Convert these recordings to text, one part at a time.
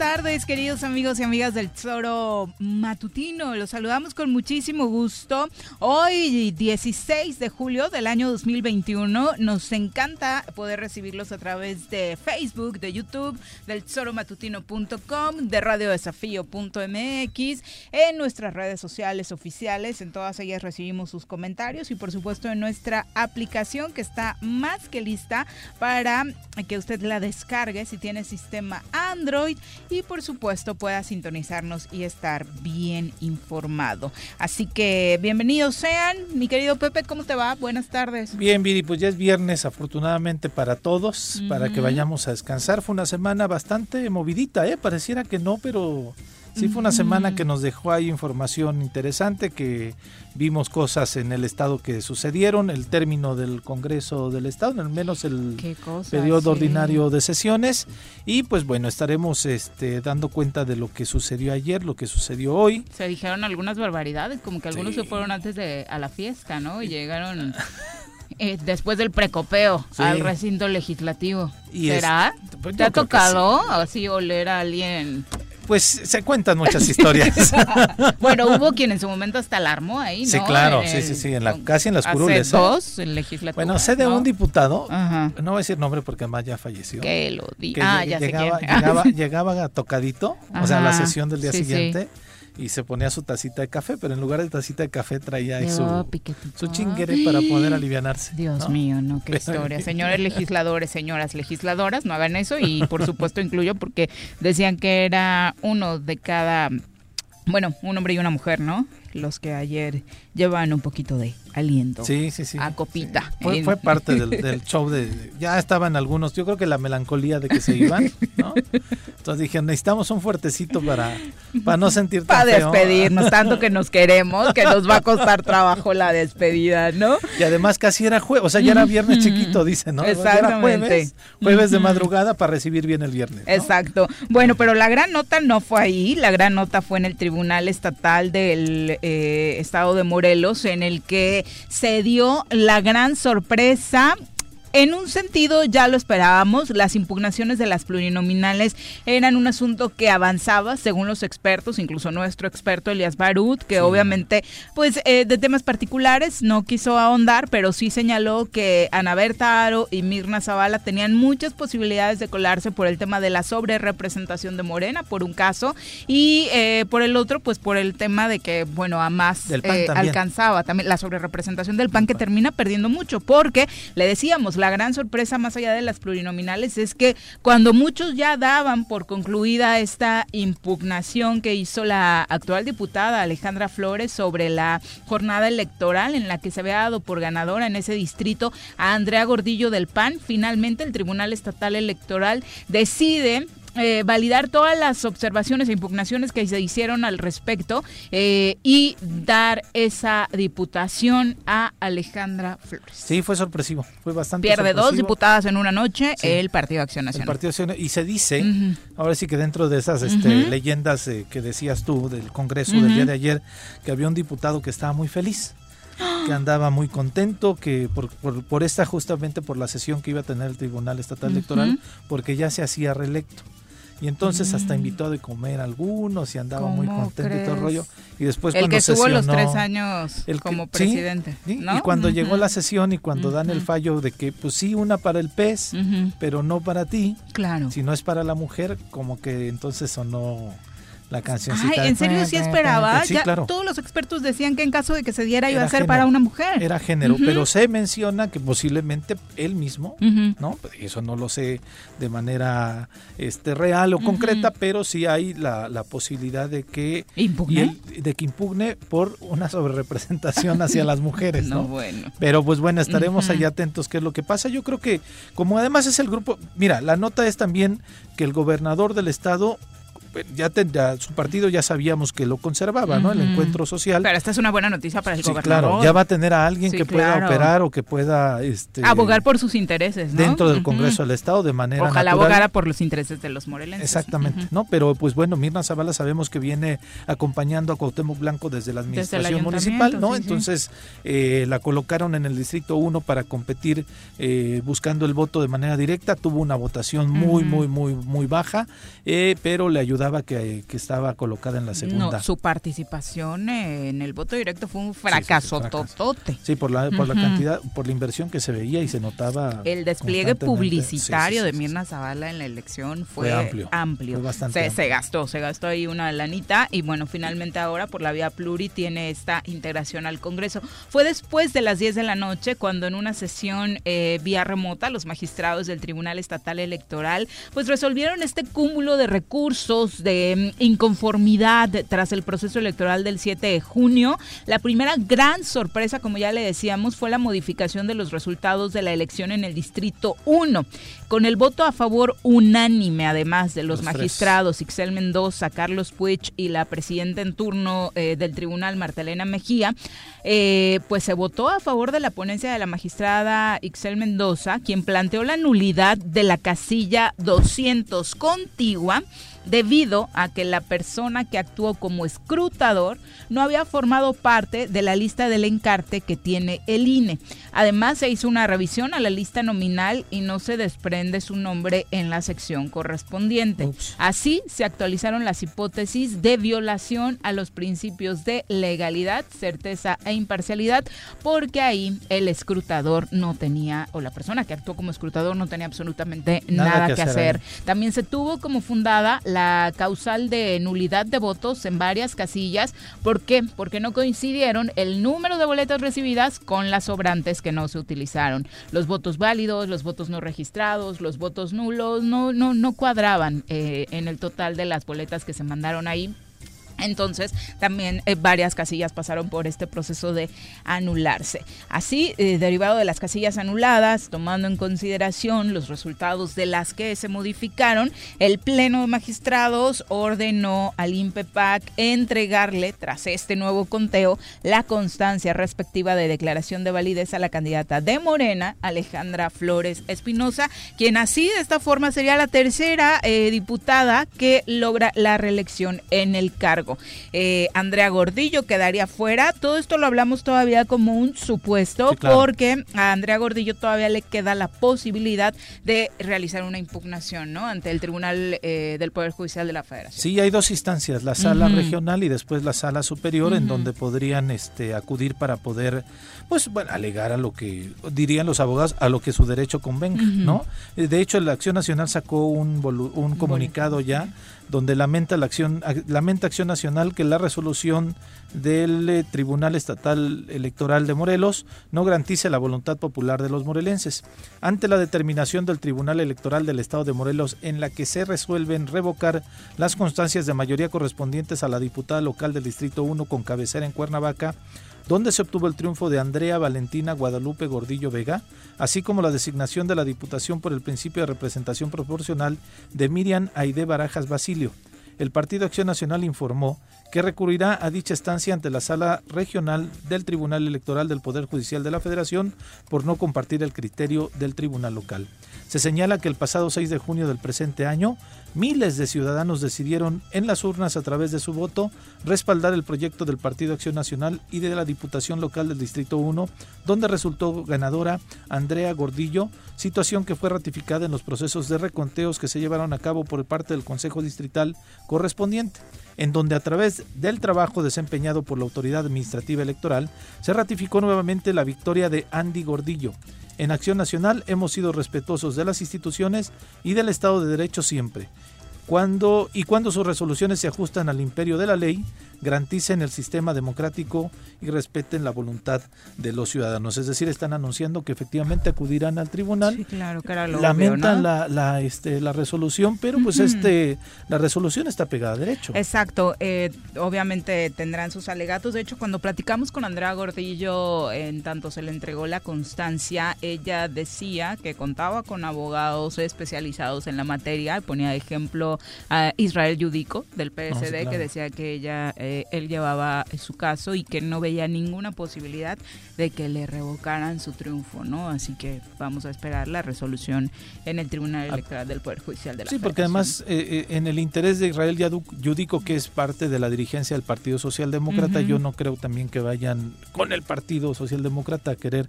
tardes, queridos amigos y amigas del Zoro Matutino. Los saludamos con muchísimo gusto. Hoy, 16 de julio del año 2021, nos encanta poder recibirlos a través de Facebook, de YouTube, del Matutino.com, de radiodesafío.mx, en nuestras redes sociales oficiales. En todas ellas recibimos sus comentarios y, por supuesto, en nuestra aplicación que está más que lista para que usted la descargue si tiene sistema Android y por supuesto pueda sintonizarnos y estar bien informado. Así que bienvenidos sean. Mi querido Pepe, ¿cómo te va? Buenas tardes. Bien, Viri, pues ya es viernes afortunadamente para todos, para que vayamos a descansar. Fue una semana bastante movidita, ¿eh? Pareciera que no, pero Sí, fue una semana que nos dejó ahí información interesante, que vimos cosas en el estado que sucedieron, el término del Congreso del Estado, al menos el periodo ordinario de sesiones, y pues bueno, estaremos este, dando cuenta de lo que sucedió ayer, lo que sucedió hoy. Se dijeron algunas barbaridades, como que algunos se fueron antes de a la fiesta, ¿no? Y llegaron... Eh, después del precopeo al recinto legislativo. ¿Será? Pues ¿Te ha tocado así oler a alguien pues se cuentan muchas historias. bueno, hubo quien en su momento hasta alarmó ahí, ¿no? Sí, claro, sí, sí, sí, en la, casi en las curules. ¿eh? dos, en legislatura. Bueno, sé de un diputado, no voy a decir nombre porque además ya falleció. Que lo diga. Ah, ya llegaba, sé quién. llegaba, llegaba tocadito, o sea, la sesión del día siguiente. Sí y se ponía su tacita de café, pero en lugar de tacita de café traía ahí su, su chinguere para poder alivianarse. Dios mío, no, qué historia. Señores legisladores, señoras legisladoras, no hagan eso y por supuesto incluyo porque decían que era uno de cada, bueno, un hombre y una mujer, ¿no? Los que ayer llevan un poquito de aliento. Sí, sí, sí. A copita. Fue, fue, parte del, show de, ya estaban algunos, yo creo que la melancolía de que se iban, ¿no? Entonces dije, necesitamos un fuertecito para, para no sentir tan Para despedirnos, tanto que nos queremos, que nos va a costar trabajo la despedida, ¿no? Y además casi era jueves, o sea, ya era viernes chiquito, dice, ¿no? Exactamente. jueves, de madrugada para recibir bien el viernes. Exacto. Bueno, pero la gran nota no fue ahí, la gran nota fue en el Tribunal Estatal del eh, Estado de Morelos, en el que se dio la gran sorpresa en un sentido ya lo esperábamos, las impugnaciones de las plurinominales eran un asunto que avanzaba según los expertos, incluso nuestro experto Elias Barut, que obviamente pues eh, de temas particulares no quiso ahondar, pero sí señaló que Ana Berta Aro y Mirna Zavala tenían muchas posibilidades de colarse por el tema de la sobrerepresentación de Morena, por un caso, y eh, por el otro pues por el tema de que bueno a más eh, alcanzaba también la sobrerepresentación del PAN que termina perdiendo mucho, porque le decíamos la gran sorpresa más allá de las plurinominales es que cuando muchos ya daban por concluida esta impugnación que hizo la actual diputada Alejandra Flores sobre la jornada electoral en la que se había dado por ganadora en ese distrito a Andrea Gordillo del PAN, finalmente el Tribunal Estatal Electoral decide eh, validar todas las observaciones e impugnaciones que se hicieron al respecto eh, y dar esa diputación a Alejandra Flores. Sí, fue sorpresivo, fue bastante Pierde dos diputadas en una noche el Partido Acción Nacional. El Partido Acción y se dice, ahora sí que dentro de esas este, leyendas eh, que decías tú del Congreso del día de ayer, que había un diputado que estaba muy feliz que andaba muy contento que por, por, esta justamente por la sesión que iba a tener el Tribunal Estatal Electoral porque ya se hacía reelecto y entonces hasta mm. invitó a comer a algunos y andaba muy contento y todo el rollo. Y después el que estuvo los tres años como presidente. Y cuando llegó la sesión y cuando dan el fallo de que, pues sí, una para el pez, pero no para ti. Claro. Si no es para la mujer, como que entonces sonó la canción. Ay, ¿en serio sí esperaba? ya Todos los expertos decían que en caso de que se diera iba a ser para una mujer. Era género, pero se menciona que posiblemente él mismo, ¿no? Pues, eso no lo sé de manera este real o concreta, pero sí hay la, la posibilidad de que impugne, de que impugne por una sobrerepresentación hacia las mujeres, ¿no? bueno. Pero pues bueno, estaremos ahí atentos qué es lo que pasa. Yo creo que como además es el grupo, mira, la nota es también que el gobernador del estado ya, su partido ya sabíamos que lo conservaba, ¿no? El encuentro social. Pero esta es una buena noticia para el sí, Claro, ya va a tener a alguien que pueda operar o que pueda este, abogar por sus intereses, ¿no? Dentro del Congreso del Estado de manera Ojalá abogara por los intereses de los morelenses. Exactamente, ¿no? Pero pues bueno, Mirna Zavala sabemos que viene acompañando a Cuauhtémoc Blanco desde la administración municipal, ¿no? Entonces eh, la colocaron en el distrito 1 para competir eh, buscando el voto de manera directa, tuvo una votación muy muy muy muy baja, eh, pero le ayudó daba que, estaba colocada en la segunda. No, su participación en el voto directo fue un fracaso totote. Sí, por la, por la cantidad, por la inversión que se veía y se notaba. El despliegue publicitario de Mirna Zavala en la elección fue, amplio. amplio. se, gastó, se gastó ahí una lanita y bueno, finalmente ahora por la vía pluri tiene esta integración al Congreso. Fue después de las 10 de la noche cuando en una sesión eh, vía remota los magistrados del Tribunal Estatal Electoral pues resolvieron este cúmulo de recursos de mm, inconformidad tras el proceso electoral del 7 de junio. La primera gran sorpresa, como ya le decíamos, fue la modificación de los resultados de la elección en el Distrito 1. Con el voto a favor unánime, además de los, magistrados Ixel Mendoza, Carlos Puig y la presidenta en turno eh, del tribunal, Martelena Mejía, eh, pues se votó a favor de la ponencia de la magistrada Ixel Mendoza, quien planteó la nulidad de la casilla 200 contigua debido a que la persona que actuó como escrutador no había formado parte de la lista del encarte que tiene el INE. Además, se hizo una revisión a la lista nominal y no se desprende su nombre en la sección correspondiente. Así, se actualizaron las hipótesis de violación a los principios de legalidad, certeza e imparcialidad, porque ahí el escrutador no tenía, o la persona que actuó como escrutador no tenía absolutamente nada, que, hacer. También se tuvo como fundada la causal de nulidad de votos en varias casillas. ¿Por qué? Porque no coincidieron el número de boletas recibidas con las sobrantes que no se utilizaron. Los votos válidos, los votos no registrados, los votos nulos no, no, no cuadraban eh, en el total de las boletas que se mandaron ahí entonces, también eh, varias casillas pasaron por este proceso de anularse. Así, eh, derivado de las casillas anuladas, tomando en consideración los resultados de las que se modificaron, el Pleno de Magistrados ordenó al INPEPAC entregarle, tras este nuevo conteo, la constancia respectiva de declaración de validez a la candidata de Morena, Alejandra Flores Espinosa, quien así, de esta forma, sería la tercera eh, diputada que logra la reelección en el cargo. Eh, Andrea Gordillo quedaría fuera. Todo esto lo hablamos todavía como un supuesto porque a Andrea Gordillo todavía le queda la posibilidad de realizar una impugnación ¿no? ante el Tribunal eh, del Poder Judicial de la Federación. Sí, hay dos instancias, la sala regional y después la sala superior en donde podrían este, acudir para poder pues bueno, alegar a lo que dirían los abogados, a lo que su derecho convenga, ¿no? De hecho, la Acción Nacional sacó un, un comunicado ya donde lamenta la acción lamenta Acción Nacional que la resolución del eh, Tribunal Estatal Electoral de Morelos no garantice la voluntad popular de los morelenses. Ante la determinación del Tribunal Electoral del Estado de Morelos en la que se resuelven revocar las constancias de mayoría correspondientes a la diputada local del Distrito 1 con cabecera en Cuernavaca, donde se obtuvo el triunfo de Andrea Valentina Guadalupe Gordillo Vega, así como la designación de la Diputación por el principio de representación proporcional de Miriam Aide Barajas Basilio. El Partido Acción Nacional informó que recurrirá a dicha estancia ante la sala regional del Tribunal Electoral del Poder Judicial de la Federación por no compartir el criterio del Tribunal Local. Se señala que el pasado 6 de junio del presente año, miles de ciudadanos decidieron en las urnas a través de su voto respaldar el proyecto del Partido Acción Nacional y de la Diputación Local del Distrito 1, donde resultó ganadora Andrea Gordillo, situación que fue ratificada en los procesos de reconteos que se llevaron a cabo por parte del Consejo Distrital correspondiente en donde a través del trabajo desempeñado por la Autoridad Administrativa Electoral se ratificó nuevamente la victoria de Andy Gordillo, en Acción Nacional hemos sido respetuosos de las instituciones y del Estado de Derecho siempre. Cuando, y cuando sus resoluciones se ajustan al imperio de la ley, garanticen el sistema democrático y respeten la voluntad de los ciudadanos. Es decir, están anunciando que efectivamente acudirán al tribunal. Sí, claro, que era lo Lamentan obvio, la, ¿no? la, este, la resolución, pero pues este la resolución está pegada a derecho. Exacto, eh, obviamente tendrán sus alegatos. De hecho, cuando platicamos con Andrea Gordillo, en tanto se le entregó la constancia, ella decía que contaba con abogados especializados en la materia. Ponía de ejemplo a Israel Yudico del PSD, sí, claro. que decía que ella, eh, él llevaba su caso y que no veía ninguna posibilidad de que le revocaran su triunfo, ¿no? Así que vamos a esperar la resolución en el Tribunal Ah. Electoral del Poder Judicial de la Sí, porque además eh, eh, en el interés de Israel Yudico, que es parte de la dirigencia del Partido Socialdemócrata, yo no creo también que vayan con el Partido Socialdemócrata a querer.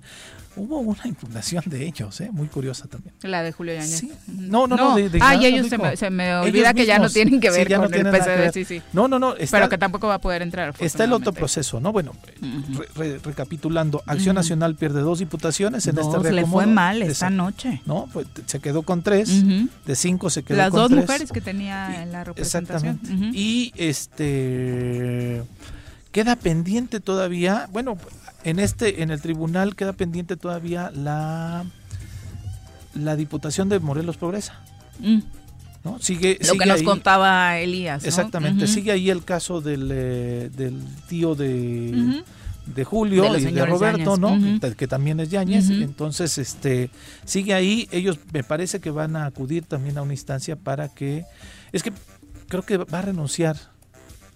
Hubo una impugnación de ellos, ¿eh? muy curiosa también. La de Julio Yáñez. Sí. No, no, no, de- de ah, y ellos se me, se me Ellos olvida que ya no tienen que Sí, ver ya no con el ver. sí, sí. No, no, no. Está, Pero que tampoco va a poder entrar. está el otro proceso, ¿no? Bueno, Ujú. re- re- recapitulando, Acción Ujú. Nacional pierde dos diputaciones en Dos, este le reacomodo. fue mal Exacto. noche. No, pues se quedó con tres, de cinco se quedó Las con dos tres. mujeres que tenía en la representación. Exactamente. Y este queda pendiente todavía, bueno, en este en el tribunal queda pendiente todavía la la Diputación de Morelos Progresa, Mm. ¿no? Sigue Lo sigue que nos ahí- contaba Elías. ¿no? Exactamente, sigue ahí el caso del, eh, del tío de, de Julio De y de Roberto, Yáñez. ¿no? Que- Que también es Yañez. Ujú. Entonces, este, sigue ahí. Ellos me parece que van a acudir también a una instancia para que, es que creo que va a renunciar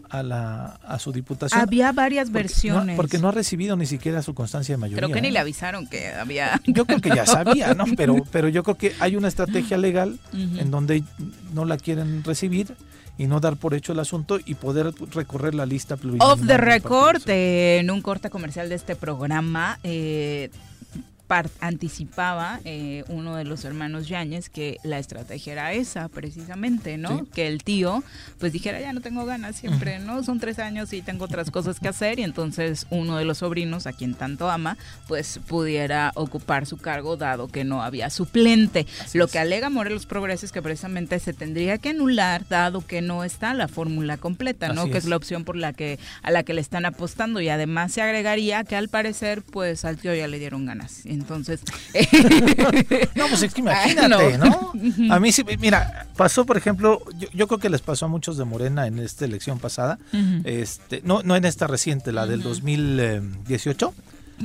a la a su diputación. Había varias porque versiones. No, porque no ha recibido ni siquiera su constancia de mayoría. Creo que ni ¿eh? le avisaron que había. Yo creo que ya sabía, ¿no? Pero, pero yo creo que hay una estrategia legal en donde no la quieren recibir y no dar por hecho el asunto y poder recorrer la lista plurinominal Off the record, eh, en un corte comercial de este programa, eh, anticipaba eh, uno de los hermanos Yáñez que la estrategia era esa, precisamente, ¿no? Sí. Que el tío, pues dijera, ya no tengo ganas siempre, ¿no? Son tres años y tengo otras cosas que hacer, y entonces uno de los sobrinos, a quien tanto ama, pues pudiera ocupar su cargo, dado que no había suplente. Así Lo es. que alega Morelos Progreso es que precisamente se tendría que anular, dado que no está la fórmula completa, ¿no? Así Que es es. la opción por la que a la que le están apostando y además se agregaría que al parecer pues al tío ya le dieron ganas. Entonces, No, pues es que imagínate, no. ¿no? A mí sí, mira, pasó, por ejemplo, yo, yo creo que les pasó a muchos de Morena en esta elección pasada, este, no, no en esta reciente, la del Ujú. 2018, Ujú.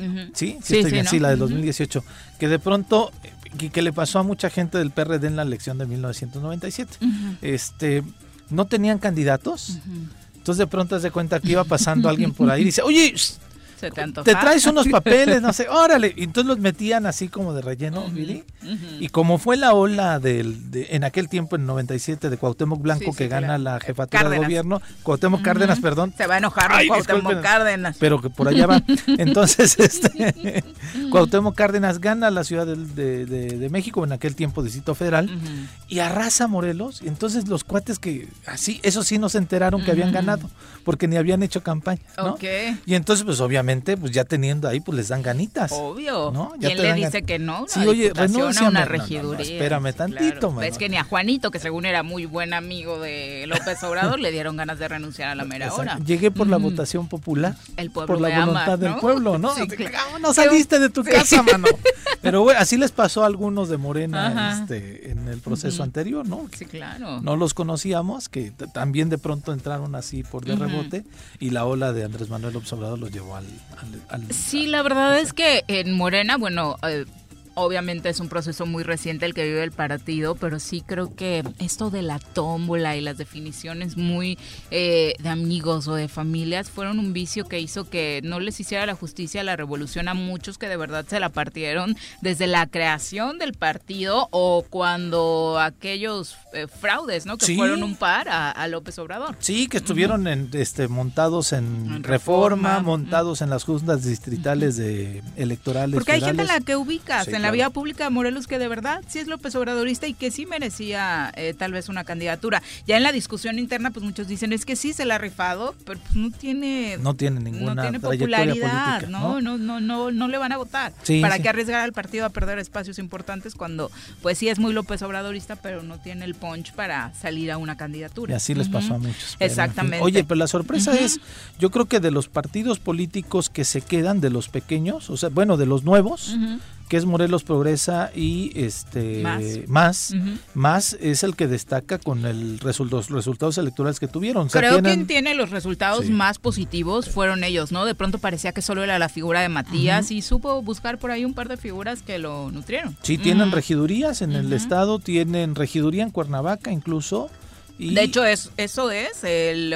¿sí? Sí, Sí, estoy sí, bien, ¿no? sí, la del Ujú. 2018, que de pronto, que, que le pasó a mucha gente del PRD en la elección de 1997. Ujú. Este, no tenían candidatos, entonces de pronto se cuenta que iba pasando alguien por ahí y dice, oye, se te antoja. te traes unos papeles, no sé, órale. Y entonces los metían así como de relleno. Viri. Ujú. Y como fue la ola del, de- en aquel tiempo, en 97, de Cuauhtémoc Blanco, Sí, sí, que gana la jefatura de Cárdenas. gobierno, Cuauhtémoc Cárdenas, perdón, se va a enojar Ay, Cuauhtémoc. Cárdenas. pero que por allá va. Entonces, este, Cuauhtémoc Cárdenas gana la Ciudad de, de- de México, en aquel tiempo Distrito Federal, y arrasa Morelos. Y entonces los cuates que así, eso sí no se enteraron que habían ganado, porque ni habían hecho campaña, ¿no? Y entonces, pues obviamente, pues ya teniendo ahí, pues les dan ganitas. Obvio. ¿No? Ya ¿Quién te le dice que no? Sí, oye, renuncia, una no, no, no, regiduría. espérame Sí, tantito, claro. Es que ni a Juanito, que según era muy buen amigo de López Obrador, le dieron ganas de renunciar a la mera Exacto. hora. Llegué por la votación popular. El pueblo por la ama, voluntad del ¿no? pueblo, ¿no? Sí, claro. No saliste de tu casa, mano. Pero bueno, así les pasó a algunos de Morena este, en el proceso anterior, ¿no? Sí, claro. No los conocíamos, que también de pronto entraron así por de rebote y la ola de Andrés Manuel Observador los llevó al... sí, la verdad es que en Morena, bueno, eh, Obviamente es un proceso muy reciente el que vive el partido, pero sí creo que esto de la tómbola y las definiciones muy eh, de amigos o de familias fueron un vicio que hizo que no les hiciera la justicia la revolución a muchos que de verdad se la partieron desde la creación del partido o cuando aquellos eh, fraudes, ¿no? Que fueron un par a, López Obrador. Sí, que estuvieron en, este, montados en, reforma, montados en las juntas distritales de electorales. Porque hay gente en la que ubicas, en la vía pública de Morelos que de verdad sí es López Obradorista y que sí merecía eh, tal vez una candidatura. Ya en la discusión interna, pues muchos dicen es que sí se la ha rifado, pero pues no tiene no tiene ninguna no tiene popularidad, ¿no? ¿no? No, no, no, le van a votar. ¿Para qué arriesgar al partido a perder espacios importantes cuando pues sí es muy López Obradorista, pero no tiene el punch para salir a una candidatura? Y así les pasó a muchos. Exactamente. Oye, pero la sorpresa es, yo creo que de los partidos políticos que se quedan, de los pequeños, o sea, bueno, de los nuevos, que es Morelos Progresa y este más. más, es el que destaca con el los resultados electorales que tuvieron. Creo que quien tiene los resultados más positivos fueron ellos, ¿no? De pronto parecía que solo era la figura de Matías y supo buscar por ahí un par de figuras que lo nutrieron. Sí, tienen regidurías en el estado, tienen regiduría en Cuernavaca incluso de hecho, es, eso es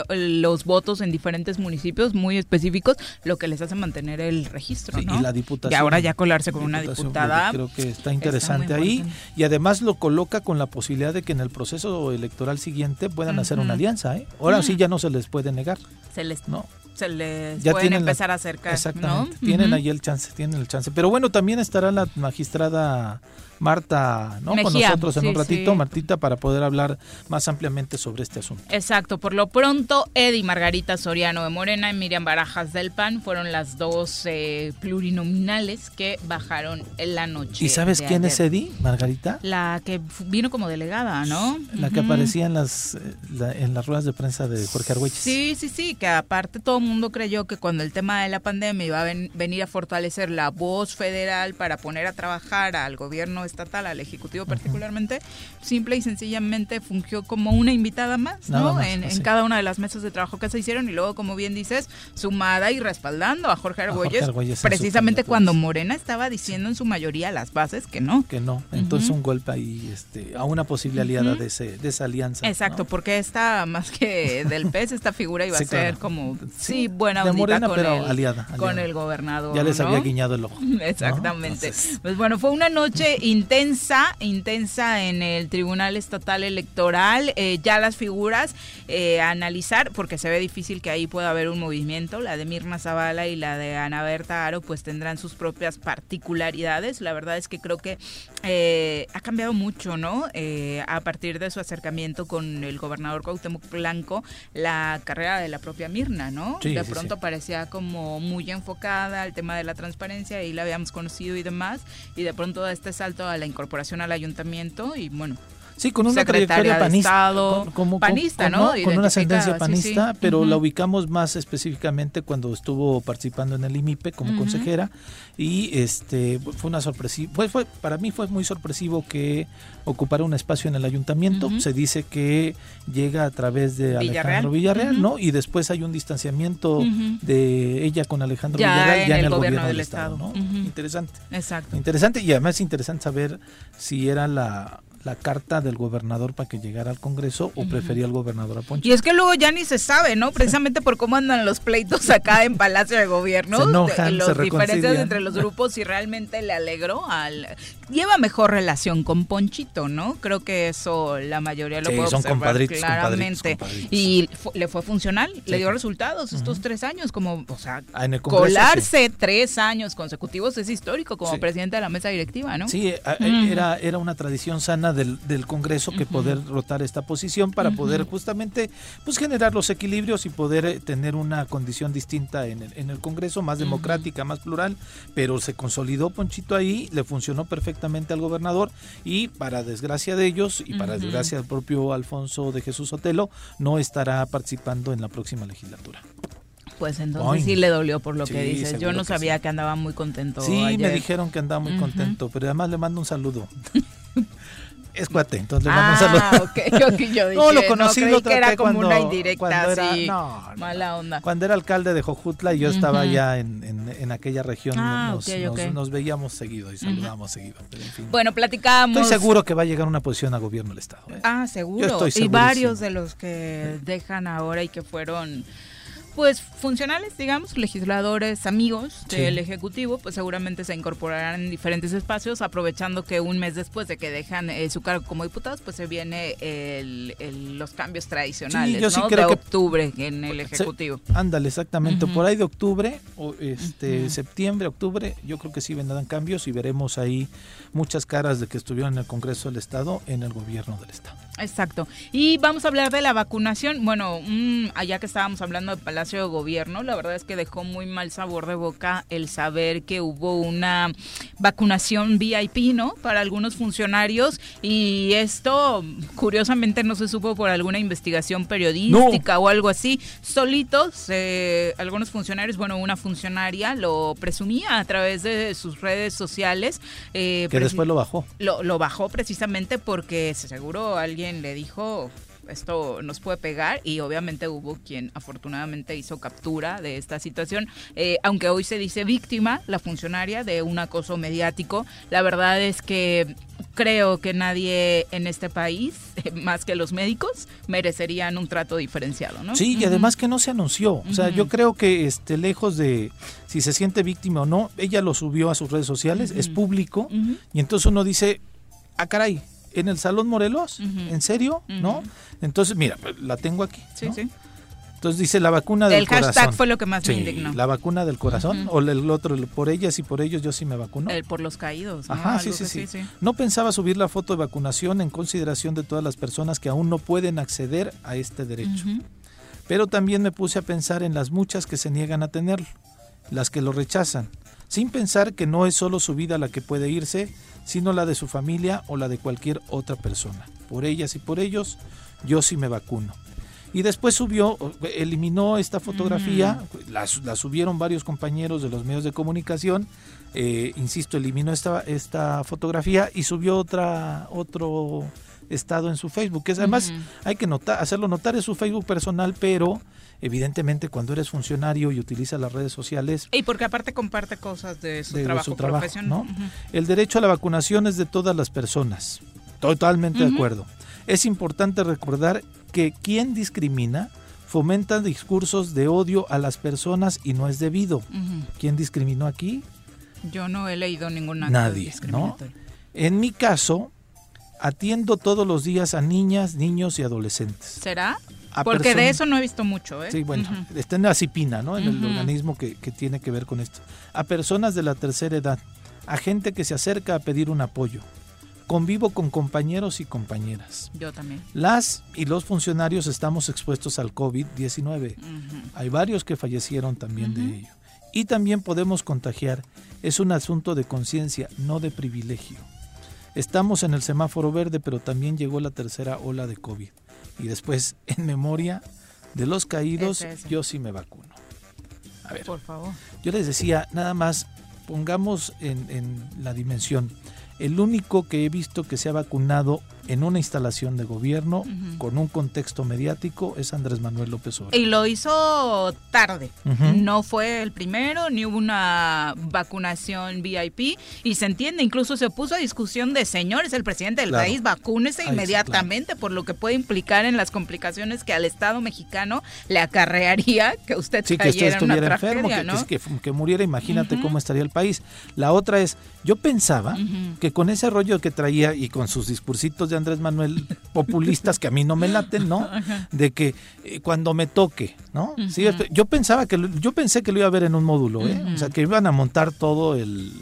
los votos en diferentes municipios muy específicos, lo que les hace mantener el registro. Y la diputación. Y ahora ya colarse con una diputada. Creo que está interesante ahí. Y además lo coloca con la posibilidad de que en el proceso electoral siguiente puedan hacer una alianza. ¿eh? Ahora sí ya no se les puede negar. Se les, no. Se les ya pueden empezar a acercar. Exactamente. Tienen ahí el chance, tienen el chance. Pero bueno, también estará la magistrada Marta, ¿no? Con nosotros en un ratito, Martita, para poder hablar más ampliamente sobre este asunto. Exacto. Por lo pronto, Eddie Margarita Soriano de Morena y Miriam Barajas del PAN fueron las dos eh, plurinominales que bajaron en la noche. ¿Y sabes quién es Eddie, Margarita? La que vino como delegada, ¿no? La que aparecía en las, en las ruedas de prensa de Jorge Argüelles. Sí, sí, sí, que aparte todo el mundo creyó que cuando el tema de la pandemia iba a venir a fortalecer la voz federal para poner a trabajar al gobierno estatal, al Ejecutivo particularmente, simple y sencillamente fungió como una invitada más, ¿no? en, cada una de las mesas de trabajo que se hicieron y luego, como bien dices, sumada y respaldando a Jorge Argüelles, precisamente cuando Morena estaba diciendo en su mayoría las bases que no. Que no, entonces un golpe ahí este, a una posible aliada de, ese, de esa alianza. Exacto, porque esta, más que del pez, esta figura iba a ser como, sí, buena Morena, con, pero el, aliada, con el gobernador. Ya les había guiñado el ojo. Exactamente. Pues bueno, fue una noche intensa, intensa en el Tribunal Estatal Electoral. Eh, ya las figuras eh, a analizar, porque se ve difícil que ahí pueda haber un movimiento. La de Mirna Zavala y la de Ana Berta Aro, pues tendrán sus propias particularidades. La verdad es que creo que eh, ha cambiado mucho, ¿no? a partir de su acercamiento con el gobernador Cuauhtémoc Blanco, la carrera de la propia Mirna, ¿no? de pronto parecía como muy enfocada al tema de la transparencia y la habíamos conocido y demás. Y de pronto este salto a la incorporación al ayuntamiento y bueno, Sí, con una trayectoria panista, como, panista, ¿no? Con una ascendencia panista, pero la ubicamos más específicamente cuando estuvo participando en el IMIPE como consejera y este fue una sorpresiva, fue, fue, para mí fue muy sorpresivo que ocupara un espacio en el ayuntamiento. Se dice que llega a través de Alejandro Villarreal, ¿no? Y después hay un distanciamiento de ella con Alejandro Villarreal ya en el, gobierno, del Estado, ¿no? Interesante. Exacto. Interesante y además es interesante saber si era la la carta del gobernador para que llegara al Congreso o prefería el gobernador a Poncho. Y es que luego ya ni se sabe, ¿no? Precisamente por cómo andan los pleitos acá en Palacio de Gobierno, se enojan, los diferencias entre los grupos y realmente le alegró al lleva mejor relación con Ponchito, ¿no? Creo que eso la mayoría lo puede observar claramente. y le fue funcional, le dio resultados estos tres años, como, o sea, ah, colarse tres años consecutivos es histórico como presidente de la mesa directiva, ¿no? Sí, era era una tradición sana del, del Congreso que poder rotar esta posición para poder justamente pues generar los equilibrios y poder eh, tener una condición distinta en el, en el Congreso, más democrática, más plural, pero se consolidó Ponchito ahí, le funcionó perfectamente al gobernador y para desgracia de ellos y para desgracia del propio Alfonso de Jesús Otelo, no estará participando en la próxima legislatura. Pues entonces sí le dolió por lo Sí, que dices. Yo no que sabía sí. que andaba muy contento. Sí, me dijeron que andaba muy contento, pero además le mando un saludo. es cuate, entonces le mando un Ah, saludo. ok, ok, yo dije, No, lo conocí, creí lo que era traté como cuando- una indirecta así, no, no, mala onda. Cuando era alcalde de Jojutla y yo estaba ya en, en- en aquella región, Ah, nos, veíamos seguido y saludábamos seguido. pero en fin. Bueno, platicábamos. Estoy seguro que va a llegar una posición a gobierno del Estado. ¿eh? Ah, Yo seguro. estoy y varios de los que dejan ahora y que fueron pues funcionales, digamos, legisladores, amigos Sí. del Ejecutivo, pues seguramente se incorporarán en diferentes espacios, aprovechando que un mes después de que dejan eh, su cargo como diputados, pues se viene el- el- los cambios tradicionales, Sí, yo sí ¿no? creo de que- octubre en el Se- Ejecutivo. Ándale, exactamente. Por ahí de octubre, o este septiembre, octubre, yo creo que sí vendrán cambios y veremos ahí muchas caras de que estuvieron en el Congreso del Estado, en el gobierno del Estado. Exacto. Y vamos a hablar de la vacunación. Bueno, mm, allá que estábamos hablando de Palacio de Gobierno, la verdad es que dejó muy mal sabor de boca el saber que hubo una vacunación VIP, ¿no? Para algunos funcionarios. Y esto, curiosamente, no se supo por alguna investigación periodística o algo así. Solitos, eh, algunos funcionarios, bueno, una funcionaria lo presumía a través de sus redes sociales. eh, Que después lo bajó. lo, lo bajó precisamente porque seguro alguien le dijo esto nos puede pegar y obviamente hubo quien afortunadamente hizo captura de esta situación, Eh, aunque hoy se dice víctima, la funcionaria de un acoso mediático, la verdad es que creo que nadie en este país, más que los médicos, merecerían un trato diferenciado, ¿no? Sí, y además que no se anunció. O sea, yo creo que este lejos de si se siente víctima o no, ella lo subió a sus redes sociales, es público, y entonces uno dice, ah, caray, en el Salón Morelos. ¿en serio? ¿No? Entonces, mira, la tengo aquí. Sí, ¿no? sí. Entonces dice la vacuna del El hashtag corazón. fue lo que más me indignó. la vacuna del corazón o el otro, el por ellas y por ellos yo sí me vacuno. El por los caídos. ¿no? Ajá, sí, sí, sí, No pensaba subir la foto de vacunación en consideración de todas las personas que aún no pueden acceder a este derecho. Pero también me puse a pensar en las muchas que se niegan a tenerlo, las que lo rechazan, sin pensar que no es solo su vida la que puede irse, sino la de su familia o la de cualquier otra persona. Por ellas y por ellos, yo sí me vacuno. Y después subió, eliminó esta fotografía, la, su- la subieron varios compañeros de los medios de comunicación, eh, insisto, eliminó esta, esta fotografía y subió otra, otro estado en su Facebook, que es, además hay que notar, hacerlo notar, es su Facebook personal, pero evidentemente cuando eres funcionario y utilizas las redes sociales, Y porque aparte comparte cosas de su de trabajo su trabajo. ¿no? El derecho a la vacunación es de todas las personas. Totalmente de acuerdo. Es importante recordar que quien discrimina fomenta discursos de odio a las personas y no es debido. ¿Quién discriminó aquí? Yo no he leído ningún acto Nadie, discriminatorio. En mi caso, atiendo todos los días a niñas, niños y adolescentes. ¿Será? A Porque de eso no he visto mucho, ¿eh? Sí, bueno, Ujú. está en la CIPINA, ¿no? En el organismo que, que tiene que ver con esto. A personas de la tercera edad, a gente que se acerca a pedir un apoyo. Convivo con compañeros y compañeras. Yo también. Las y los funcionarios estamos expuestos al COVID-19. Ujú. Hay varios que fallecieron también de ello. Y también podemos contagiar. Es un asunto de conciencia, no de privilegio. Estamos en el semáforo verde, pero también llegó la tercera ola de COVID. Y después, en memoria de los caídos, Es yo sí me vacuno. A ver, Por favor. yo les decía, nada más pongamos en, en la dimensión. El único que he visto que se ha vacunado en una instalación de gobierno con un contexto mediático es Andrés Manuel López Obrador. Y lo hizo tarde. No fue el primero, ni hubo una vacunación VIP. Y se entiende, incluso se puso a discusión de señores, el presidente del Claro. país, vacúnese Ahí inmediatamente, por lo que puede implicar en las complicaciones que al Estado mexicano le acarrearía que usted Sí, que usted en una estuviera enfermo, tragedia, que, ¿no? que- que- que muriera, imagínate cómo estaría el país. La otra es, yo pensaba que con ese rollo que traía y con sus discursitos de Andrés Manuel populistas que a mí no me laten, ¿no? De que eh, cuando me toque, ¿no? Sí, Ujú. yo pensaba que lo- yo pensé que lo iba a ver en un módulo, ¿eh? O sea, que iban a montar todo el,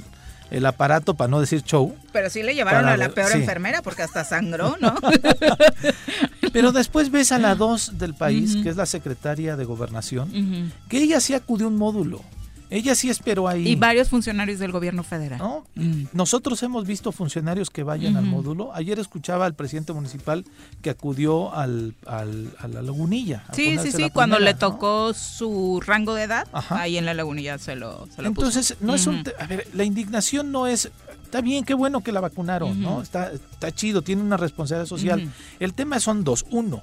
el aparato para no decir show, Pero sí le llevaron Para a la peor sí. enfermera porque hasta sangró, ¿no? pero después ves a la dos del país, que es la secretaria de Gobernación, que ella sí acudió a un módulo. Ella sí esperó ahí. Y varios funcionarios del gobierno federal. ¿no? Mm. Nosotros hemos visto funcionarios que vayan al módulo. Ayer escuchaba al presidente municipal que acudió al, al a la lagunilla. Sí, sí, sí, cuando le tocó su rango de edad, ahí en la lagunilla se lo, se Entonces, no es un... A ver, la indignación no es está bien, qué bueno que la vacunaron, ¿no? Está, está chido, tiene una responsabilidad social. El tema son dos. Uno,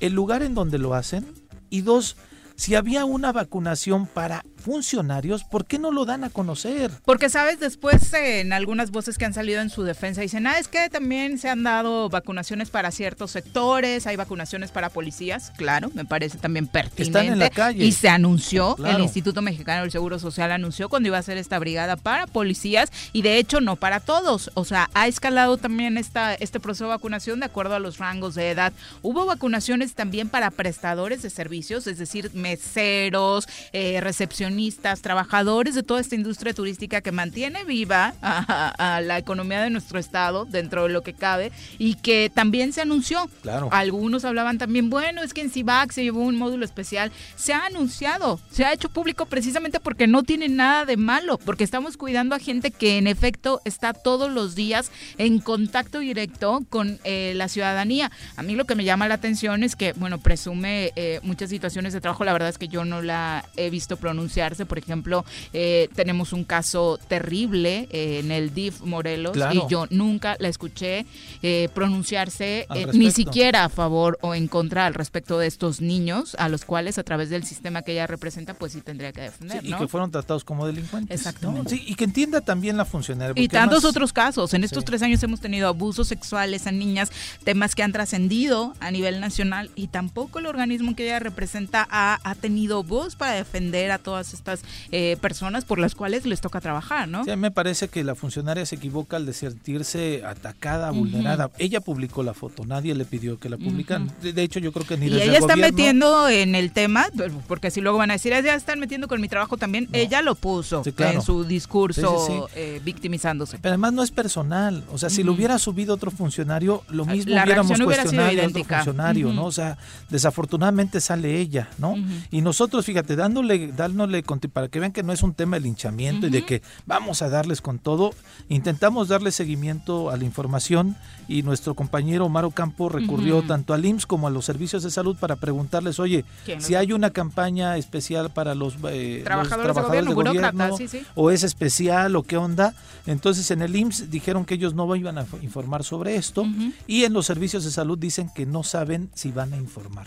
el lugar en donde lo hacen. Y dos, si había una vacunación para funcionarios, ¿por qué no lo dan a conocer? Porque, sabes, después en algunas voces que han salido en su defensa dicen, ah, es que también se han dado vacunaciones para ciertos sectores, hay vacunaciones para policías, claro, me parece también pertinente. Están en la calle. Y se anunció, el Instituto Mexicano del Seguro Social anunció cuando iba a ser esta brigada para policías y de hecho no para todos, o sea, ha escalado también esta, este proceso de vacunación de acuerdo a los rangos de edad. Hubo vacunaciones también para prestadores de servicios, es decir, meseros, eh, recepcionistas, trabajadores de toda esta industria turística que mantiene viva a, la economía de nuestro estado dentro de lo que cabe y que también se anunció. Claro. Algunos hablaban también, bueno, es que en CIVAC se llevó un módulo especial. Se ha anunciado, se ha hecho público precisamente porque no tiene nada de malo, porque estamos cuidando a gente que en efecto está todos los días en contacto directo con eh, la ciudadanía. A mí lo que me llama la atención es que, bueno, presume eh, muchas situaciones de trabajo, la verdad es que yo no la he visto pronunciar por ejemplo, eh, tenemos un caso terrible eh, en el DIF Morelos y yo nunca la escuché eh, pronunciarse ni siquiera a favor o en contra al respecto de estos niños a los cuales a través del sistema que ella representa pues sí tendría que defender. y que fueron tratados como delincuentes. Exactamente. Sí, y que entienda también la funcionaria. Y tantos otros casos. En estos tres años hemos tenido abusos sexuales a niñas, temas que han trascendido a nivel nacional y tampoco el organismo que ella representa ha, ha tenido voz para defender a todas estas eh, personas por las cuales les toca trabajar, ¿no? Sí, me parece que la funcionaria se equivoca al de sentirse atacada, vulnerada. Ella publicó la foto, nadie le pidió que la publican. de, hecho, yo creo que ni Y ella está metiendo en el tema, porque si luego van a decir, ya están metiendo con mi trabajo también, ella lo puso en su discurso eh, victimizándose. Pero además no es personal, o sea, si lo hubiera subido otro funcionario, lo mismo hubiéramos cuestionado a otro funcionario, ¿no? O sea, desafortunadamente sale ella, ¿no? Y nosotros, fíjate, dándole, dándole para que vean que no es un tema de linchamiento y de que vamos a darles con todo, intentamos darle seguimiento a la información y nuestro compañero Omar Campo recurrió tanto al IMSS como a los servicios de salud para preguntarles, oye, si hay una campaña especial para los, eh, trabajadores, de gobierno, o es especial o qué onda. Entonces en el IMSS dijeron que ellos no iban a informar sobre esto y en los servicios de salud dicen que no saben si van a informar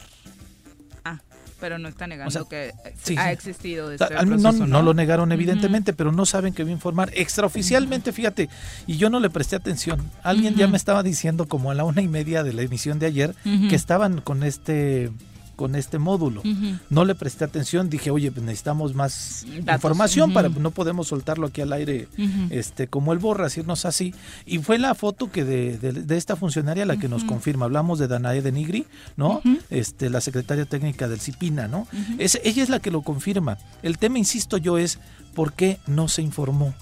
pero no está negando que ha existido este no, no, lo negaron evidentemente, pero no saben que voy a informar. Extraoficialmente, fíjate, y yo no le presté atención. Alguien ya me estaba diciendo como a la una y media de la emisión de ayer que estaban con este con este módulo. No le presté atención, dije, oye, pues necesitamos más información para no podemos soltarlo aquí al aire este como el borra, decirnos así. Y fue la foto que de, de, esta funcionaria la que nos confirma. Hablamos de Danae de Nigri, ¿no? Este, la secretaria técnica del CIPINA, ¿no? Es, ella es la que lo confirma. El tema, insisto yo, es por qué no se informó.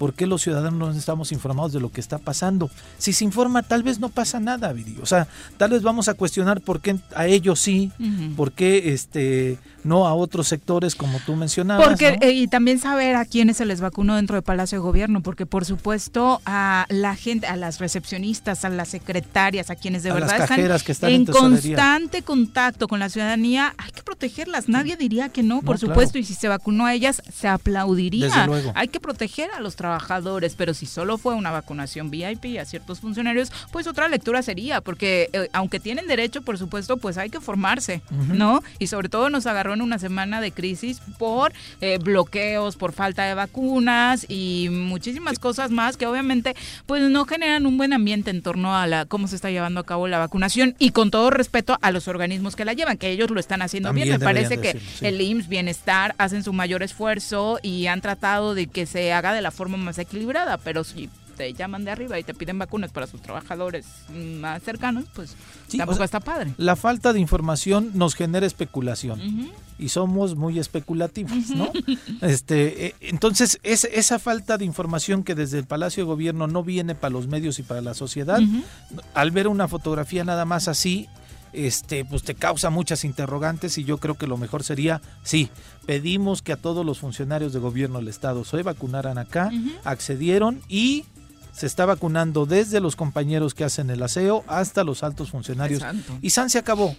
¿Por qué los ciudadanos no estamos informados de lo que está pasando? Si se informa, tal vez no pasa nada, Viri. O sea, tal vez vamos a cuestionar por qué a ellos sí, por qué este, no a otros sectores como tú mencionabas. Porque, eh, y también saber a quiénes se les vacunó dentro del Palacio de Gobierno, porque por supuesto a la gente, a las recepcionistas, a las secretarias, a quienes de verdad están, en, constante contacto con la ciudadanía, hay que protegerlas. Nadie diría que no, por supuesto, y si se vacunó a ellas, se aplaudiría. Desde luego. Hay que proteger a los trabajadores trabajadores, pero si solo fue una vacunación VIP a ciertos funcionarios, pues otra lectura sería, porque eh, aunque tienen derecho, por supuesto, pues hay que formarse, ¿no? Y sobre todo nos agarró en una semana de crisis por eh, bloqueos, por falta de vacunas y muchísimas cosas más que obviamente pues no generan un buen ambiente en torno a la cómo se está llevando a cabo la vacunación y con todo respeto a los organismos que la llevan, que ellos lo están haciendo bien. Me parece que el IMSS Bienestar hacen su mayor esfuerzo y han tratado de que se haga de la forma más equilibrada, pero si te llaman de arriba y te piden vacunas para sus trabajadores más cercanos, pues tampoco está padre. La falta de información nos genera especulación y somos muy especulativos, ¿no? este, eh, entonces, es, esa falta de información que desde el Palacio de Gobierno no viene para los medios y para la sociedad, al ver una fotografía nada más así, este, pues te causa muchas interrogantes y yo creo que lo mejor sería, sí, pedimos que a todos los funcionarios de gobierno del Estado se vacunaran acá, accedieron y se está vacunando desde los compañeros que hacen el aseo hasta los altos funcionarios. Y San se acabó,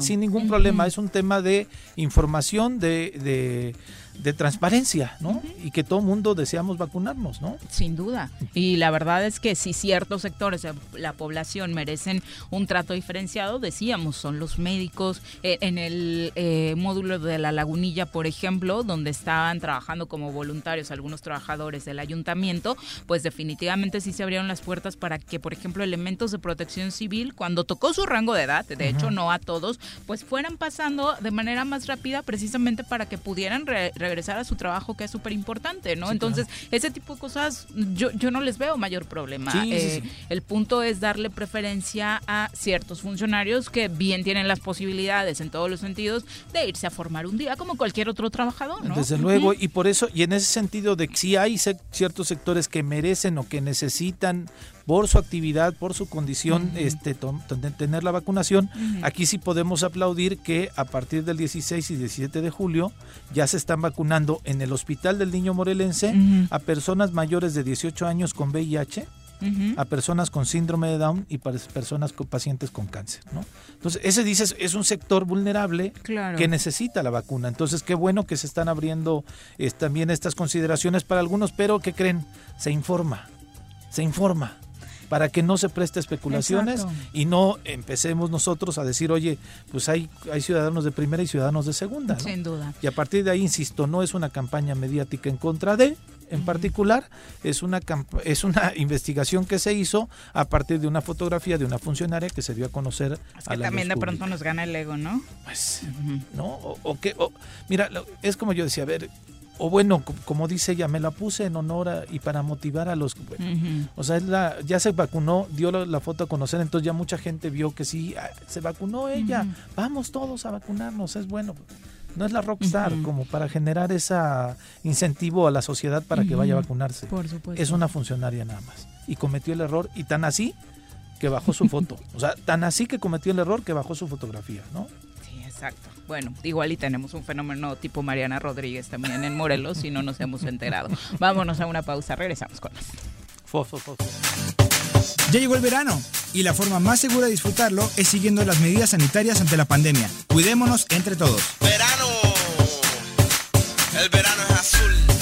sin ningún problema. Es un tema de información, de, de de transparencia, ¿no? Y que todo mundo deseamos vacunarnos, ¿no? Sin duda. Y la verdad es que si ciertos sectores de la población merecen un trato diferenciado, decíamos, son los médicos. Eh, en el eh, módulo de la lagunilla, por ejemplo, donde estaban trabajando como voluntarios algunos trabajadores del ayuntamiento, pues definitivamente sí se abrieron las puertas para que, por ejemplo, elementos de protección civil, cuando tocó su rango de edad, de hecho no a todos, pues fueran pasando de manera más rápida precisamente para que pudieran regresar a su trabajo, que es súper importante, ¿no? Entonces, ese tipo de cosas yo, yo no les veo mayor problema. Eh, el punto es darle preferencia a ciertos funcionarios que bien tienen las posibilidades en todos los sentidos de irse a formar un día como cualquier otro trabajador, ¿no? Desde luego, y por eso, y en ese sentido de que si hay ciertos sectores que merecen o que necesitan por su actividad, por su condición, este, tener la vacunación. Aquí sí podemos aplaudir que a partir del 16 y 17 de julio ya se están vacunando en el Hospital del Niño Morelense a personas mayores de 18 años con VIH. a personas con síndrome de Down y para personas con pacientes con cáncer, ¿no? Entonces, ese dices es un sector vulnerable que necesita la vacuna. Entonces, qué bueno que se están abriendo también estas consideraciones para algunos, pero que creen, se informa, se informa para que no se preste especulaciones y no empecemos nosotros a decir, oye, pues hay, hay ciudadanos de primera y ciudadanos de segunda. Sin duda. Y a partir de ahí, insisto, no es una campaña mediática en contra de, en particular, es una, es una investigación que se hizo a partir de una fotografía de una funcionaria que se dio a conocer. Es que también de pronto nos gana el ego, ¿no? Pues, ¿no? O, que, mira, es como yo decía, a ver, o bueno, como dice ella, me la puse en honor y para motivar a los... O sea, la, ya se vacunó, dio la, foto a conocer, entonces ya mucha gente vio que sí, ah, se vacunó ella, vamos todos a vacunarnos, es bueno. No es la rockstar como para generar ese incentivo a la sociedad para que vaya a vacunarse. Por supuesto. Es una funcionaria nada más. Y cometió el error, y tan así que bajó su foto. o sea, tan así que cometió el error que bajó su fotografía, ¿no? Exacto. Bueno, igual y tenemos un fenómeno tipo Mariana Rodríguez también en Morelos y no nos hemos enterado. Vámonos a una pausa, regresamos con más. Ya llegó el verano y la forma más segura de disfrutarlo es siguiendo las medidas sanitarias ante la pandemia. Cuidémonos entre todos. Verano. El verano es azul.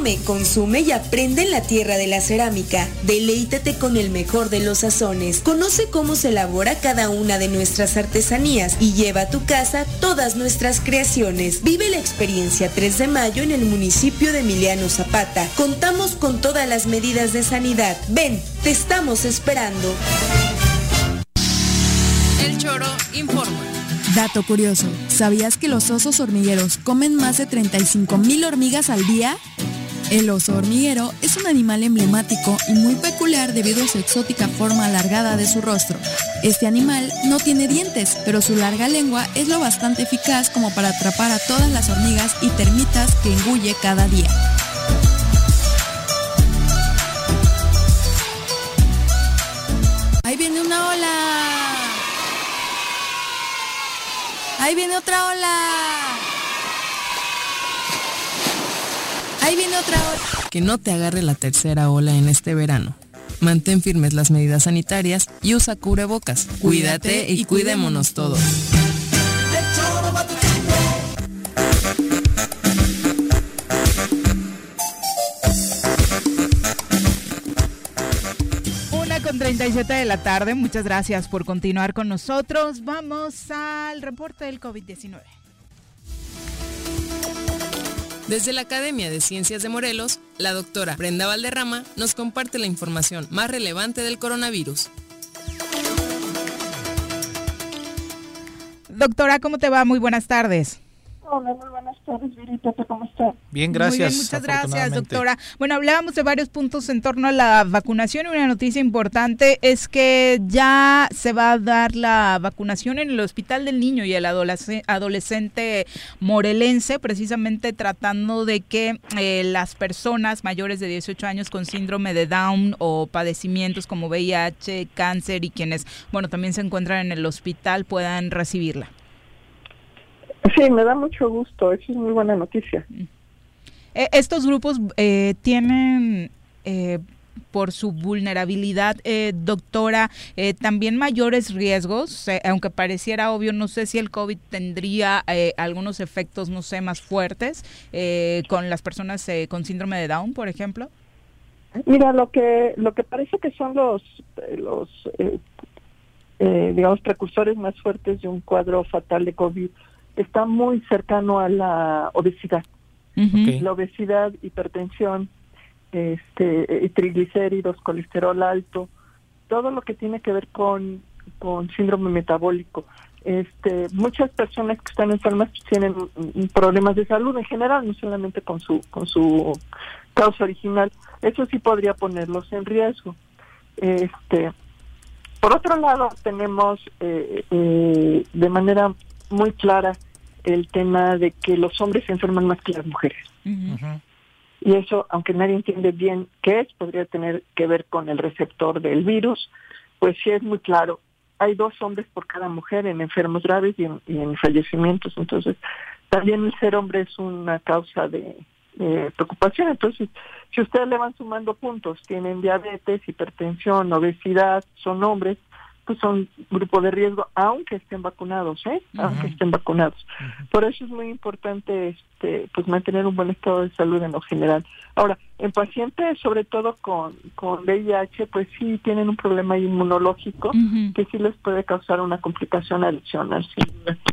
Come, consume y aprende en la tierra de la cerámica. Deleítate con el mejor de los sazones. Conoce cómo se elabora cada una de nuestras artesanías y lleva a tu casa todas nuestras creaciones. Vive la experiencia 3 de mayo en el municipio de Emiliano Zapata. Contamos con todas las medidas de sanidad. Ven, te estamos esperando. El Choro informa. Dato curioso, ¿sabías que los osos hormigueros comen más de 35 mil hormigas al día? El oso hormiguero es un animal emblemático y muy peculiar debido a su exótica forma alargada de su rostro. Este animal no tiene dientes, pero su larga lengua es lo bastante eficaz como para atrapar a todas las hormigas y termitas que engulle cada día. Ahí viene una ola. Ahí viene otra ola. Ahí viene otra ola. Que no te agarre la tercera ola en este verano. Mantén firmes las medidas sanitarias y usa cubrebocas. Cuídate y cuidémonos todos. Una con 37 de la tarde. Muchas gracias por continuar con nosotros. Vamos al reporte del COVID-19. Desde la Academia de Ciencias de Morelos, la doctora Brenda Valderrama nos comparte la información más relevante del coronavirus. Doctora, ¿cómo te va? Muy buenas tardes. Hola, muy buenas tardes, Virita, ¿cómo estás? Bien, gracias. Muy bien, muchas gracias, doctora. Bueno, hablábamos de varios puntos en torno a la vacunación y una noticia importante es que ya se va a dar la vacunación en el Hospital del Niño y el adolescente morelense, precisamente tratando de que eh, las personas mayores de 18 años con síndrome de Down o padecimientos como VIH, cáncer y quienes, bueno, también se encuentran en el hospital puedan recibirla. Sí, me da mucho gusto, eso es muy buena noticia. Eh, estos grupos eh, tienen, eh, por su vulnerabilidad, eh, doctora, eh, también mayores riesgos, eh, aunque pareciera obvio, no sé si el COVID tendría algunos efectos, no sé, más fuertes con las personas con síndrome de Down, por ejemplo. Mira, lo que lo que parece que son los los digamos precursores más fuertes de un cuadro fatal de COVID está muy cercano a la obesidad. La obesidad, hipertensión, este, eh, triglicéridos, colesterol alto, todo lo que tiene que ver con, con síndrome metabólico. Este, muchas personas que están enfermas tienen problemas de salud en general, no solamente con su con su causa original. Eso sí podría ponerlos en riesgo. Este, por otro lado, tenemos eh, eh, de manera muy clara el tema de que los hombres se enferman más que las mujeres. Y eso, aunque nadie entiende bien qué es, podría tener que ver con el receptor del virus, pues sí es muy claro. Hay dos hombres por cada mujer en enfermos graves y en, y en fallecimientos, entonces también el ser hombre es una causa de, de preocupación. Entonces, si ustedes le van sumando puntos, tienen diabetes, hipertensión, obesidad, son hombres, pues son grupo de riesgo, aunque estén vacunados, ¿eh? Aunque estén vacunados. Por eso es muy importante, este, pues mantener un buen estado de salud en lo general. Ahora, en pacientes, sobre todo con, con VIH, pues sí tienen un problema inmunológico que sí les puede causar una complicación adicional. Sí.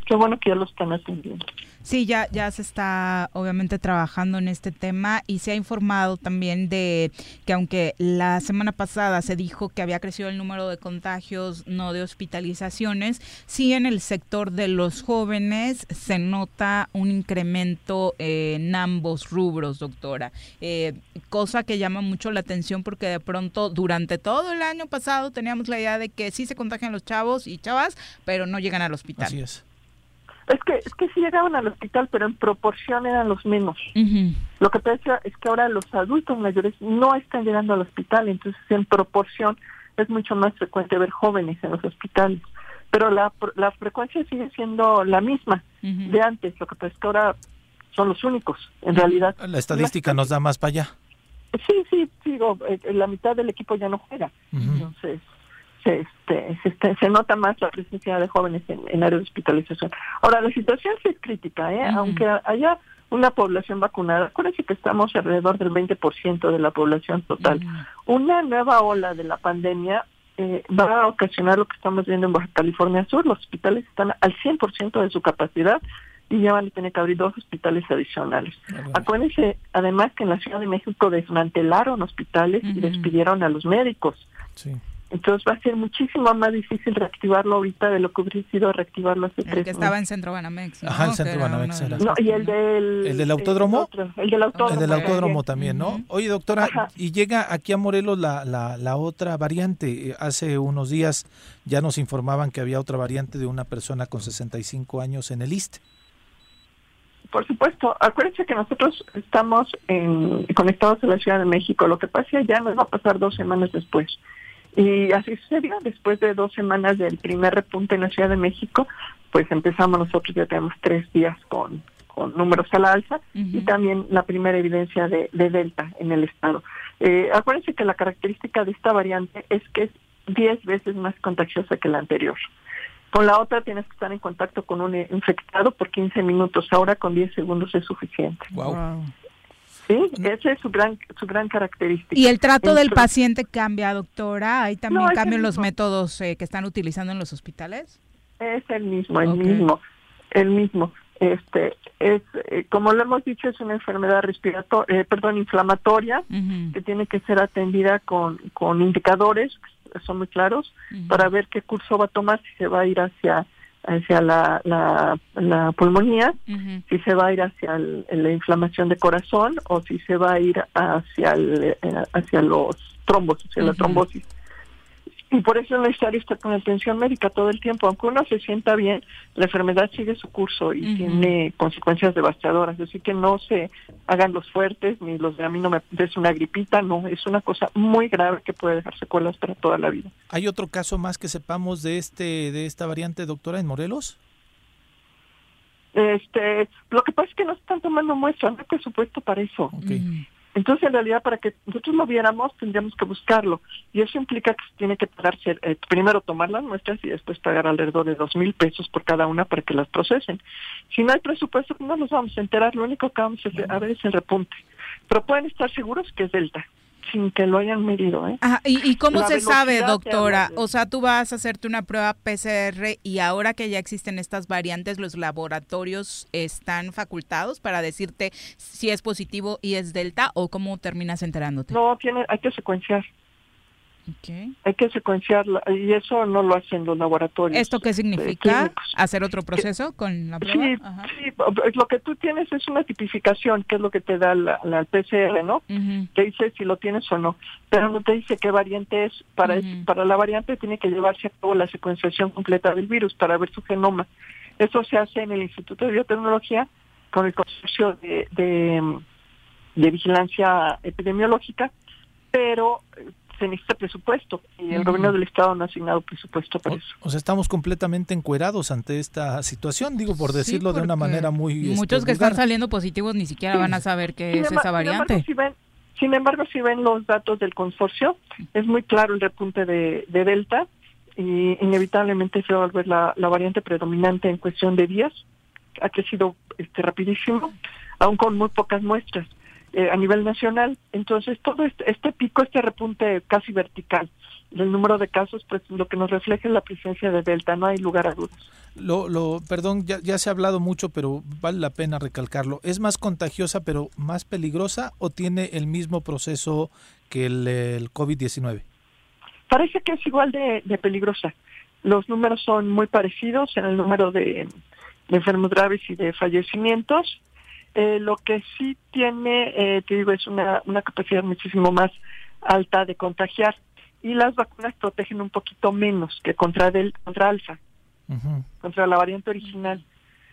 Qué bueno que ya lo están atendiendo. Sí, ya, ya se está obviamente trabajando en este tema y se ha informado también de que aunque la semana pasada se dijo que había crecido el número de contagios, no de hospitalizaciones, sí en el sector de los jóvenes se nota un incremento en ambos rubros, doctora. Eh, cosa que llama mucho la atención porque de pronto durante todo el año pasado teníamos la idea de que sí se contagian los chavos y chavas, pero no llegan al hospital. Así es. Es que, es que sí llegaban al hospital, pero en proporción eran los menos. Lo que pasa es que ahora los adultos mayores no están llegando al hospital, entonces en proporción es mucho más frecuente ver jóvenes en los hospitales. Pero la, la frecuencia sigue siendo la misma de antes, lo que pasa es que ahora son los únicos, en realidad. La estadística nos da más para allá. Sí, sí, digo, eh, la mitad del equipo ya no juega. Entonces, se, este, se, se, nota más la presencia de jóvenes en, en áreas de hospitalización. Ahora, la situación sí es crítica, ¿eh? aunque haya una población vacunada, acuérdense que estamos alrededor del 20% de la población total. Una nueva ola de la pandemia eh, va a ocasionar lo que estamos viendo en Baja California Sur. Los hospitales están al 100% de su capacidad y ya van a tener que abrir dos hospitales adicionales. Acuérdense, además, que en la Ciudad de México desmantelaron hospitales y despidieron a los médicos. Entonces va a ser muchísimo más difícil reactivarlo ahorita de lo que hubiera sido reactivarlo hace el tres que estaba en Centro Banamex. Ajá, el Centro Banamex era. No, y el del... ¿El del autódromo? El, del autódromo. El del autódromo también, ¿no? Oye, doctora, y llega aquí a Morelos la, la, la otra variante. Hace unos días ya nos informaban que había otra variante de una persona con 65 años en el ISTE. Por supuesto, acuérdense que nosotros estamos en, conectados a la Ciudad de México. Lo que pasa ya nos va a pasar dos semanas después. Y así sucedió, después de dos semanas del primer repunte en la Ciudad de México, pues empezamos nosotros, ya tenemos tres días con, con números a la alza y también la primera evidencia de, de Delta en el estado. Eh, acuérdense que la característica de esta variante es que es diez veces más contagiosa que la anterior. Con la otra tienes que estar en contacto con un infectado por 15 minutos, ahora con 10 segundos es suficiente. Wow. Sí, esa es su gran su gran característica. ¿Y el trato del paciente cambia, doctora? ¿Hay también cambios en los métodos eh, que están utilizando en los hospitales? Es el mismo, el mismo, el mismo. Este es eh, como lo hemos dicho es una enfermedad respiratoria, eh, perdón, inflamatoria que tiene que ser atendida con con indicadores que son muy claros para ver qué curso va a tomar si se va a ir hacia hacia la, la, la pulmonía, si se va a ir hacia la inflamación de corazón o si se va a ir hacia, el, hacia los trombos, hacia la trombosis. Y por eso es necesario estar con atención médica todo el tiempo. Aunque uno se sienta bien, la enfermedad sigue su curso y tiene consecuencias devastadoras. Así que no se hagan los fuertes ni los de a mí no me des una gripita. No, es una cosa muy grave que puede dejar secuelas para toda la vida. ¿Hay otro caso más que sepamos de este de esta variante, doctora, en Morelos? Este, lo que pasa es que no están tomando muestras, no hay presupuesto para eso. Entonces, en realidad, para que nosotros lo viéramos, tendríamos que buscarlo. Y eso implica que tiene que pagarse, eh, primero tomar las muestras y después pagar alrededor de dos mil pesos por cada una para que las procesen. Si no hay presupuesto, no nos vamos a enterar. Lo único que vamos a ver es el repunte. Pero pueden estar seguros que es Delta sin que lo hayan medido. ¿eh? ¿y, cómo se sabe, doctora? O sea, tú vas a hacerte una prueba PCR y ahora que ya existen estas variantes, ¿los laboratorios están facultados para decirte si es positivo y es delta o cómo terminas enterándote? No, tiene, hay que secuenciar. Hay que secuenciarla y eso no lo hacen los laboratorios. ¿Esto qué significa? ¿Hacer otro proceso con la prueba? Sí, sí, lo que tú tienes es una tipificación, que es lo que te da la, la PCR, ¿no? Te dice si lo tienes o no, pero no te dice qué variante es. Para, para la variante tiene que llevarse a cabo la secuenciación completa del virus para ver su genoma. Eso se hace en el Instituto de Biotecnología con el consorcio de, de, de vigilancia epidemiológica, pero se necesita presupuesto y el gobierno del estado no ha asignado presupuesto para eso. O sea, estamos completamente encuerados ante esta situación, digo por decirlo de una manera muy... Este, muchos que están saliendo positivos ni siquiera van a saber qué es esa variante. Sin embargo, si ven, los datos del consorcio, es muy claro el repunte de, Delta y inevitablemente se va a volver la, variante predominante en cuestión de días. Ha crecido este, rapidísimo, aún con muy pocas muestras. Eh, a nivel nacional. Entonces, todo este, este pico, este repunte casi vertical del número de casos, pues lo que nos refleja es la presencia de Delta, no hay lugar a dudas. Lo, lo, perdón, ya, ya se ha hablado mucho, pero vale la pena recalcarlo. ¿Es más contagiosa, pero más peligrosa o tiene el mismo proceso que el, el COVID-19? Parece que es igual de, de, peligrosa. Los números son muy parecidos en el número de, de enfermos graves y de fallecimientos. Eh, lo que sí tiene, eh, te digo, es una, una capacidad muchísimo más alta de contagiar y las vacunas protegen un poquito menos que contra del contra alfa, contra la variante original.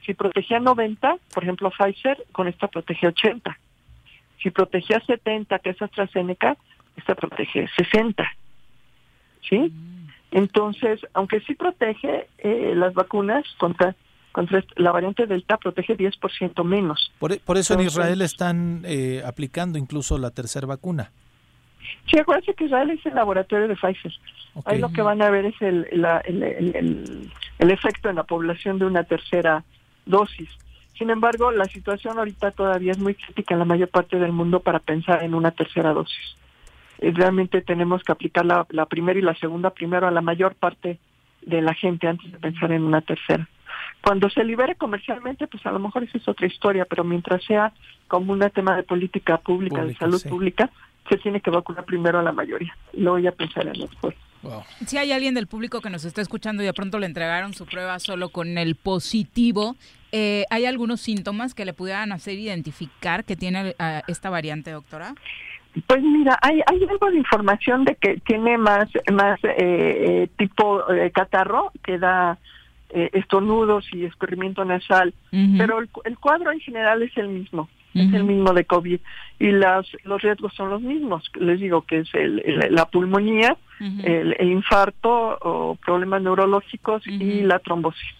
Si protegía 90, por ejemplo Pfizer, con esta protege 80. Si protegía 70, que es AstraZeneca, esta protege 60. ¿Sí? Entonces, aunque sí protege eh, las vacunas contra contra la variante Delta, protege 10% menos. Por, por eso en Israel están eh, aplicando incluso la tercera vacuna. Sí, acuérdense que Israel es el laboratorio de Pfizer. Ahí lo que van a ver es el, la- el, el- el- el efecto en la población de una tercera dosis. Sin embargo, la situación ahorita todavía es muy crítica en la mayor parte del mundo para pensar en una tercera dosis. Eh, Realmente tenemos que aplicar la, la primera y la segunda primero a la mayor parte de la gente antes de pensar en una tercera. Cuando se libere comercialmente, pues a lo mejor esa es otra historia, pero mientras sea como un tema de política pública, de salud sí. pública, se tiene que vacunar primero a la mayoría. Luego ya pensar en después. Si hay alguien del público que nos está escuchando y de pronto le entregaron su prueba solo con el positivo, eh, ¿hay algunos síntomas que le pudieran hacer identificar que tiene eh, esta variante, doctora? Pues mira, hay, hay algo de información de que tiene más, más eh, eh, tipo eh, catarro, que da eh, estornudos y escurrimiento nasal, pero el, el cuadro en general es el mismo, es el mismo de COVID y las, los riesgos son los mismos. Les digo que es el, el- la pulmonía, el infarto o problemas neurológicos y la trombosis.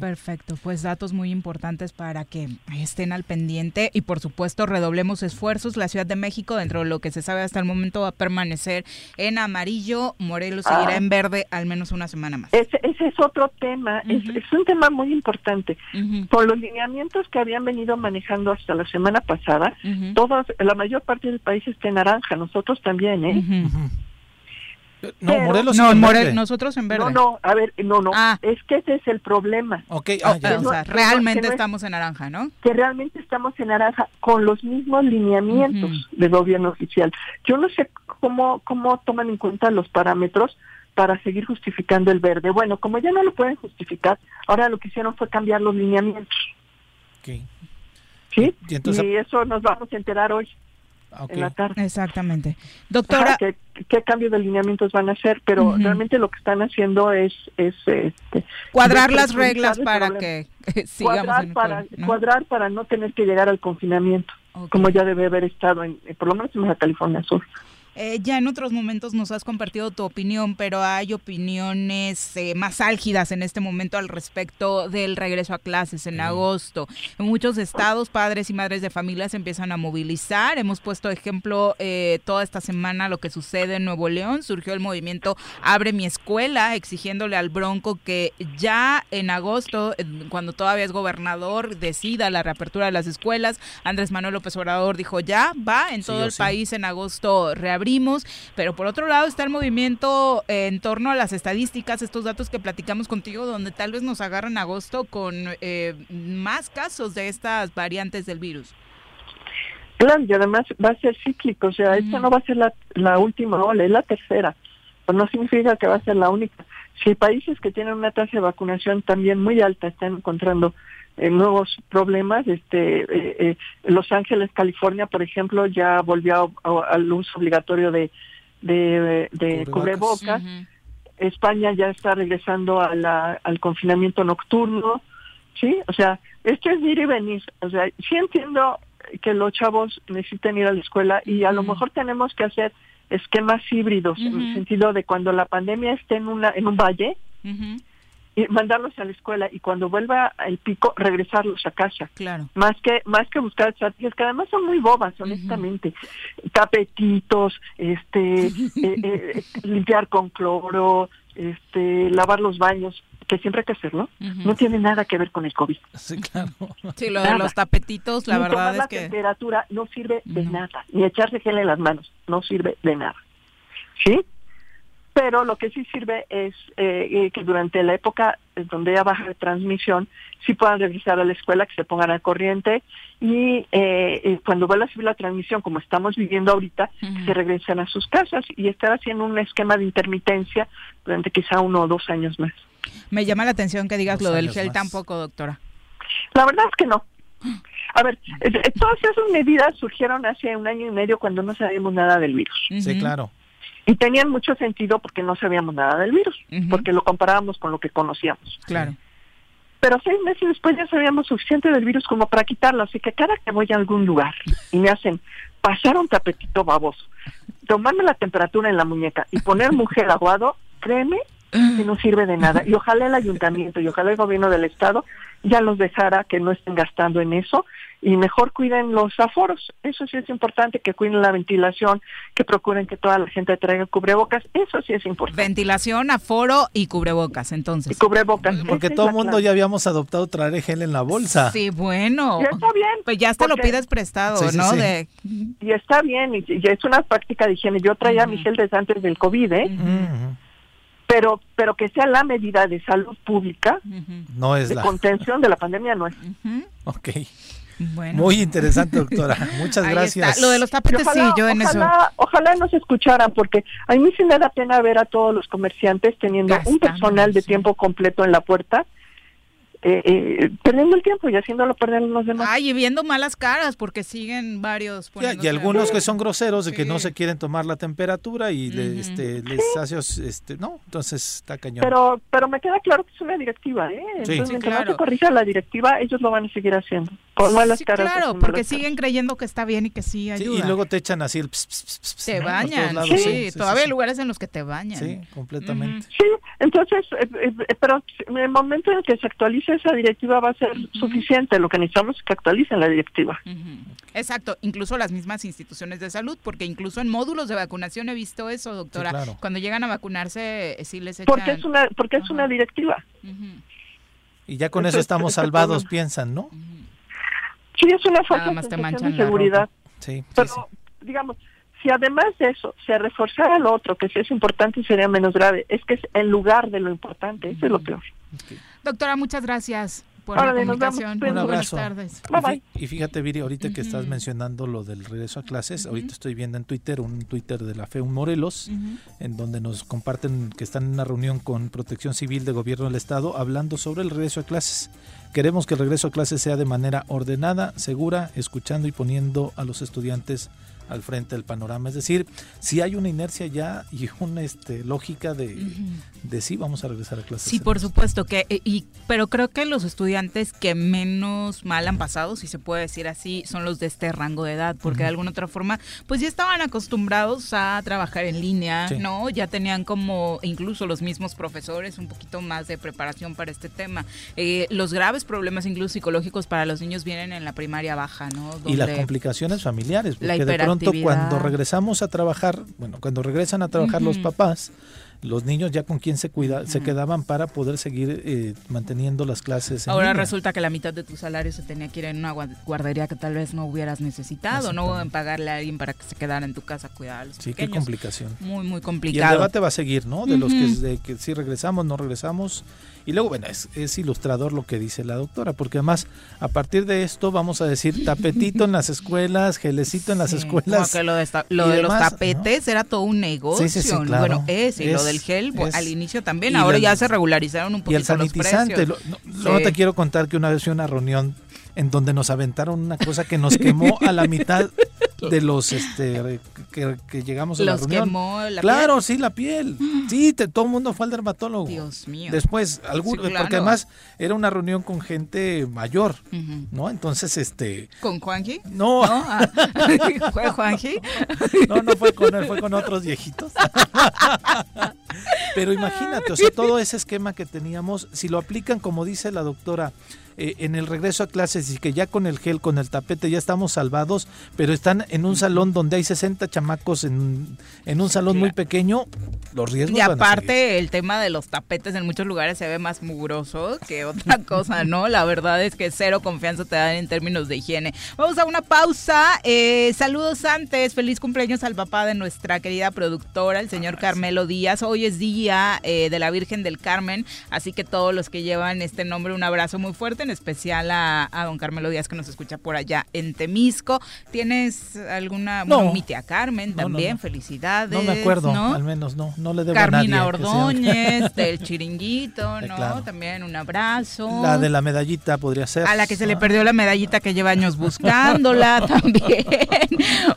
Perfecto, pues datos muy importantes para que estén al pendiente y por supuesto redoblemos esfuerzos. La Ciudad de México, dentro de lo que se sabe hasta el momento, va a permanecer en amarillo. Morelos seguirá Ah. en verde al menos una semana más. Ese, ese es otro tema, es, es un tema muy importante. Por los lineamientos que habían venido manejando hasta la semana pasada, la mayor parte del país está en naranja, nosotros también, ¿eh? No, Pero- Morelos No, en More- nosotros en verde. No, no, a ver, no, no, es que ese es el problema. Ok, ah, ya. o sea, realmente no estamos en naranja, ¿no? que realmente estamos en naranja con los mismos lineamientos del gobierno oficial. Yo no sé cómo, cómo toman en cuenta los parámetros para seguir justificando el verde. Bueno, como ya no lo pueden justificar, ahora lo que hicieron fue cambiar los lineamientos. Ok. ¿Sí? Y entonces- y eso nos vamos a enterar hoy Ok. en la tarde. Exactamente. Doctora, Ajá, ¿qué, qué cambio de lineamientos van a hacer? Pero realmente lo que están haciendo es... es este, cuadrar las reglas para problema. que sigamos cuadrar en el para COVID, ¿no? cuadrar para no tener que llegar al confinamiento como ya debe haber estado en eh, por lo menos en la California Sur Eh, ya en otros momentos nos has compartido tu opinión, pero hay opiniones eh, más álgidas en este momento al respecto del regreso a clases en agosto. En muchos estados, padres y madres de familia se empiezan a movilizar. Hemos puesto ejemplo eh, toda esta semana lo que sucede en Nuevo León. Surgió el movimiento Abre mi escuela, exigiéndole al Bronco que ya en agosto, cuando todavía es gobernador, decida la reapertura de las escuelas. Andrés Manuel López Obrador dijo ya, va, en todo el sí. país en agosto pero por otro lado está el movimiento eh, en torno a las estadísticas, estos datos que platicamos contigo, donde tal vez nos agarran agosto con eh, más casos de estas variantes del virus. claro y además va a ser cíclico o sea esta no va a ser la, la última ola es la tercera pero no significa que va a ser la única si países que tienen una tasa de vacunación también muy alta están encontrando eh, nuevos problemas este eh, eh, Los Ángeles California por ejemplo ya volvió a- a- al uso obligatorio de de, de cubrebocas. España ya está regresando a la, al confinamiento nocturno, ¿sí? O sea, esto es ir y venir. O sea, sí entiendo que los chavos necesitan ir a la escuela y a lo mejor tenemos que hacer esquemas híbridos en el sentido de cuando la pandemia esté en una en un valle mandarlos a la escuela y cuando vuelva el pico regresarlos a casa claro más que más que buscar estrategias que además son muy bobas honestamente tapetitos este eh, eh, limpiar con cloro este lavar los baños que siempre hay que hacerlo, no tiene nada que ver con el COVID. Sí, claro. Sí, lo de los tapetitos, la Ni verdad tomar es la que... temperatura no sirve de nada, ni echarse gel en las manos, no sirve de nada. ¿Sí? Pero lo que sí sirve es eh, eh, que durante la época en donde haya baja de transmisión, sí puedan regresar a la escuela, que se pongan al corriente y eh, eh, cuando vuelva a subir la transmisión, como estamos viviendo ahorita, Ujú. se regresen a sus casas y estar haciendo un esquema de intermitencia durante quizá uno o dos años más. Me llama la atención que digas Dos lo del gel más. tampoco, doctora. La verdad es que no. A ver, eh, eh, todas esas medidas surgieron hace un año y medio cuando no sabíamos nada del virus. Sí, claro. Y tenían mucho sentido porque no sabíamos nada del virus, porque lo comparábamos con lo que conocíamos. Claro. Pero seis meses después ya sabíamos suficiente del virus como para quitarlo, así que cada que voy a algún lugar y me hacen pasar un tapetito baboso, tomarme la temperatura en la muñeca y ponerme un gel aguado, créeme que no sirve de nada. Y ojalá el ayuntamiento y ojalá el gobierno del estado ya los dejara que no estén gastando en eso y mejor cuiden los aforos. Eso sí es importante, que cuiden la ventilación, que procuren que toda la gente traiga cubrebocas. Eso sí es importante. Ventilación, aforo y cubrebocas, entonces. Y cubrebocas. Porque todo el mundo ya habíamos adoptado traer gel en la bolsa. Sí, bueno. Ya está bien. Pues ya hasta lo pides prestado, Sí, sí, ¿no? sí. De Y está bien, y, y es una práctica de higiene. Yo traía mi gel desde antes del COVID, ¿eh? Pero, pero que sea la medida de salud pública, No es de la. contención de la pandemia, no es. Ok. Bueno. Muy interesante, doctora. Muchas Ahí gracias. está. Lo de los tapetes, ojalá, sí, yo en eso. ojalá, ojalá nos escucharan, porque a mí sí me da pena ver a todos los comerciantes teniendo un personal de tiempo completo en la puerta, eh, eh, perdiendo el tiempo y haciéndolo perder a los demás. Ay, y viendo malas caras porque siguen varios Ya, y algunos que son groseros de que no se quieren tomar la temperatura y le- este, les hace, os- este, no, entonces está cañón. Pero, pero me queda claro que es una directiva, ¿eh? Sí. Entonces, Sí, mientras claro. no se corrija la directiva, ellos lo van a seguir haciendo. Por malas Sí, caras. claro, por porque siguen creyendo que está bien y que sí Sí, ayuda. y luego te echan así el ps, ps, ps, ps, te bañan, lados, sí, sí, sí, todavía hay sí. lugares en los que te bañan. Sí, completamente. Sí, entonces, eh, eh, pero en el momento en el que se actualice esa directiva va a ser suficiente. Lo que necesitamos es que actualicen la directiva. Exacto, incluso las mismas instituciones de salud, porque incluso en módulos de vacunación he visto eso, doctora. Sí, claro. Cuando llegan a vacunarse, eh, sí les echan... Porque es una, porque es una directiva. Y ya con eso estamos salvados, piensan, ¿no? Sí, es una más manchan de seguridad. Sí, sí, Pero, sí. digamos, si además de eso se reforzara lo otro, que sí es importante y sería menos grave, es que es en lugar de lo importante, eso es lo peor. Doctora, muchas gracias por Órale, la nos vemos. comunicación. Un Buenas abrazo. tardes. Y fí- Y fíjate, Viri, ahorita que estás mencionando lo del regreso a clases, ahorita estoy viendo en Twitter un Twitter de la FEUM Morelos, en donde nos comparten que están en una reunión con Protección Civil de Gobierno del Estado hablando sobre el regreso a clases. Queremos que el regreso a clases sea de manera ordenada, segura, escuchando y poniendo a los estudiantes al frente del panorama. Es decir, si hay una inercia ya y una este, lógica de, de sí, vamos a regresar a clases. Sí, por supuesto que, eh, y, pero creo que los estudiantes que menos mal han pasado, si se puede decir así, son los de este rango de edad, porque de alguna otra forma, pues ya estaban acostumbrados a trabajar en línea, Sí. ¿no? Ya tenían como, incluso los mismos profesores, un poquito más de preparación para este tema. Eh, los graves problemas, incluso psicológicos para los niños, vienen en la primaria baja, ¿no? y las complicaciones familiares, La porque de pronto cuando regresamos a trabajar, bueno, cuando regresan a trabajar los papás, los niños ya con quién se cuida, se quedaban para poder seguir eh, manteniendo las clases. en Ahora línea. resulta que la mitad de tu salario se tenía que ir en una gua- guardería que tal vez no hubieras necesitado, no en pagarle a alguien para que se quedara en tu casa a cuidar a los Sí, qué complicación. Muy, muy Y el complicado. debate va a seguir, ¿no? De los que, de que si regresamos, no regresamos. Y luego, bueno, es, es ilustrador lo que dice la doctora, porque además, a partir de esto, vamos a decir tapetito en las escuelas, gelecito en las escuelas. que lo de, lo de los tapetes era todo un negocio. Sí, sí, sí, claro. Bueno, es, y lo Es- del gel, es- al inicio también. y Ahora ya se regularizaron un Y poquito el sanitizante. los Lo- precios. no- Luego Sí. te quiero contar que una vez fui a una reunión en donde nos aventaron una cosa que nos quemó a la mitad de los este que, que llegamos a la reunión. quemó la claro, piel. sí, la piel. Sí, te- todo el mundo fue al dermatólogo. Dios mío. Después, algún, Sí, claro. porque además era una reunión con gente mayor. ¿no? Entonces, este, ¿Con Juanji? No. Ah. ¿Fue Juanji? no, no fue con él, fue con otros viejitos. Pero imagínate, o sea, todo ese esquema que teníamos, si lo aplican como dice la doctora, eh, en el regreso a clases y que ya con el gel, con el tapete ya estamos salvados, pero están en un salón donde hay 60 chamacos en, en un salón muy pequeño, los riesgos Y aparte el tema de los tapetes en muchos lugares se ve más mugroso que otra cosa, ¿no? La verdad es que cero confianza te dan en términos de higiene. Vamos a una pausa. Eh, saludos antes, feliz cumpleaños al papá de nuestra querida productora, el señor Carmelo Díaz. Hoy es día eh, de la Virgen del Carmen, así que todos los que llevan este nombre, un abrazo muy fuerte, en especial a, a don Carmelo Díaz que nos escucha por allá en Temisco. ¿Tienes alguna, No. bueno, mi tía Carmen No, no, también, no. felicidades. No me acuerdo, ¿no? al menos no, no le debo Carmina a nadie. Ordóñez, del Chiringuito, ¿no? claro. También un abrazo. La de la medallita podría ser. A la que se le perdió la medallita que lleva años buscándola también.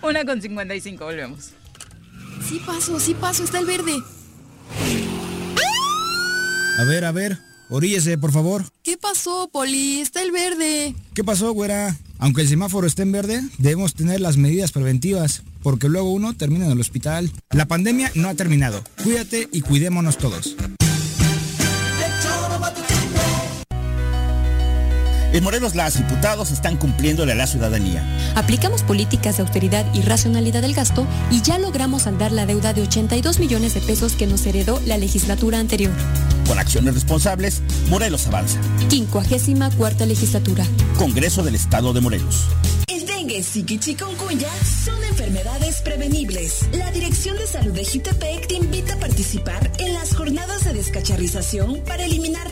Una con 55, volvemos. Sí paso, sí paso, está el verde. A ver, a ver, oríllese, por favor. ¿Qué pasó, Poli? Está el verde. ¿Qué pasó, güera? Aunque el semáforo esté en verde, debemos tener las medidas preventivas, porque luego uno termina en el hospital. La pandemia no ha terminado. Cuídate y cuidémonos todos. En Morelos las diputados están cumpliéndole a la ciudadanía. Aplicamos políticas de austeridad y racionalidad del gasto y ya logramos saldar la deuda de 82 millones de pesos que nos heredó la legislatura anterior. Con acciones responsables, Morelos avanza. 54 legislatura. Congreso del Estado de Morelos. El dengue, y chikungunya son enfermedades prevenibles. La Dirección de Salud de Jutepec te invita a participar en las jornadas de descacharrización para eliminar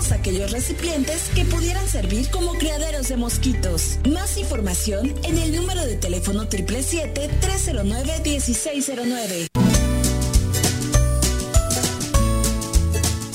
todos aquellos recipientes que pudieran servir como criaderos de mosquitos. Más información en el número de teléfono 777-309-1609.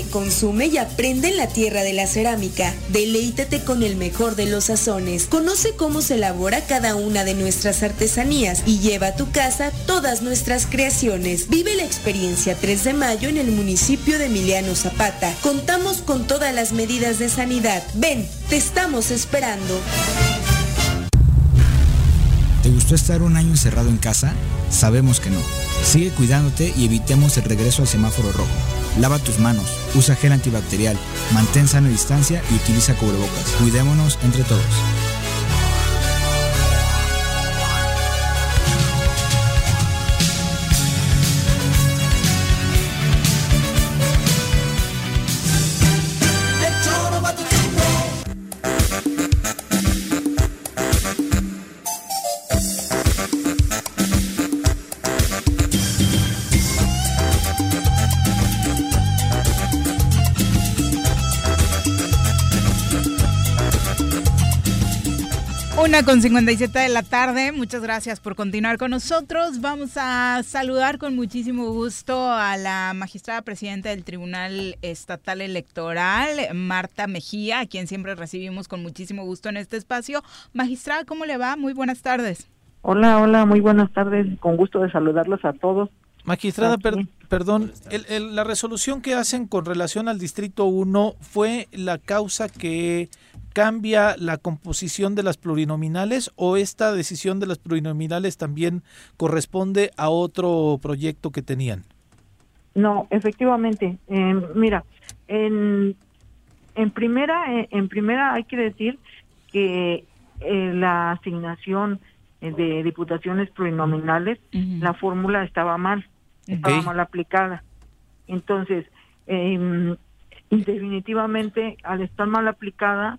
Consume y aprende en la tierra de la cerámica. Deleítate con el mejor de los sazones. Conoce cómo se elabora cada una de nuestras artesanías y lleva a tu casa todas nuestras creaciones. Vive la experiencia 3 de mayo en el municipio de Emiliano Zapata. Contamos con todas las medidas de sanidad. Ven, te estamos esperando. ¿Te gustó estar un año encerrado en casa? Sabemos que no. Sigue cuidándote y evitemos el regreso al semáforo rojo. Lava tus manos, usa gel antibacterial, mantén sana distancia y utiliza cubrebocas. Cuidémonos entre todos. Una con 57 de la tarde. Muchas gracias por continuar con nosotros. Vamos a saludar con muchísimo gusto a la magistrada presidenta del Tribunal Estatal Electoral, Marta Mejía, a quien siempre recibimos con muchísimo gusto en este espacio. Magistrada, ¿cómo le va? Muy buenas tardes. Hola, hola, muy buenas tardes. Con gusto de saludarlos a todos. Magistrada, per- perdón, el- el- la resolución que hacen con relación al Distrito 1 fue la causa que cambia la composición de las plurinominales o esta decisión de las plurinominales también corresponde a otro proyecto que tenían? No, efectivamente. eh, mira, en, en primera, eh, en primera hay que decir que eh, la asignación eh, de diputaciones plurinominales, la fórmula estaba mal, estaba mal aplicada. Entonces, eh, definitivamente, al estar mal aplicada,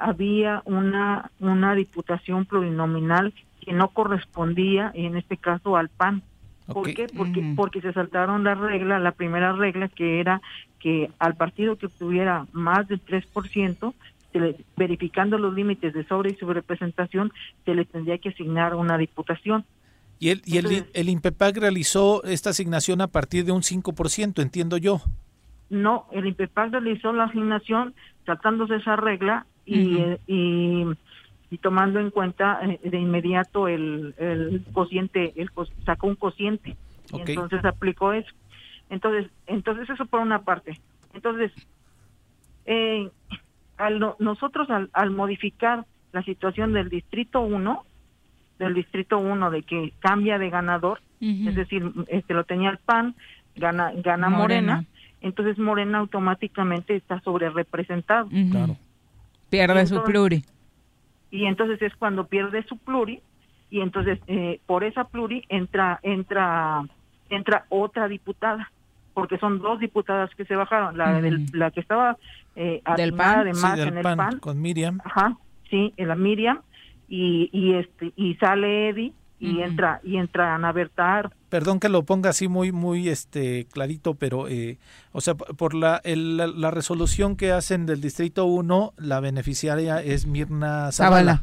había una una diputación plurinominal que no correspondía, en este caso al PAN. ¿Por qué? Porque, porque se saltaron la regla, la primera regla que era que al partido que obtuviera más del 3%, se le- verificando los límites de sobre y subrepresentación, se le tendría que asignar una diputación. Y el, y el, el INPEPAC realizó esta asignación a partir de un 5%, entiendo yo. No, el INPEPAC realizó la asignación saltándose esa regla y, eh, y, y tomando en cuenta eh, de inmediato el, el cociente, el, sacó un cociente. Y entonces aplicó eso. Entonces, entonces eso por una parte. Entonces, eh, al no- nosotros al, al modificar la situación del distrito 1, del distrito 1 de que cambia de ganador, es decir, este lo tenía el PAN, gana gana Morena, Morena. entonces Morena automáticamente está sobre representado. Ujú. Pierde su pluri. y entonces es cuando pierde su pluri y entonces eh, por esa pluri entra entra entra otra diputada porque son dos diputadas que se bajaron la del- la que estaba eh, Del PAN. además Sí, del en el PAN, PAN con Miriam. ajá sí en la Miriam y y este y sale Eddie y entra y entra Ana Berta Perdón que lo ponga así muy muy este clarito, pero eh, o sea, por la, el- la la resolución que hacen del distrito 1, la beneficiaria es Mirna Zavala.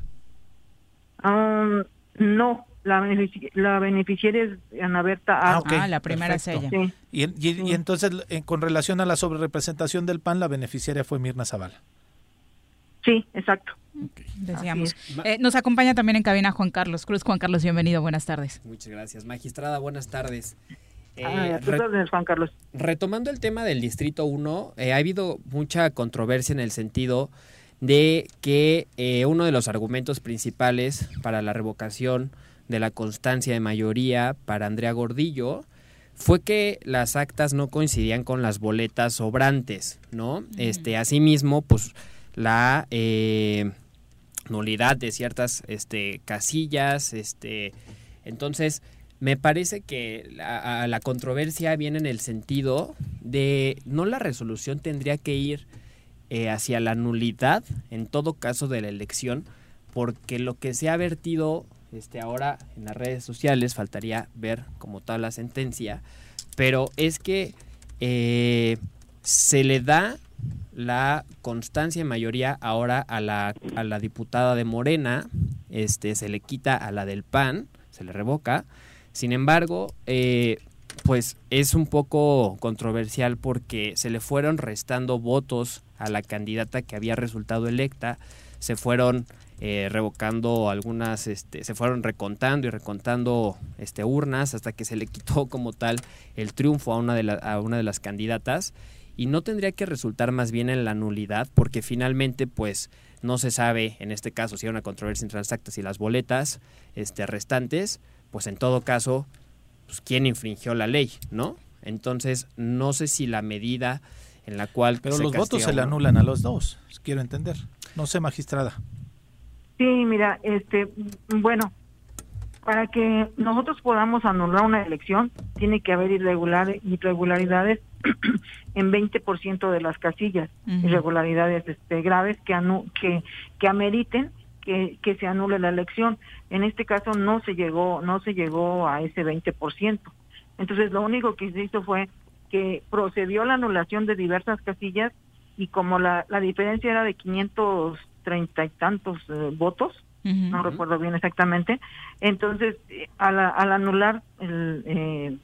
Um, no, la, benefici- la beneficiaria es Ana Berta Ah, Arce. ok, perfecto. Sí. Y, en- y- y entonces, eh, con relación a la sobrerepresentación del PAN, la beneficiaria fue Mirna Zavala. Sí, exacto. Decíamos. Eh, nos acompaña también en cabina Juan Carlos Cruz. Juan Carlos, bienvenido, buenas tardes. Muchas gracias. Magistrada, buenas tardes. Eh, Ah, órdenes, Juan Carlos. retomando el tema del Distrito 1, eh, ha habido mucha controversia en el sentido de que eh, uno de los argumentos principales para la revocación de la constancia de mayoría para Andrea Gordillo fue que las actas no coincidían con las boletas sobrantes, ¿no? Este, asimismo, pues la eh, nulidad de ciertas este, casillas, este, entonces me parece que a- la controversia viene en el sentido de no la resolución tendría que ir eh, hacia la nulidad en todo caso de la elección, porque lo que se ha vertido este, ahora en las redes sociales, faltaría ver como tal la sentencia, pero es que eh, se le da la constancia en mayoría ahora a la, a la diputada de Morena, este, se le quita a la del PAN, se le revoca. Sin embargo, eh, pues es un poco controversial porque se le fueron restando votos a la candidata que había resultado electa, se fueron eh, revocando algunas, este, se fueron recontando y recontando este, urnas hasta que se le quitó como tal el triunfo a una de, la- a una de las candidatas y no tendría que resultar más bien en la nulidad porque finalmente pues no se sabe en este caso si hay una controversia entre las actas y las boletas este, restantes, pues en todo caso pues quién infringió la ley, ¿no? Entonces no sé si la medida en la cual Pero se los votos se le anulan a los dos, quiero entender. No sé, magistrada. Sí, mira, este, bueno, para que nosotros podamos anular una elección, tiene que haber irregular, irregularidades en 20% de las casillas, irregularidades este, graves que, anu que, que ameriten que, que se anule la elección. En este caso no se llegó, no se llegó a ese 20%. Entonces lo único que se hizo fue que procedió la anulación de diversas casillas y como la, la diferencia era de 530 y tantos eh, votos, no recuerdo bien exactamente, entonces eh, al, al anular el, eh,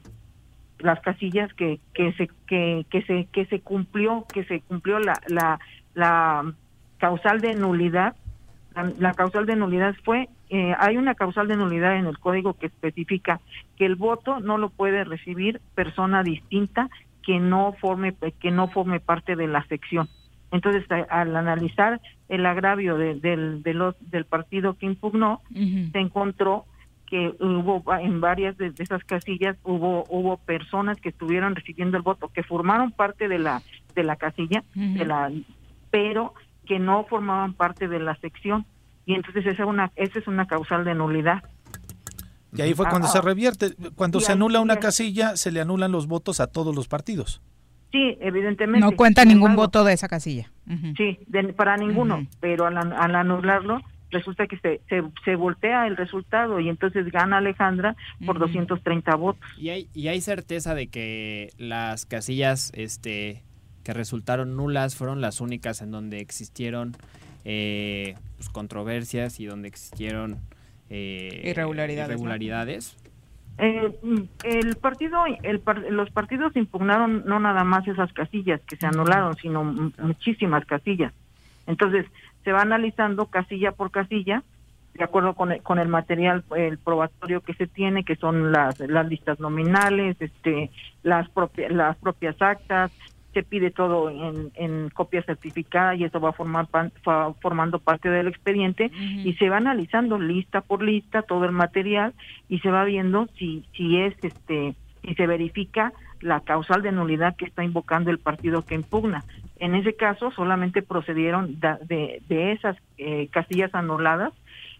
las casillas que, que se que, que se que se cumplió que se cumplió la la, la causal de nulidad. La, la causal de nulidad fue eh, hay una causal de nulidad en el código que especifica que el voto no lo puede recibir persona distinta que no forme que no forme parte de la sección. Entonces a- al analizar el agravio de- del de los del partido que impugnó se encontró que hubo en varias de, esas casillas hubo hubo personas que estuvieron recibiendo el voto que formaron parte de la de la casilla de la pero que no formaban parte de la sección y entonces esa es una esa es una causal de nulidad Y ahí fue cuando Ah, se ah. revierte. Cuando se anula una casilla, se le anulan los votos a todos los partidos. sí evidentemente No cuenta ningún embargo, voto de esa casilla. Sí, de- para ninguno, pero al anularlo resulta que se, se, se voltea el resultado y entonces gana Alejandra por 230 votos. Y hay, y hay certeza de que las casillas este, que resultaron nulas fueron las únicas en donde existieron eh, pues, controversias y donde existieron eh, Irregularidades, ¿no? irregularidades. Eh, el partido, el, par- los partidos impugnaron no nada más esas casillas que se anularon, sino muchísimas casillas. Entonces, se va analizando casilla por casilla de acuerdo con el, con el material el probatorio que se tiene que son las las listas nominales este las propias las propias actas se pide todo en, en copia certificada y eso va a formar pan- fa- formando parte del expediente y se va analizando lista por lista todo el material y se va viendo si si es este si se verifica la causal de nulidad que está invocando el partido que impugna. En ese caso solamente procedieron de, de esas eh, casillas anuladas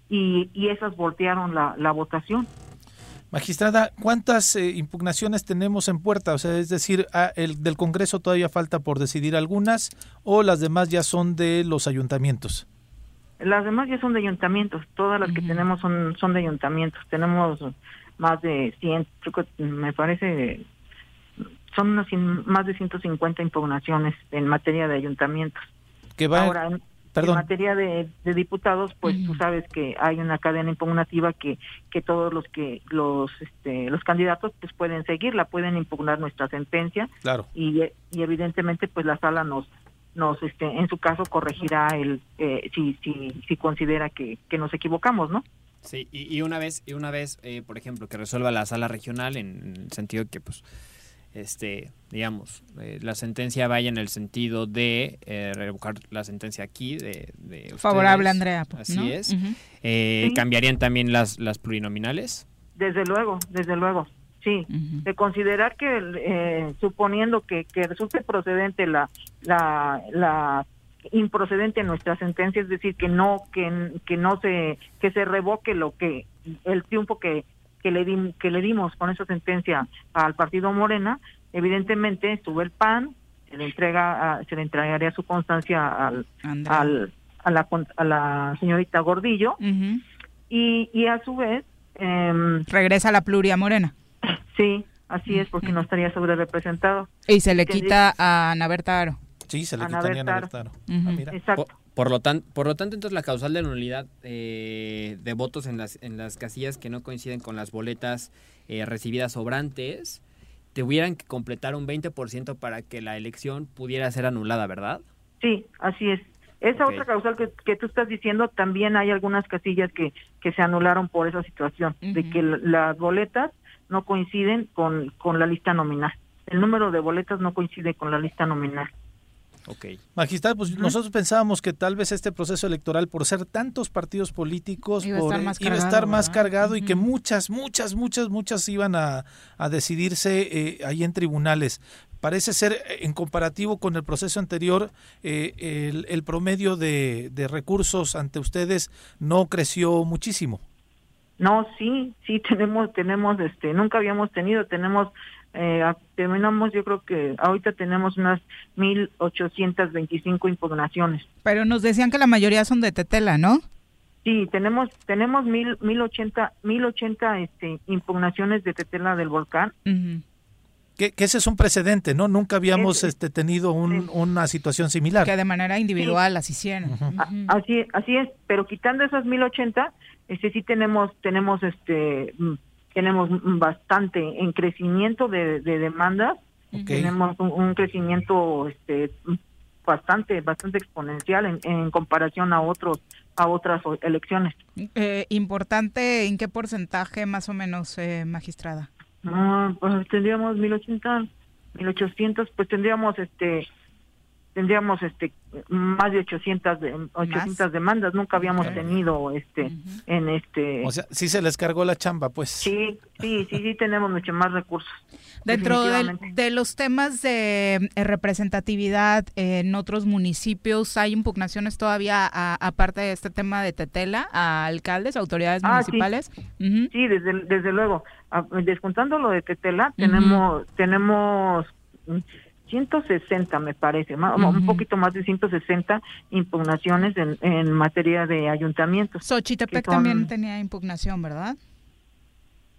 y, y esas voltearon la, la votación. Magistrada, ¿cuántas eh, impugnaciones tenemos en puerta? O sea, es decir, ah, el del Congreso todavía falta por decidir algunas o las demás ya son de los ayuntamientos. Las demás ya son de ayuntamientos, todas las que tenemos son, son de ayuntamientos. Tenemos más de 100, creo que me parece, son unas cien- más de 150 impugnaciones en materia de ayuntamientos. Que va, Ahora, en, perdón. en materia de, de diputados, pues tú sabes que hay una cadena impugnativa que, que todos los que los este, los candidatos pues pueden seguirla, pueden impugnar nuestra sentencia Claro. y, y evidentemente pues la sala nos nos este en su caso corregirá el eh, si si si considera que, que nos equivocamos, ¿no? Sí, y, y una vez, y una vez, eh, por ejemplo, que resuelva la sala regional en, en el sentido que, pues, este, digamos, eh, la sentencia vaya en el sentido de eh, revocar la sentencia aquí de, de. Favorable Andrea, pues, Así ¿no? es. Eh, Sí. ¿Cambiarían también las, las plurinominales? Desde luego, desde luego, sí. De considerar que, eh, suponiendo que, que resulte procedente la, la, la improcedente nuestra sentencia, es decir, que no, que, que no se, que se revoque lo que, el triunfo que, que le dim- que le dimos con esa sentencia al partido Morena, evidentemente sube el PAN, se le entrega, a- se le entregaría su constancia al, al, a la, con- a la señorita Gordillo, y, y a su vez, em, Regresa la pluria morena. Sí, así es, porque no estaría sobre representado. Y se le quita a Ana Berta Aro. Sí, se le Ana quitarían a Bertaro. Ujú. Exacto. Por, lo tan, por lo tanto, entonces la causal de nulidad eh, de votos en las, en las casillas que no coinciden con las boletas eh, recibidas sobrantes, tuvieran que completar un 20% para que la elección pudiera ser anulada, ¿verdad? Sí, así es. Esa otra causal que, que tú estás diciendo, también hay algunas casillas que, que se anularon por esa situación, de que las boletas no coinciden con, con la lista nominal. El número de boletas no coincide con la lista nominal. Ok. Magistrada, pues nosotros pensábamos que tal vez este proceso electoral, por ser tantos partidos políticos, Iba a por- estar más iba a cargado, estar más ¿verdad? cargado y que muchas, muchas, muchas, muchas iban a, a decidirse eh, ahí en tribunales. Parece ser, eh, en comparativo con el proceso anterior, eh, el, el promedio de, de recursos ante ustedes no creció muchísimo. No, sí, sí tenemos, tenemos, este, nunca habíamos tenido, tenemos, eh, terminamos, yo creo que ahorita tenemos unas 1.825 impugnaciones. Pero nos decían que la mayoría son de Tetela, ¿no? Sí, tenemos, tenemos mil, mil ochenta, mil ochenta, este, impugnaciones de Tetela del Volcán. Que, que ese es un precedente, ¿no? Nunca habíamos este, tenido un- una situación similar. Que de manera individual las hicieron. Así, así es, pero quitando esas 1080, este sí tenemos tenemos este tenemos mm, bastante en crecimiento de, de demandas, tenemos un, un crecimiento este bastante bastante exponencial en, en comparación a otros a otras o- elecciones. Eh, importante, ¿en qué porcentaje más o menos, eh, magistrada? No, pues tendríamos 1080, 1800, pues tendríamos este tendríamos este más de 800 de, 800 demandas, nunca habíamos tenido este en este O sea, sí se les cargó la chamba, pues. Sí, sí, sí, sí tenemos mucho más recursos. Dentro de, los temas de eh, representatividad en otros municipios, ¿hay impugnaciones todavía, a- aparte de este tema de Tetela, a alcaldes, autoridades Ah, sí. municipales? Sí, desde, desde luego. Ah, Descontando lo de Tetela, tenemos tenemos 160, me parece, un poquito más de 160 impugnaciones en, en materia de ayuntamientos. Xochitepec son- también tenía impugnación, ¿verdad?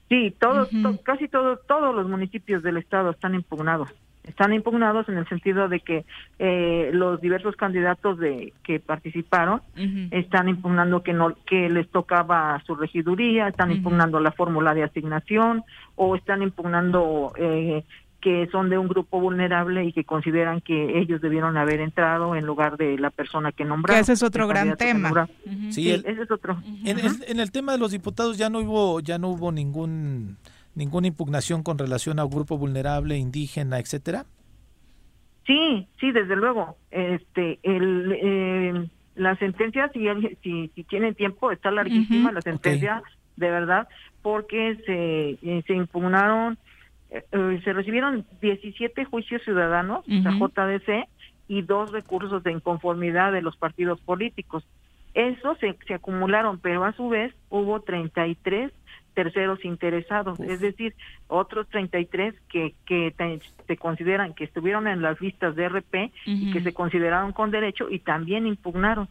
Sí, todos, to- casi todos, todos los municipios del estado están impugnados. Están impugnados en el sentido de que eh, los diversos candidatos de que participaron están impugnando que no que les tocaba su regiduría, están impugnando la fórmula de asignación o están impugnando eh, que son de un grupo vulnerable y que consideran que ellos debieron haber entrado en lugar de la persona que nombraron. Que ese es otro gran tema. Sí, ese es otro. En, el, en el tema de los diputados ya no hubo ya no hubo ningún ninguna impugnación con relación a un grupo vulnerable, indígena, etcétera. Sí, sí, desde luego. Este, el, eh, la sentencia, si, si, si tienen tiempo, está larguísima la sentencia, de verdad, porque se, eh, se impugnaron eh, se recibieron 17 juicios ciudadanos, JDC, y dos recursos de inconformidad de los partidos políticos. Eso se, se acumularon, pero a su vez hubo 33 terceros interesados, es decir, otros 33 que, que se consideran que estuvieron en las listas de RP y que se consideraron con derecho y también impugnaron.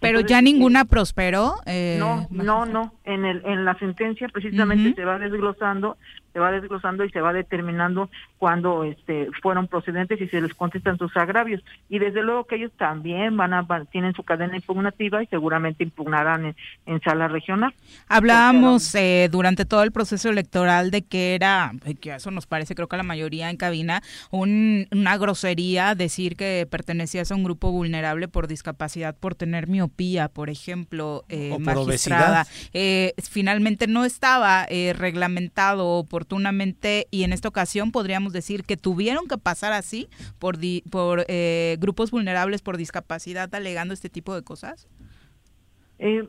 Pero ya ninguna prosperó. Eh, no, no, no. En el en la sentencia precisamente se va desglosando, se va desglosando y se va determinando cuando este fueron procedentes y se les contestan sus agravios. Y desde luego que ellos también van a tienen su cadena impugnativa y seguramente impugnarán en, sala regional. Hablábamos eh, durante todo el proceso electoral de que era, que eso nos parece creo que a la mayoría en cabina, una grosería decir que pertenecías a un grupo vulnerable por discapacidad, por tener miopía, por ejemplo, eh, magistrada, eh, finalmente no estaba eh, reglamentado oportunamente y en esta ocasión podríamos decir que tuvieron que pasar así por, por eh, grupos vulnerables por discapacidad alegando este tipo de cosas.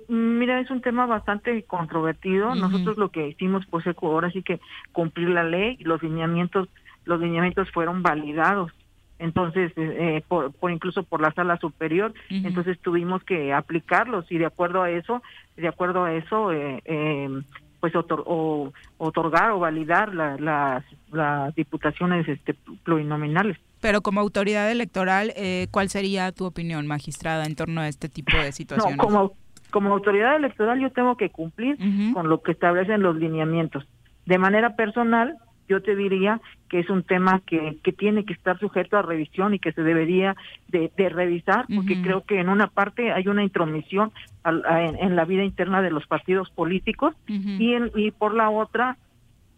mira, es un tema bastante controvertido. Nosotros lo que hicimos, pues, ahora sí que cumplir la ley y los lineamientos, los lineamientos fueron validados entonces eh, eh, por, incluso por la sala superior entonces tuvimos que aplicarlos y de acuerdo a eso de acuerdo a eso eh, pues o, otorgar o validar las, las diputaciones este, plurinominales. Pero como autoridad electoral cuál sería tu opinión magistrada en torno a este tipo de situaciones no, como como autoridad electoral yo tengo que cumplir con lo que establecen los lineamientos. De manera personal yo te diría que es un tema que, que tiene que estar sujeto a revisión y que se debería de, revisar, porque creo que en una parte hay una intromisión en, la vida interna de los partidos políticos y, y por la otra,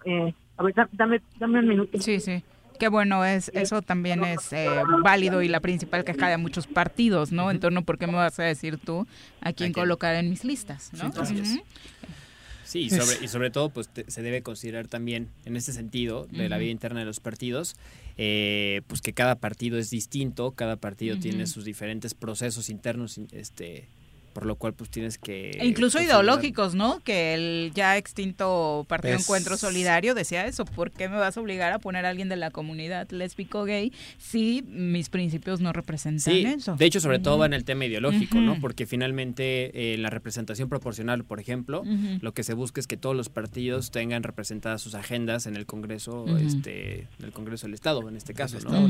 eh, a ver, dame, dame un minuto. Sí, sí. Qué bueno, es eso también es eh, válido y la principal queja de muchos partidos, ¿no? En torno, ¿por qué me vas a decir tú a quién colocar en mis listas, ¿no? Sí, y sobre, y sobre todo pues se debe considerar también en ese sentido de la vida interna de los partidos, eh, pues que cada partido es distinto, cada partido tiene sus diferentes procesos internos este, por lo cual pues tienes que... E incluso ideológicos, ¿no? Que el ya extinto Partido Encuentro Solidario decía eso, ¿por qué me vas a obligar a poner a alguien de la comunidad lésbico gay si mis principios no representan eso? De hecho, sobre todo va en el tema ideológico, ¿no? Porque finalmente en eh, la representación proporcional, por ejemplo, lo que se busca es que todos los partidos tengan representadas sus agendas en el Congreso, este, en el Congreso del Estado, en este caso, ¿no?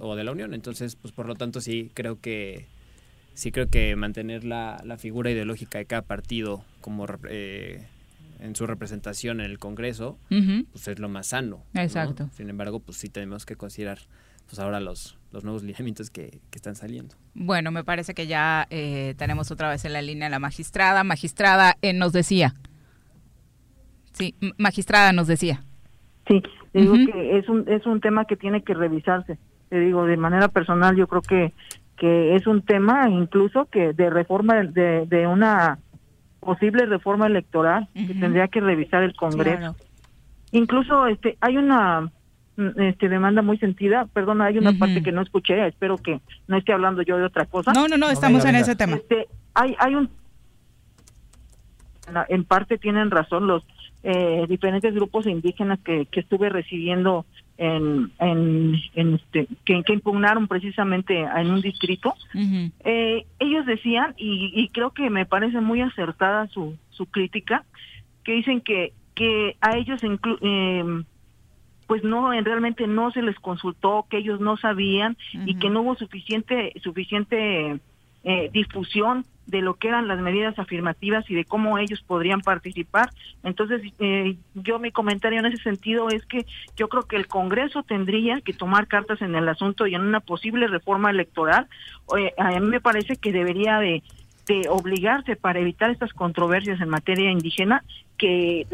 o de la Unión. Entonces, pues por lo tanto sí creo que sí creo que mantener la, la figura ideológica de cada partido como eh, en su representación en el Congreso, pues es lo más sano. Exacto. Sin embargo, pues sí tenemos que considerar pues ahora los, los nuevos lineamientos que, están saliendo. Bueno, me parece que ya eh, tenemos otra vez en la línea la magistrada. Magistrada eh, nos decía. Sí, magistrada nos decía. Sí, digo que es un, es un tema que tiene que revisarse. Te digo, de manera personal, yo creo que que es un tema incluso que de reforma de, de una posible reforma electoral que tendría que revisar el Congreso. Incluso este hay una mm, este demanda muy sentida, perdón, hay una parte que no escuché, espero que no esté hablando yo de otra cosa. No, no, no, estamos en ese tema. Este, hay hay un en parte tienen razón los eh, diferentes grupos indígenas que, que estuve recibiendo en, en, este, que, impugnaron precisamente en un distrito, eh, ellos decían, y, creo que me parece muy acertada su, su crítica, que dicen que, que a ellos eh, pues no realmente no se les consultó que ellos no sabían y que no hubo suficiente suficiente eh, difusión de lo que eran las medidas afirmativas y de cómo ellos podrían participar. Entonces, eh, yo mi comentario en ese sentido es que yo creo que el Congreso tendría que tomar cartas en el asunto y en una posible reforma electoral. a mí me parece que debería de de obligarse para evitar estas controversias en materia indígena que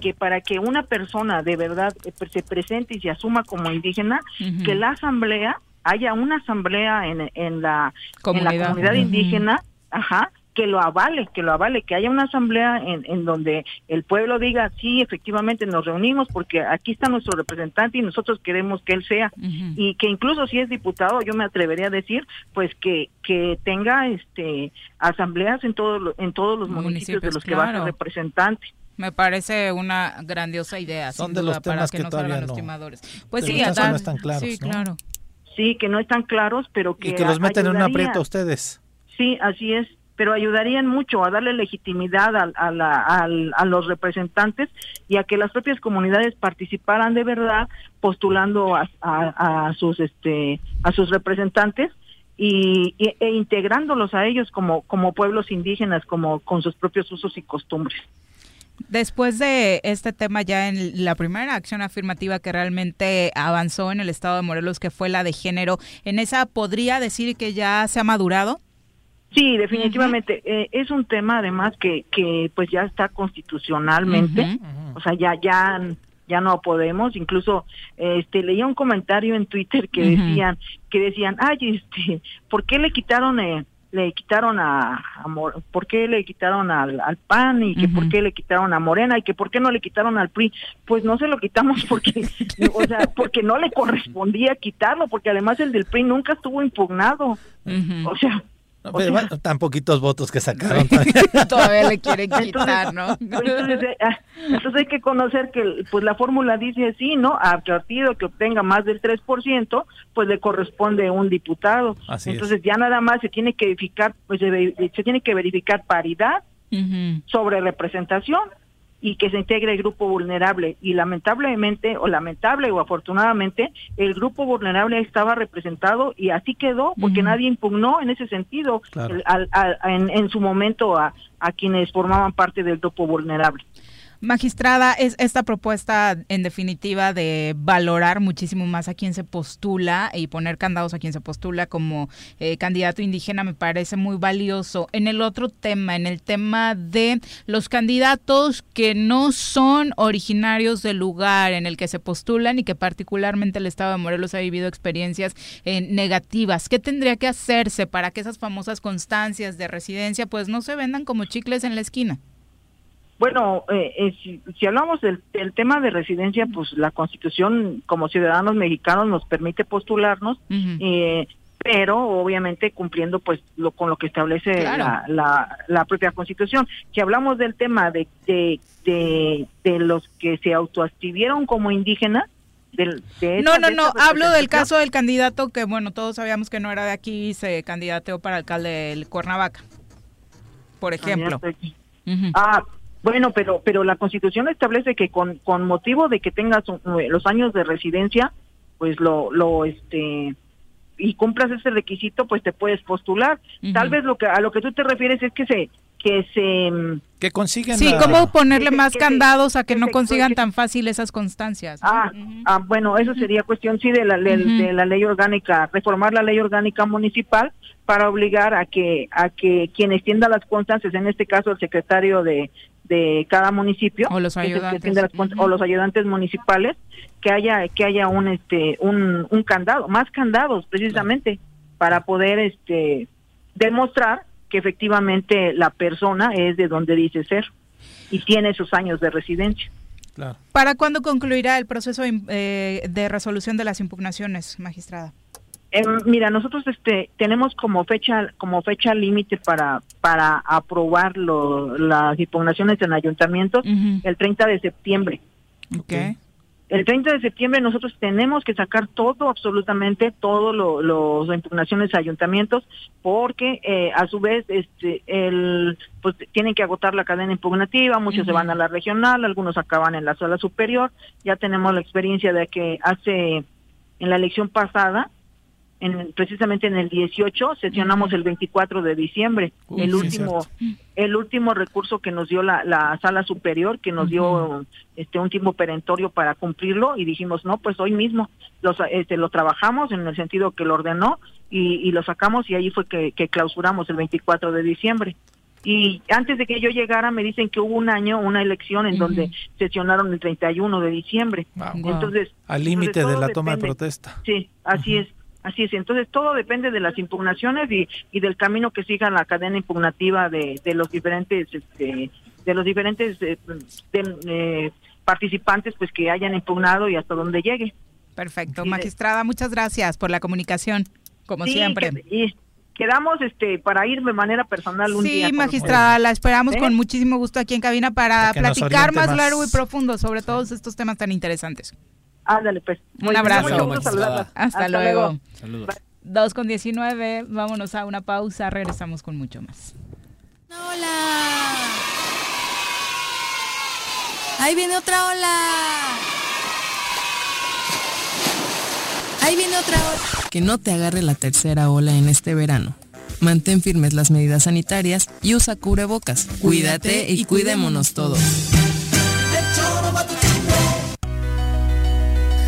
que para que una persona de verdad eh, se presente y se asuma como indígena que la asamblea haya una asamblea en, en la Comunidad. en la comunidad indígena ajá que lo avale, que lo avale, que haya una asamblea en, en donde el pueblo diga, sí, efectivamente nos reunimos porque aquí está nuestro representante y nosotros queremos que él sea. Y que incluso si es diputado, yo me atrevería a decir, pues que, que tenga este asambleas en, todos los- en todos los municipios, de los que va a ser representante. Me parece una grandiosa idea, Son sin de los duda, para temas que, que no todavía salgan los timadores. Pues sí, temas a dar- no están claros, sí, ¿no? claro. Sí, que no están claros, pero que Y que los meten en un aprieto a ustedes. Sí, así es, pero ayudarían mucho a darle legitimidad a, a la- al- a los representantes y a que las propias comunidades participaran de verdad postulando a, a- a sus este a sus representantes y, y- e integrándolos a ellos como como pueblos indígenas como con sus propios usos y costumbres. Después de este tema ya en la primera acción afirmativa que realmente avanzó en el estado de Morelos, que fue la de género, ¿en esa podría decir que ya se ha madurado? Sí, definitivamente. Eh, es un tema además que, que pues ya está constitucionalmente, o sea, ya, ya, ya no podemos. Incluso, este, leía un comentario en Twitter que decían, que decían, ay, este, ¿por qué le quitaron, eh, le quitaron a, a Mor- por qué le quitaron al, al PAN y que por qué le quitaron a Morena y que por qué no le quitaron al PRI? Pues no se lo quitamos porque, o sea, porque no le correspondía quitarlo, porque además el del PRI nunca estuvo impugnado. O sea, No, pero sea, bueno, tan poquitos votos que sacaron. Todavía le quieren quitar, ¿no? Entonces, eh, ah, entonces hay que conocer que pues la fórmula dice sí, ¿no? A partido que obtenga más del 3%, pues le corresponde un diputado. Así es. entonces ya nada más se tiene que verificar, pues se, ve- se tiene que verificar paridad sobre representación y que se integre el grupo vulnerable. Y lamentablemente, o lamentable o afortunadamente, el grupo vulnerable estaba representado y así quedó, porque nadie impugnó en ese sentido Claro. el- al- al- en, en su momento a, a quienes formaban parte del grupo vulnerable. Magistrada, es esta propuesta en definitiva de valorar muchísimo más a quien se postula y poner candados a quien se postula como eh, candidato indígena me parece muy valioso. En el otro tema, en el tema de los candidatos que no son originarios del lugar en el que se postulan y que particularmente el Estado de Morelos ha vivido experiencias eh, negativas, ¿qué tendría que hacerse para que esas famosas constancias de residencia pues no se vendan como chicles en la esquina? Bueno, eh, eh, si, si hablamos del, del tema de residencia, pues la Constitución como ciudadanos mexicanos nos permite postularnos, eh, pero obviamente cumpliendo pues lo con lo que establece Claro. la, la, la propia Constitución. Si hablamos del tema de, de, de, de los que se autoascribieron como indígenas, del, de No, no, de no, hablo del caso del candidato que, bueno, todos sabíamos que no era de aquí y se candidateó para alcalde del Cuernavaca, por ejemplo. Ah, bueno, pero pero la Constitución establece que con, con motivo de que tengas eh, los años de residencia, pues lo lo este y cumplas ese requisito, pues te puedes postular. Tal vez lo que a lo que tú te refieres es que se que se mm, Que consiguen Sí, la- ¿cómo ponerle que más que candados a que que no consigan que- tan fácil esas constancias? Ah, ah, bueno, eso sería cuestión sí de la de la ley orgánica, reformar la ley orgánica municipal para obligar a que a que quien extienda las constancias, en este caso el secretario de de cada municipio O los ayudantes. o los ayudantes municipales que haya que haya un este un, un candado, más candados precisamente para poder este demostrar que efectivamente la persona es de donde dice ser y tiene sus años de residencia. ¿Para cuándo concluirá el proceso eh, de resolución de las impugnaciones, magistrada? Em, mira, nosotros este tenemos como fecha como fecha límite para para aprobar lo- las impugnaciones en ayuntamientos el 30 de septiembre. Okay. El 30 de septiembre nosotros tenemos que sacar todo, absolutamente todo lo, los impugnaciones a ayuntamientos, porque eh, a su vez este el pues tienen que agotar la cadena impugnativa, muchos se van a la regional, algunos acaban en la sala superior. Ya tenemos la experiencia de que hace en la elección pasada en, precisamente en el 18 sesionamos el 24 de diciembre Uy, el sí, último el último recurso que nos dio la, la sala superior que nos dio este un tiempo perentorio para cumplirlo y dijimos no pues hoy mismo los, este, lo trabajamos en el sentido que lo ordenó y, lo sacamos y ahí fue que, clausuramos el 24 de diciembre. Y antes de que yo llegara me dicen que hubo un año, una elección en donde sesionaron el 31 de diciembre. Entonces, al límite de la toma de protesta. Sí, así es. Así es, entonces todo depende de las impugnaciones y, y del camino que siga la cadena impugnativa de, de los diferentes este, de los diferentes eh, eh, participantes pues que hayan impugnado y hasta donde llegue. Perfecto, magistrada, muchas gracias por la comunicación, como siempre. y quedamos este para ir de manera personal un día. Sí, magistrada, la esperamos ¿Eh? con muchísimo gusto aquí en cabina para, platicar más, largo y profundo sobre todos estos temas tan interesantes. Ándale, pues. Un abrazo. Hasta, luego. Saludos. 2 con 19, vámonos a una pausa, regresamos con mucho más. Hola. Ahí viene otra ola. Ahí viene otra ola. Que no te agarre la tercera ola en este verano. Mantén firmes las medidas sanitarias y usa cubrebocas. Cuídate y cuidémonos todos.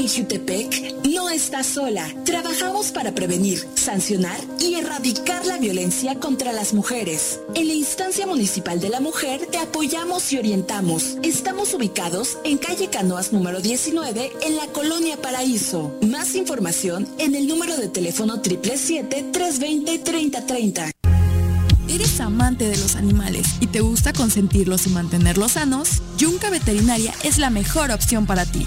En Jutepec no estás sola. Trabajamos para prevenir, sancionar y erradicar la violencia contra las mujeres. En la instancia municipal de la mujer te apoyamos y orientamos. Estamos ubicados en calle Canoas número 19 en la colonia Paraíso. Más información en el número de teléfono 777-320-3030. ¿Eres amante de los animales y te gusta consentirlos y mantenerlos sanos? Yunca Veterinaria es la mejor opción para ti.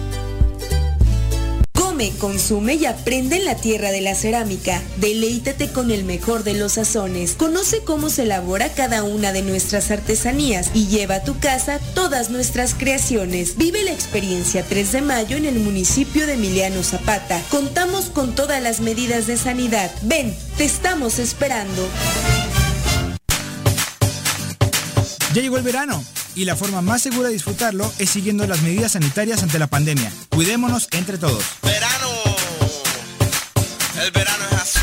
consume y aprende en la tierra de la cerámica. Deleítate con el mejor de los sazones. Conoce cómo se elabora cada una de nuestras artesanías y lleva a tu casa todas nuestras creaciones. Vive la experiencia 3 de mayo en el municipio de Emiliano Zapata. Contamos con todas las medidas de sanidad. Ven, te estamos esperando. Ya llegó el verano y la forma más segura de disfrutarlo es siguiendo las medidas sanitarias ante la pandemia. Cuidémonos entre todos. Verano. El verano es azul.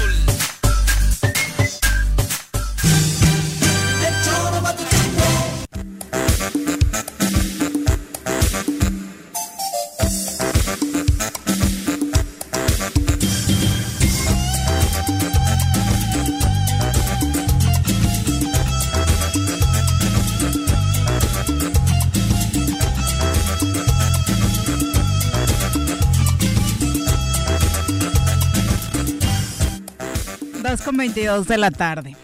22 de la tarde.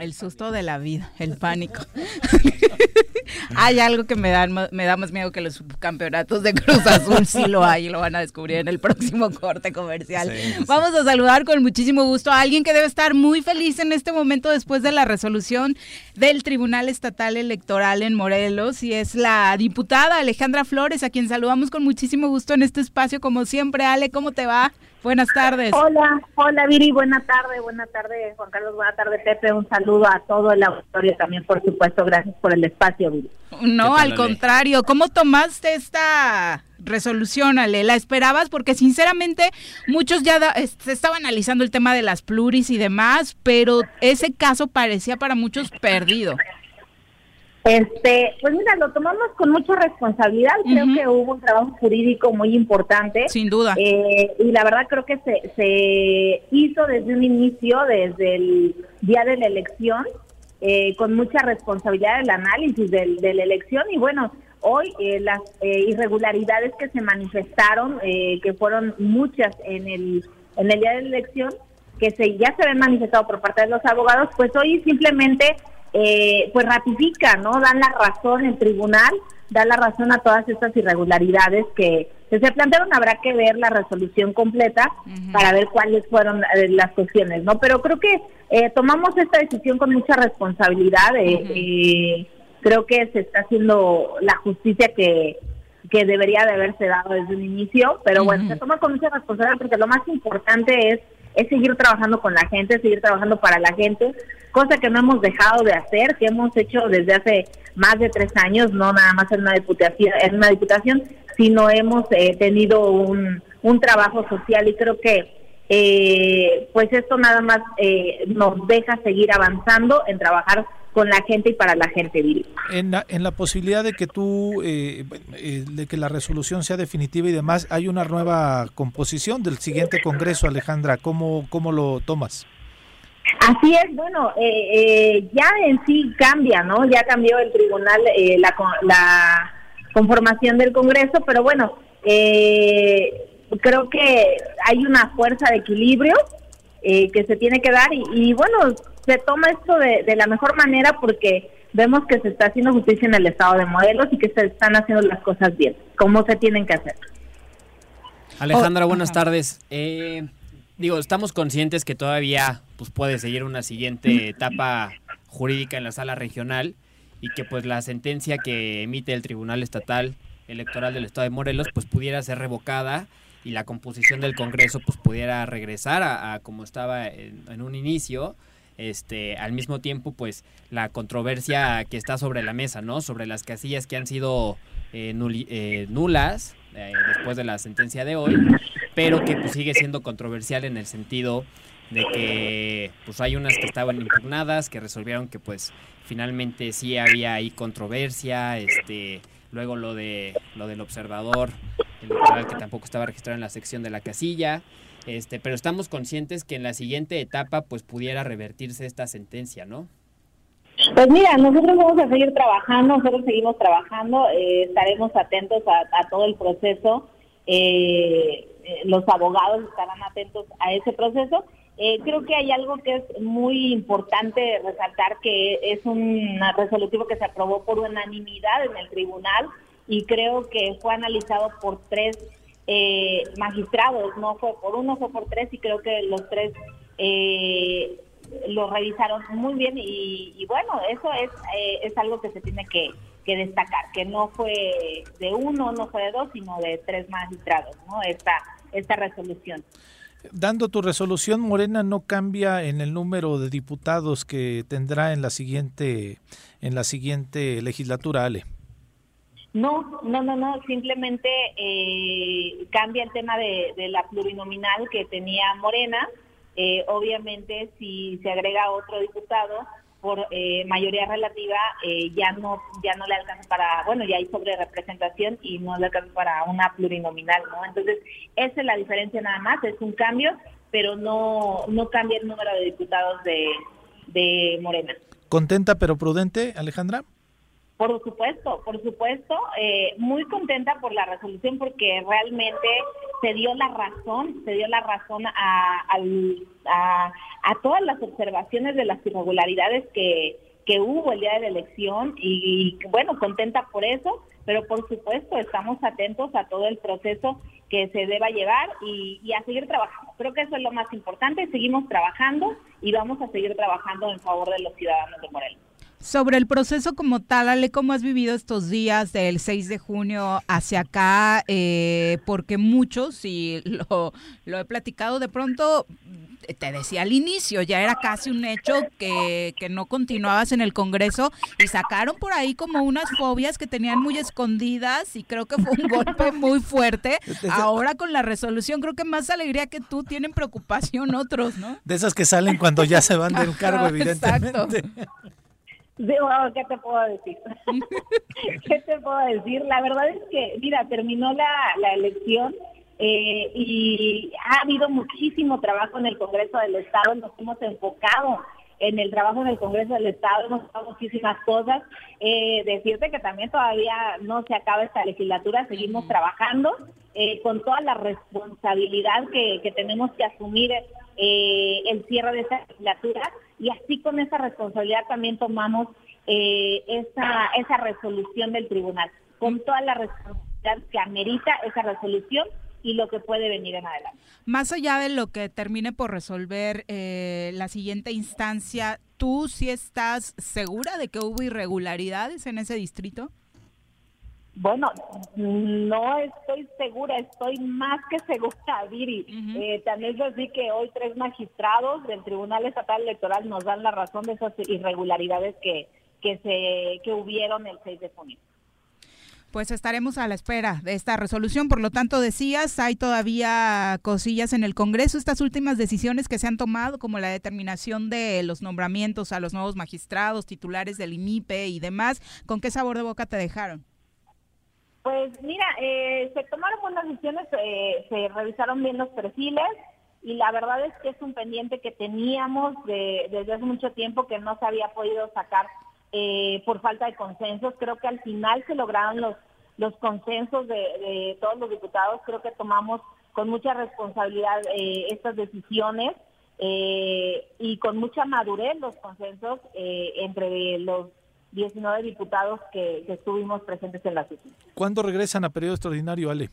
El susto de la vida, el pánico. hay algo que me da, me da más miedo que los campeonatos de Cruz Azul, sí lo hay y lo van a descubrir en el próximo corte comercial. Vamos a saludar con muchísimo gusto a alguien que debe estar muy feliz en este momento después de la resolución del Tribunal Estatal Electoral en Morelos y es la diputada Alejandra Flores, a quien saludamos con muchísimo gusto en este espacio, como siempre. Ale, ¿cómo te va? Buenas tardes. Hola, hola Viri, buena tarde, buena tarde Juan Carlos, buena tarde Pepe, un saludo a todo el auditorio también, por supuesto, gracias por el espacio, Viri. No, al contrario, ¿cómo tomaste esta resolución, Ale? ¿La esperabas? Porque sinceramente muchos ya se estaba analizando el tema de las pluris y demás, pero ese caso parecía para muchos perdido. Este, pues mira, lo tomamos con mucha responsabilidad. Creo que hubo un trabajo jurídico muy importante. Sin duda. Eh, y la verdad creo que se, se hizo desde un inicio, desde el día de la elección, eh, con mucha responsabilidad el análisis del, de la elección. Y bueno, hoy eh, las eh, irregularidades que se manifestaron, eh, que fueron muchas en el, en el día de la elección, que se, ya se habían manifestado por parte de los abogados, pues hoy simplemente pues ratifica, ¿no? Dan la razón el tribunal, da la razón a todas estas irregularidades que, se plantearon. Habrá que ver la resolución completa para ver cuáles fueron las cuestiones, ¿no? Pero creo que tomamos esta decisión con mucha responsabilidad. eh, creo que se está haciendo la justicia que, que debería de haberse dado desde un inicio, pero bueno, se toma con mucha responsabilidad porque lo más importante es, es seguir trabajando con la gente, seguir trabajando para la gente, cosa que no hemos dejado de hacer, que hemos hecho desde hace más de tres años, no nada más en una diputación, en una diputación sino hemos eh, tenido un, un trabajo social y creo que eh, pues esto nada más eh, nos deja seguir avanzando en trabajar con la gente y para la gente, En la, en la posibilidad de que tú, eh, eh, de que la resolución sea definitiva y demás, hay una nueva composición del siguiente Congreso, Alejandra. ¿Cómo, cómo lo tomas? Así es, bueno, eh, ya en sí cambia, ¿no? Ya cambió el tribunal la, la conformación del Congreso, pero bueno, creo que hay una fuerza de equilibrio que se tiene que dar y, y bueno, se toma esto de, de la mejor manera porque vemos que se está haciendo justicia en el estado de Modelos y que se están haciendo las cosas bien, como se tienen que hacer. Alejandra, oh, buenas tardes. Eh, digo, estamos conscientes que todavía pues, puede seguir una siguiente etapa jurídica en la sala regional y que pues la sentencia que emite el Tribunal Estatal Electoral del Estado de Morelos pues pudiera ser revocada y la composición del Congreso pues pudiera regresar a, como estaba en un inicio este, al mismo tiempo, pues la controversia que está sobre la mesa, ¿no? Sobre las casillas que han sido eh, eh, nulas eh, después de la sentencia de hoy, pero que pues, sigue siendo controversial en el sentido de que pues hay unas que estaban impugnadas, que resolvieron que pues finalmente sí había ahí controversia, este, luego lo de lo del observador electoral que tampoco estaba registrado en la sección de la casilla, este, pero estamos conscientes que en la siguiente etapa pues pudiera revertirse esta sentencia, ¿no? Pues mira, nosotros vamos a seguir trabajando, nosotros seguimos trabajando, eh, estaremos atentos a, todo el proceso, eh, eh, los abogados estarán atentos a ese proceso. creo que hay algo que es muy importante resaltar, que es un resolutivo que se aprobó por unanimidad en el tribunal y creo que fue analizado por tres eh, magistrados, no fue por uno, fue por tres y creo que los tres eh, lo revisaron muy bien y, bueno, eso es, eh, es algo que se tiene que, destacar, que no fue de uno, no fue de dos, sino de tres magistrados, ¿no? Esta, esta resolución. Dando tu resolución, Morena no cambia en el número de diputados que tendrá en la siguiente en la siguiente legislatura, Ale. No, no, no, no, simplemente eh, cambia el tema de, la plurinominal que tenía Morena. Eh, obviamente, si se agrega otro diputado por eh, mayoría relativa, ya no ya no le alcanza para, bueno, ya hay sobre representación y no le alcanza para una plurinominal, ¿no? Entonces, esa es la diferencia nada más, es un cambio, pero no, no cambia el número de diputados de Morena. ¿Contenta pero prudente, Alejandra? Por supuesto, por supuesto, eh, muy contenta por la resolución porque realmente se dio la razón, se dio la razón a, todas las observaciones de las irregularidades que, que hubo el día de la elección y, bueno, contenta por eso, pero por supuesto estamos atentos a todo el proceso que se deba llevar y, a seguir trabajando. Creo que eso es lo más importante, seguimos trabajando y vamos a seguir trabajando en favor de los ciudadanos de Morelos. Sobre el proceso como tal, Ale, ¿cómo has vivido estos días del 6 de junio hacia acá? Eh, porque muchos, y lo, lo he platicado, de pronto te decía al inicio, ya era casi un hecho que, que, no continuabas en el Congreso y sacaron por ahí como unas fobias que tenían muy escondidas y creo que fue un golpe muy fuerte. Ahora con la resolución creo que más alegría que tú tienen preocupación otros, ¿no? De esas que salen cuando ya se van del cargo, evidentemente. ¿Qué te puedo decir? ¿Qué te puedo decir? La verdad es que, mira, terminó la, la elección eh, y ha habido muchísimo trabajo en el Congreso del Estado, nos hemos enfocado en el trabajo en el Congreso del Estado, hemos hecho muchísimas cosas. Eh, decirte que también todavía no se acaba esta legislatura, seguimos trabajando eh, con toda la responsabilidad que, que tenemos que asumir eh, el cierre de esta legislatura y así con esa responsabilidad también tomamos eh, esa, esa resolución del tribunal, con toda la responsabilidad que amerita esa resolución y lo que puede venir en adelante. Más allá de lo que termine por resolver eh, la siguiente instancia, ¿tú sí estás segura de que hubo irregularidades en ese distrito? Bueno, no estoy segura, estoy más que segura, Viri. Eh, también es así que hoy tres magistrados del Tribunal Estatal Electoral nos dan la razón de esas irregularidades que, que, se, que hubieron el 6 de junio. Pues estaremos a la espera de esta resolución. Por lo tanto, decías, hay todavía cosillas en el Congreso, estas últimas decisiones que se han tomado, como la determinación de los nombramientos a los nuevos magistrados, titulares del IMIPE y demás. ¿Con qué sabor de boca te dejaron? Pues mira, eh, se tomaron buenas decisiones, eh, se revisaron bien los perfiles y la verdad es que es un pendiente que teníamos de, desde hace mucho tiempo que no se había podido sacar eh, por falta de consensos. Creo que al final se lograron los, los consensos de, de todos los diputados. Creo que tomamos con mucha responsabilidad eh, estas decisiones eh, y con mucha madurez los consensos eh, entre los 19 diputados que, que estuvimos presentes en la sesión. ¿Cuándo regresan a periodo extraordinario, Ale?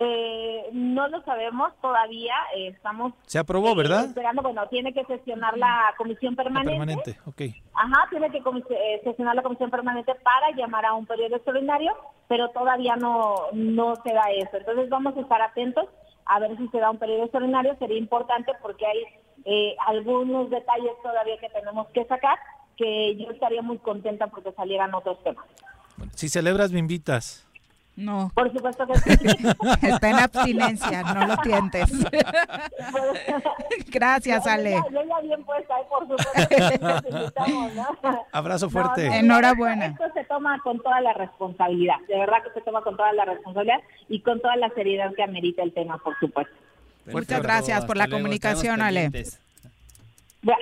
Eh, no lo sabemos todavía, eh, estamos Se aprobó, eh, ¿verdad? esperando, bueno, tiene que sesionar la comisión permanente. Permanente, ok. Ajá, tiene que comis- eh, sesionar la comisión permanente para llamar a un periodo extraordinario, pero todavía no, no se da eso. Entonces vamos a estar atentos a ver si se da un periodo extraordinario. Sería importante porque hay eh, algunos detalles todavía que tenemos que sacar, que yo estaría muy contenta porque salieran otros temas. Si celebras, me invitas. No. Por supuesto que sí. Está en abstinencia, no lo tientes. Gracias, Ale. Yo ya, yo ya bien puesta, ¿eh? por supuesto ¿no? Abrazo fuerte. Enhorabuena. Esto se toma con toda la responsabilidad, de verdad que se toma con toda la responsabilidad y con toda la seriedad que amerita el tema, por supuesto. Muchas gracias por la comunicación, Ale. Bu-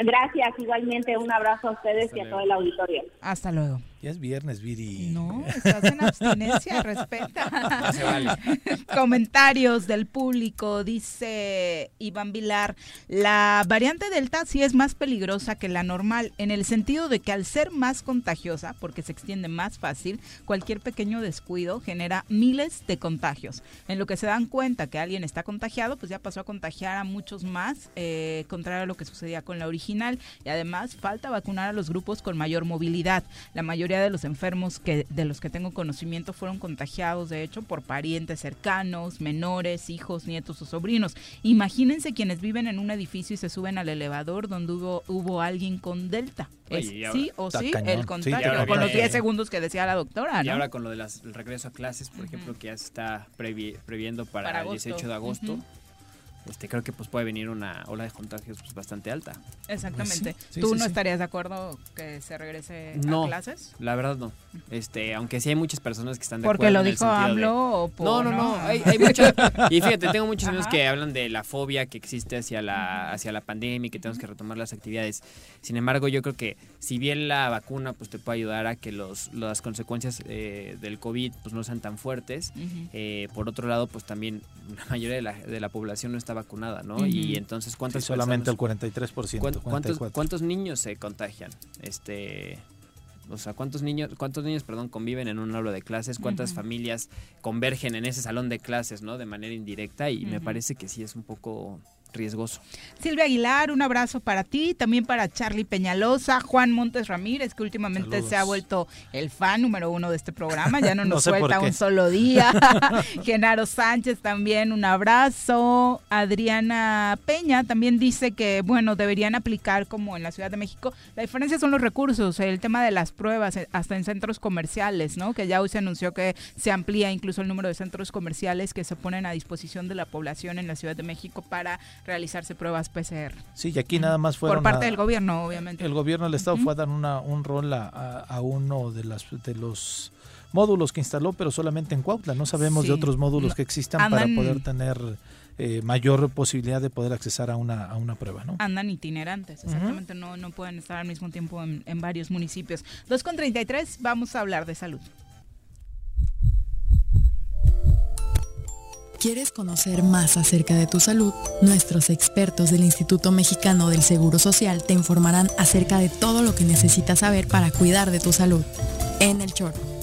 Gracias, igualmente un abrazo a ustedes y a todo el auditorio. Hasta luego. Ya es viernes, Viri. No, estás en abstinencia, respeta. se vale. Comentarios del público, dice Iván Vilar, la variante Delta sí es más peligrosa que la normal, en el sentido de que al ser más contagiosa, porque se extiende más fácil, cualquier pequeño descuido genera miles de contagios. En lo que se dan cuenta que alguien está contagiado, pues ya pasó a contagiar a muchos más, eh, contrario a lo que sucedía con la original. Y además falta vacunar a los grupos con mayor movilidad. La mayoría de los enfermos que de los que tengo conocimiento fueron contagiados, de hecho, por parientes cercanos, menores, hijos, nietos o sobrinos. Imagínense quienes viven en un edificio y se suben al elevador donde hubo, hubo alguien con Delta. Es ahora- sí o sí cañón. el contagio, con los viene- 10 segundos que decía la doctora, Y ¿no? ahora con lo del regreso a clases, por ejemplo, que ya se está previ- previendo para, Para el agosto. 18 de agosto. Este, creo que pues puede venir una ola de contagios pues, bastante alta. Exactamente. Pues sí, ¿Tú sí, no sí. estarías de acuerdo que se regrese No, a clases? la verdad no. Este, aunque sí hay muchas personas que están de ¿Porque acuerdo. lo en el dijo de- AMLO o por- No, no, no. no? Hay, hay mucha- Y fíjate, tengo muchos amigos que hablan de la fobia que existe hacia la, hacia la pandemia y que tenemos que retomar las actividades. Sin embargo, yo creo que si bien la vacuna pues te puede ayudar a que los, las consecuencias eh, del COVID pues no sean tan fuertes, eh, por otro lado, pues también la mayoría de la, de la población no está vacunada, ¿no? Y entonces, ¿cuántas Sí, solamente el personas- 43%, ¿cuán- ¿Cuántos, 44%. cuántos niños se contagian? Este, o sea, ¿cuántos niños, cuántos niños, perdón, conviven en un aula de clases? ¿Cuántas familias convergen en ese salón de clases, ¿no? De manera indirecta y me parece que sí es un poco riesgoso. Silvia Aguilar, un abrazo para ti, también para Charlie Peñalosa, Juan Montes Ramírez, que últimamente Saludos. se ha vuelto el fan número uno de este programa, ya no No nos sé por suelta un solo día. Genaro Sánchez también, un abrazo. Adriana Peña también dice que, bueno, deberían aplicar como en la Ciudad de México. La diferencia son los recursos, el tema de las pruebas, eh, hasta en centros comerciales, ¿no? Que ya hoy se anunció que se amplía incluso el número de centros comerciales que se ponen a disposición de la población en la Ciudad de México para realizarse pruebas PCR. Sí, y aquí nada más fueron Por parte a- del gobierno, obviamente. El gobierno del estado fue a dar una, un rol a, a- uno de, las, de los módulos que instaló, pero solamente en Cuautla. No sabemos Sí. de otros módulos No, que existan andan- para poder tener eh, mayor posibilidad de poder accesar a una, a una prueba. ¿no? Andan itinerantes, exactamente, no, no pueden estar al mismo tiempo en, en varios municipios. 2 con 33, vamos a hablar de salud. ¿Quieres conocer más acerca de tu salud? Nuestros expertos del Instituto Mexicano del Seguro Social te informarán acerca de todo lo que necesitas saber para cuidar de tu salud. En el choro.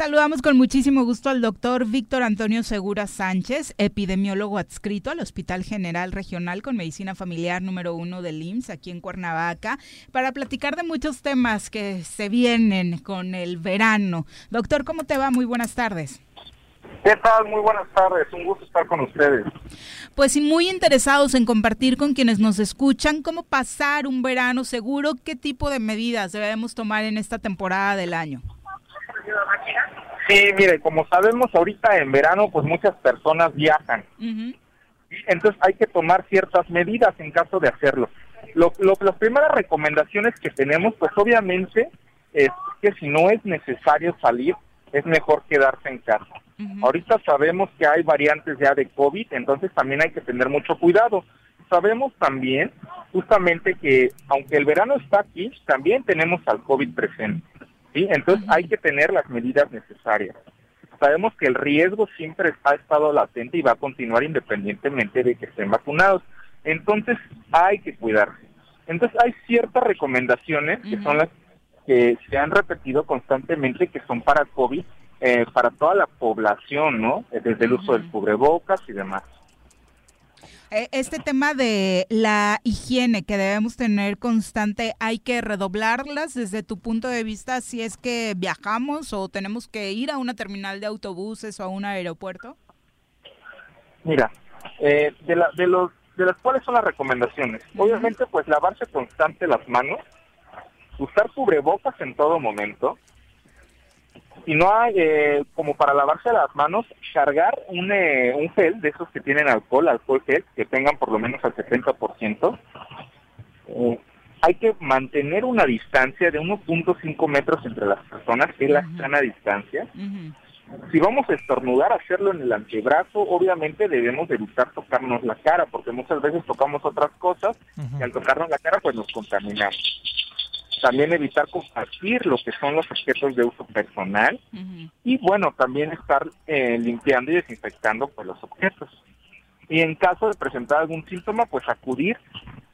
Saludamos con muchísimo gusto al doctor Víctor Antonio Segura Sánchez, epidemiólogo adscrito al Hospital General Regional con Medicina Familiar número uno del IMSS aquí en Cuernavaca, para platicar de muchos temas que se vienen con el verano. Doctor, ¿cómo te va? Muy buenas tardes. ¿Qué tal? Muy buenas tardes, un gusto estar con ustedes. Pues y muy interesados en compartir con quienes nos escuchan cómo pasar un verano seguro, qué tipo de medidas debemos tomar en esta temporada del año. Sí, mire, como sabemos ahorita en verano, pues muchas personas viajan. Entonces hay que tomar ciertas medidas en caso de hacerlo. Lo, lo- las primeras recomendaciones que tenemos, pues obviamente, es que si no es necesario salir, es mejor quedarse en casa. Ahorita sabemos que hay variantes ya de COVID, entonces también hay que tener mucho cuidado. Sabemos también, justamente, que aunque el verano está aquí, también tenemos al COVID presente. ¿Sí? Entonces hay que tener las medidas necesarias. Sabemos que el riesgo siempre ha estado latente y va a continuar independientemente de que estén vacunados. Entonces hay que cuidarse. Entonces hay ciertas recomendaciones que son las que se han repetido constantemente que son para COVID, eh, para toda la población, ¿no? Eh, Desde el uso del cubrebocas y demás. Eh, Este tema de la higiene que debemos tener constante, hay que redoblarlas desde tu punto de vista si es que viajamos o tenemos que ir a una terminal de autobuses o a un aeropuerto. Mira, eh, de, la, de, los, de las cuales son las recomendaciones. Obviamente, pues lavarse constante las manos, usar cubrebocas en todo momento. Si no hay, eh, como para lavarse las manos, cargar un, eh, un gel de esos que tienen alcohol, alcohol gel, que tengan por lo menos al 70%. Eh, hay que mantener una distancia de 1.5 metros entre las personas, que es la sana distancia. Si vamos a estornudar, hacerlo en el antebrazo, obviamente debemos de evitar tocarnos la cara, porque muchas veces tocamos otras cosas y al tocarnos la cara pues nos contaminamos. También evitar compartir lo que son los objetos de uso personal y bueno, también estar eh, limpiando y desinfectando pues los objetos. Y en caso de presentar algún síntoma, pues acudir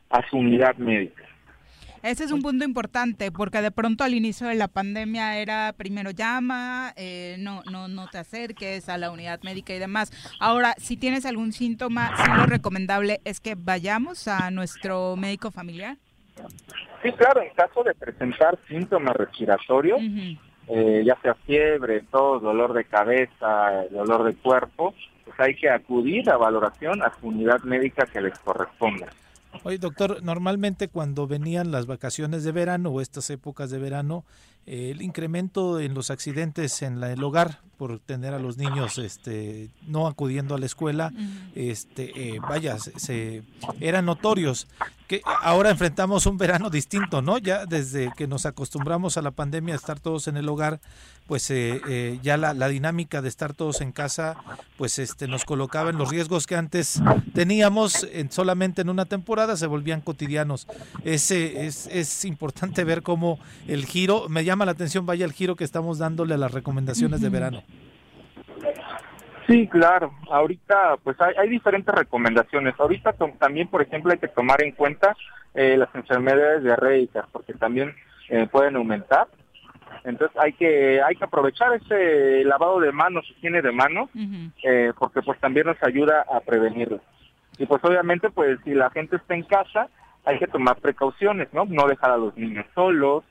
a su unidad médica. Ese es un punto importante porque de pronto al inicio de la pandemia era primero llama, eh, no, no, no te acerques a la unidad médica y demás. Ahora, si tienes algún síntoma, sí lo recomendable es que vayamos a nuestro médico familiar. Sí, claro, en caso de presentar síntomas respiratorios, eh, ya sea fiebre, tos, dolor de cabeza, dolor de cuerpo, pues hay que acudir a valoración a su unidad médica que les corresponda. Oye, doctor, normalmente cuando venían las vacaciones de verano o estas épocas de verano, eh, el incremento en los accidentes en la- el hogar por tener a los niños este, no acudiendo a la escuela, este, eh, vaya, se, se- eran notorios. Que ahora enfrentamos un verano distinto, ¿no? Ya desde que nos acostumbramos a la pandemia a estar todos en el hogar, pues eh, eh, ya la, la dinámica de estar todos en casa, pues este, nos colocaba en los riesgos que antes teníamos en, solamente en una temporada, se volvían cotidianos. Ese, es, es importante ver cómo el giro, me llama la atención, vaya el giro que estamos dándole a las recomendaciones de verano. Sí, claro. Ahorita, pues hay, hay diferentes recomendaciones. Ahorita también, por ejemplo, hay que tomar en cuenta eh, las enfermedades diarreicas, porque también eh, pueden aumentar. Entonces hay que hay que aprovechar ese lavado de manos, higiene de manos, eh, porque pues también nos ayuda a prevenirlo. Y pues obviamente, pues si la gente está en casa, hay que tomar precauciones, ¿no? No dejar a los niños solos,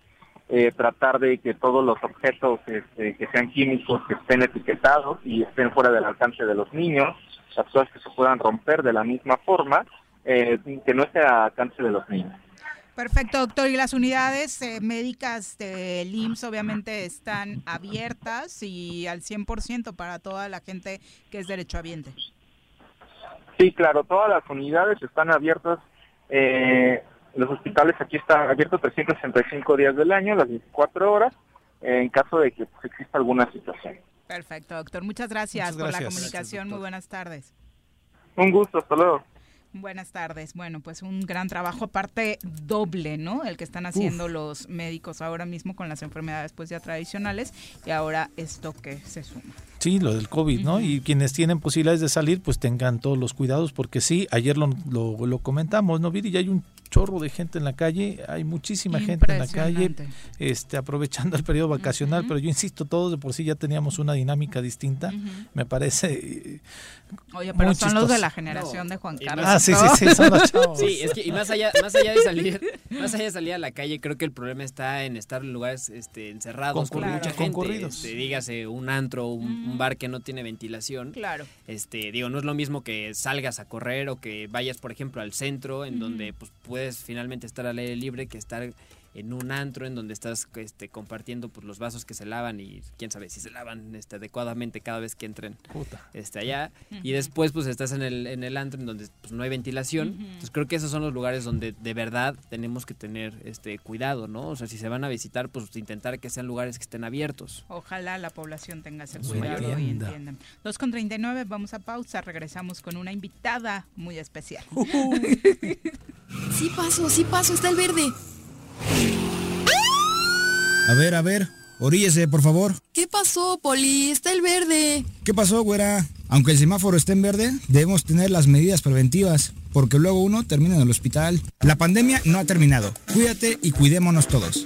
eh, tratar de que todos los objetos este, que sean químicos que estén etiquetados y estén fuera del alcance de los niños, las cosas que se puedan romper de la misma forma, eh, que no esté al alcance de los niños. Perfecto, doctor. Y las unidades eh, médicas del IMSS obviamente están abiertas y al 100% para toda la gente que es derechohabiente. Sí, claro, todas las unidades están abiertas. Eh, los hospitales aquí están abiertos 365 días del año, las 24 horas, en caso de que pues, exista alguna situación. Perfecto, doctor. Muchas gracias, Muchas por la gracias. comunicación. Muy buenas tardes. Un gusto, hasta luego. Buenas tardes. Bueno, pues un gran trabajo, aparte doble, ¿no? El que están haciendo los médicos ahora mismo con las enfermedades pues ya tradicionales y ahora esto que se suma. Sí, lo del COVID, ¿no? Y quienes tienen posibilidades de salir, pues tengan todos los cuidados, porque sí, ayer lo, lo, lo comentamos, ¿no, Viri? Ya hay un chorro de gente en la calle, hay muchísima gente en la calle, este, aprovechando el periodo vacacional, pero yo insisto, todos de por sí ya teníamos una dinámica distinta, me parece... eh, Oye, pero muy son los de la generación de Juan Carlos. Ah, sí, sí, sí, son los chavos. Sí, es que y más allá, más allá de salir, más allá de salir a la calle, creo que el problema está en estar en lugares este, encerrados con Concurridos. mucha gente. Concurridos. Este, dígase un antro, un, un bar que no tiene ventilación. Claro. Este, digo, no es lo mismo que salgas a correr o que vayas, por ejemplo, al centro, en donde pues puedes finalmente estar al aire libre, que estar en un antro en donde estás este, compartiendo pues, los vasos que se lavan y quién sabe si se lavan este, adecuadamente cada vez que entren Puta. este, allá. Y después pues estás en el, en el antro en donde pues, no hay ventilación. Entonces creo que esos son los lugares donde de verdad tenemos que tener este cuidado, ¿no? O sea, si se van a visitar, pues intentar que sean lugares que estén abiertos. Ojalá la población tenga ese Su cuidado y entiendan. 2 con 39, vamos a pausa, regresamos con una invitada muy especial. Sí paso, sí paso, está el verde. A ver, a ver, oríllese, por favor. ¿Qué pasó, Poli? Está el verde. ¿Qué pasó, güera? Aunque el semáforo esté en verde, debemos tener las medidas preventivas, porque luego uno termina en el hospital. La pandemia no ha terminado. Cuídate y cuidémonos todos.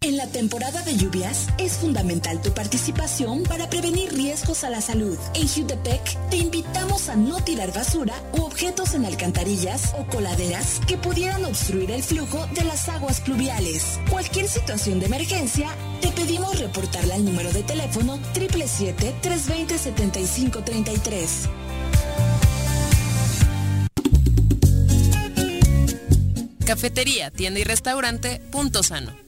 En la temporada de lluvias es fundamental tu participación para prevenir riesgos a la salud. En Jutepec te invitamos a no tirar basura u objetos en alcantarillas o coladeras que pudieran obstruir el flujo de las aguas pluviales. Cualquier situación de emergencia, te pedimos reportarla al número de teléfono 777-320-7533. Cafetería, tienda y restaurante Punto Sano.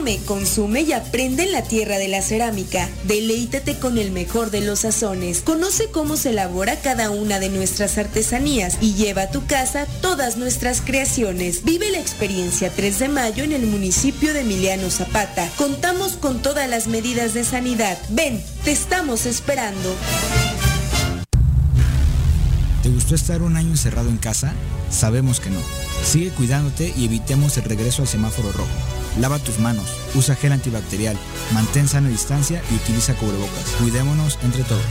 Come, consume y aprende en la tierra de la cerámica. Deleítate con el mejor de los sazones. Conoce cómo se elabora cada una de nuestras artesanías y lleva a tu casa todas nuestras creaciones. Vive la experiencia 3 de mayo en el municipio de Emiliano Zapata. Contamos con todas las medidas de sanidad. Ven, te estamos esperando. ¿Te gustó estar un año encerrado en casa? Sabemos que no. Sigue cuidándote y evitemos el regreso al semáforo rojo. Lava tus manos, usa gel antibacterial, mantén sana distancia y utiliza cubrebocas. Cuidémonos entre todos.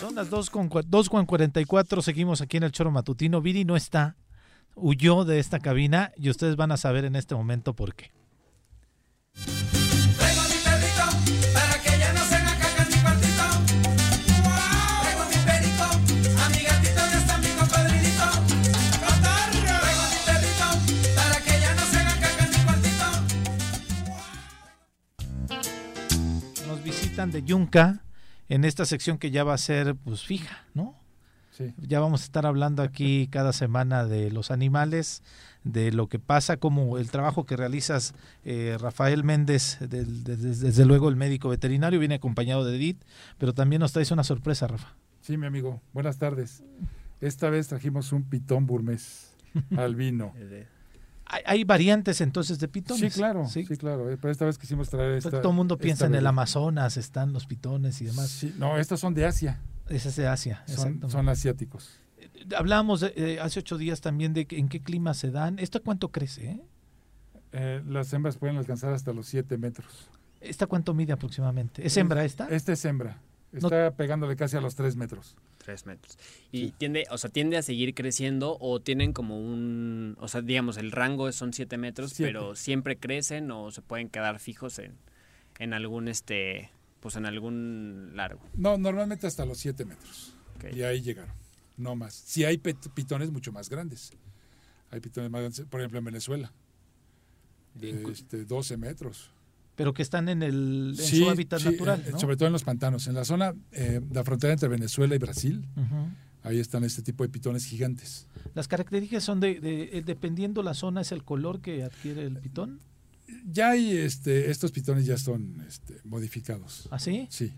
Son las 2 con, cua- 2 con 44, seguimos aquí en el Choro Matutino. Viri no está, huyó de esta cabina y ustedes van a saber en este momento por qué. Nos visitan de Yunca en esta sección que ya va a ser pues fija, ¿no? Sí. Ya vamos a estar hablando aquí cada semana de los animales, de lo que pasa, como el trabajo que realizas, eh, Rafael Méndez, del- de- de- desde luego el médico veterinario, viene acompañado de Edith, pero también nos traes una sorpresa, Rafa. Sí, mi amigo. Buenas tardes. Esta vez trajimos un pitón burmés albino. Hay, hay variantes entonces de pitones. Sí, claro. Sí, claro. eh, Pero esta vez quisimos traer esta. Todo el mundo piensa en el. Amazonas, están los pitones y demás. Sí, no, estos son de Asia. Ese es de Asia, Son, asiáticos. Hablábamos de- eh, hace ocho días también de que- en qué clima se dan. ¿Esto cuánto crece? eh? Eh, las hembras pueden alcanzar hasta los 7 metros. ¿Esta cuánto mide aproximadamente? ¿Es hembra esta? Esta es hembra. No- Está pegándole casi a los 3 metros. Tres metros. Y tiende, o sea, tiende a seguir creciendo o tienen como un, o sea, digamos, el rango son siete metros, Siete. pero siempre crecen o se pueden quedar fijos en, en algún, este, pues en algún largo. No, normalmente hasta los 7 metros. Y ahí llegaron. No más. Si hay pet- pitones mucho más grandes. Hay pitones más grandes, por ejemplo, en Venezuela. De este, 12 metros. Pero que están en, el, en Sí, su hábitat sí, natural. eh, ¿no? Sobre todo en los pantanos. En la zona, eh, la frontera entre Venezuela y Brasil, ahí están este tipo de pitones gigantes. Las características son de, de- eh, dependiendo la zona, es el color que adquiere el pitón. Ya hay, este, estos pitones ya son este, modificados. ¿Ah, sí? Sí.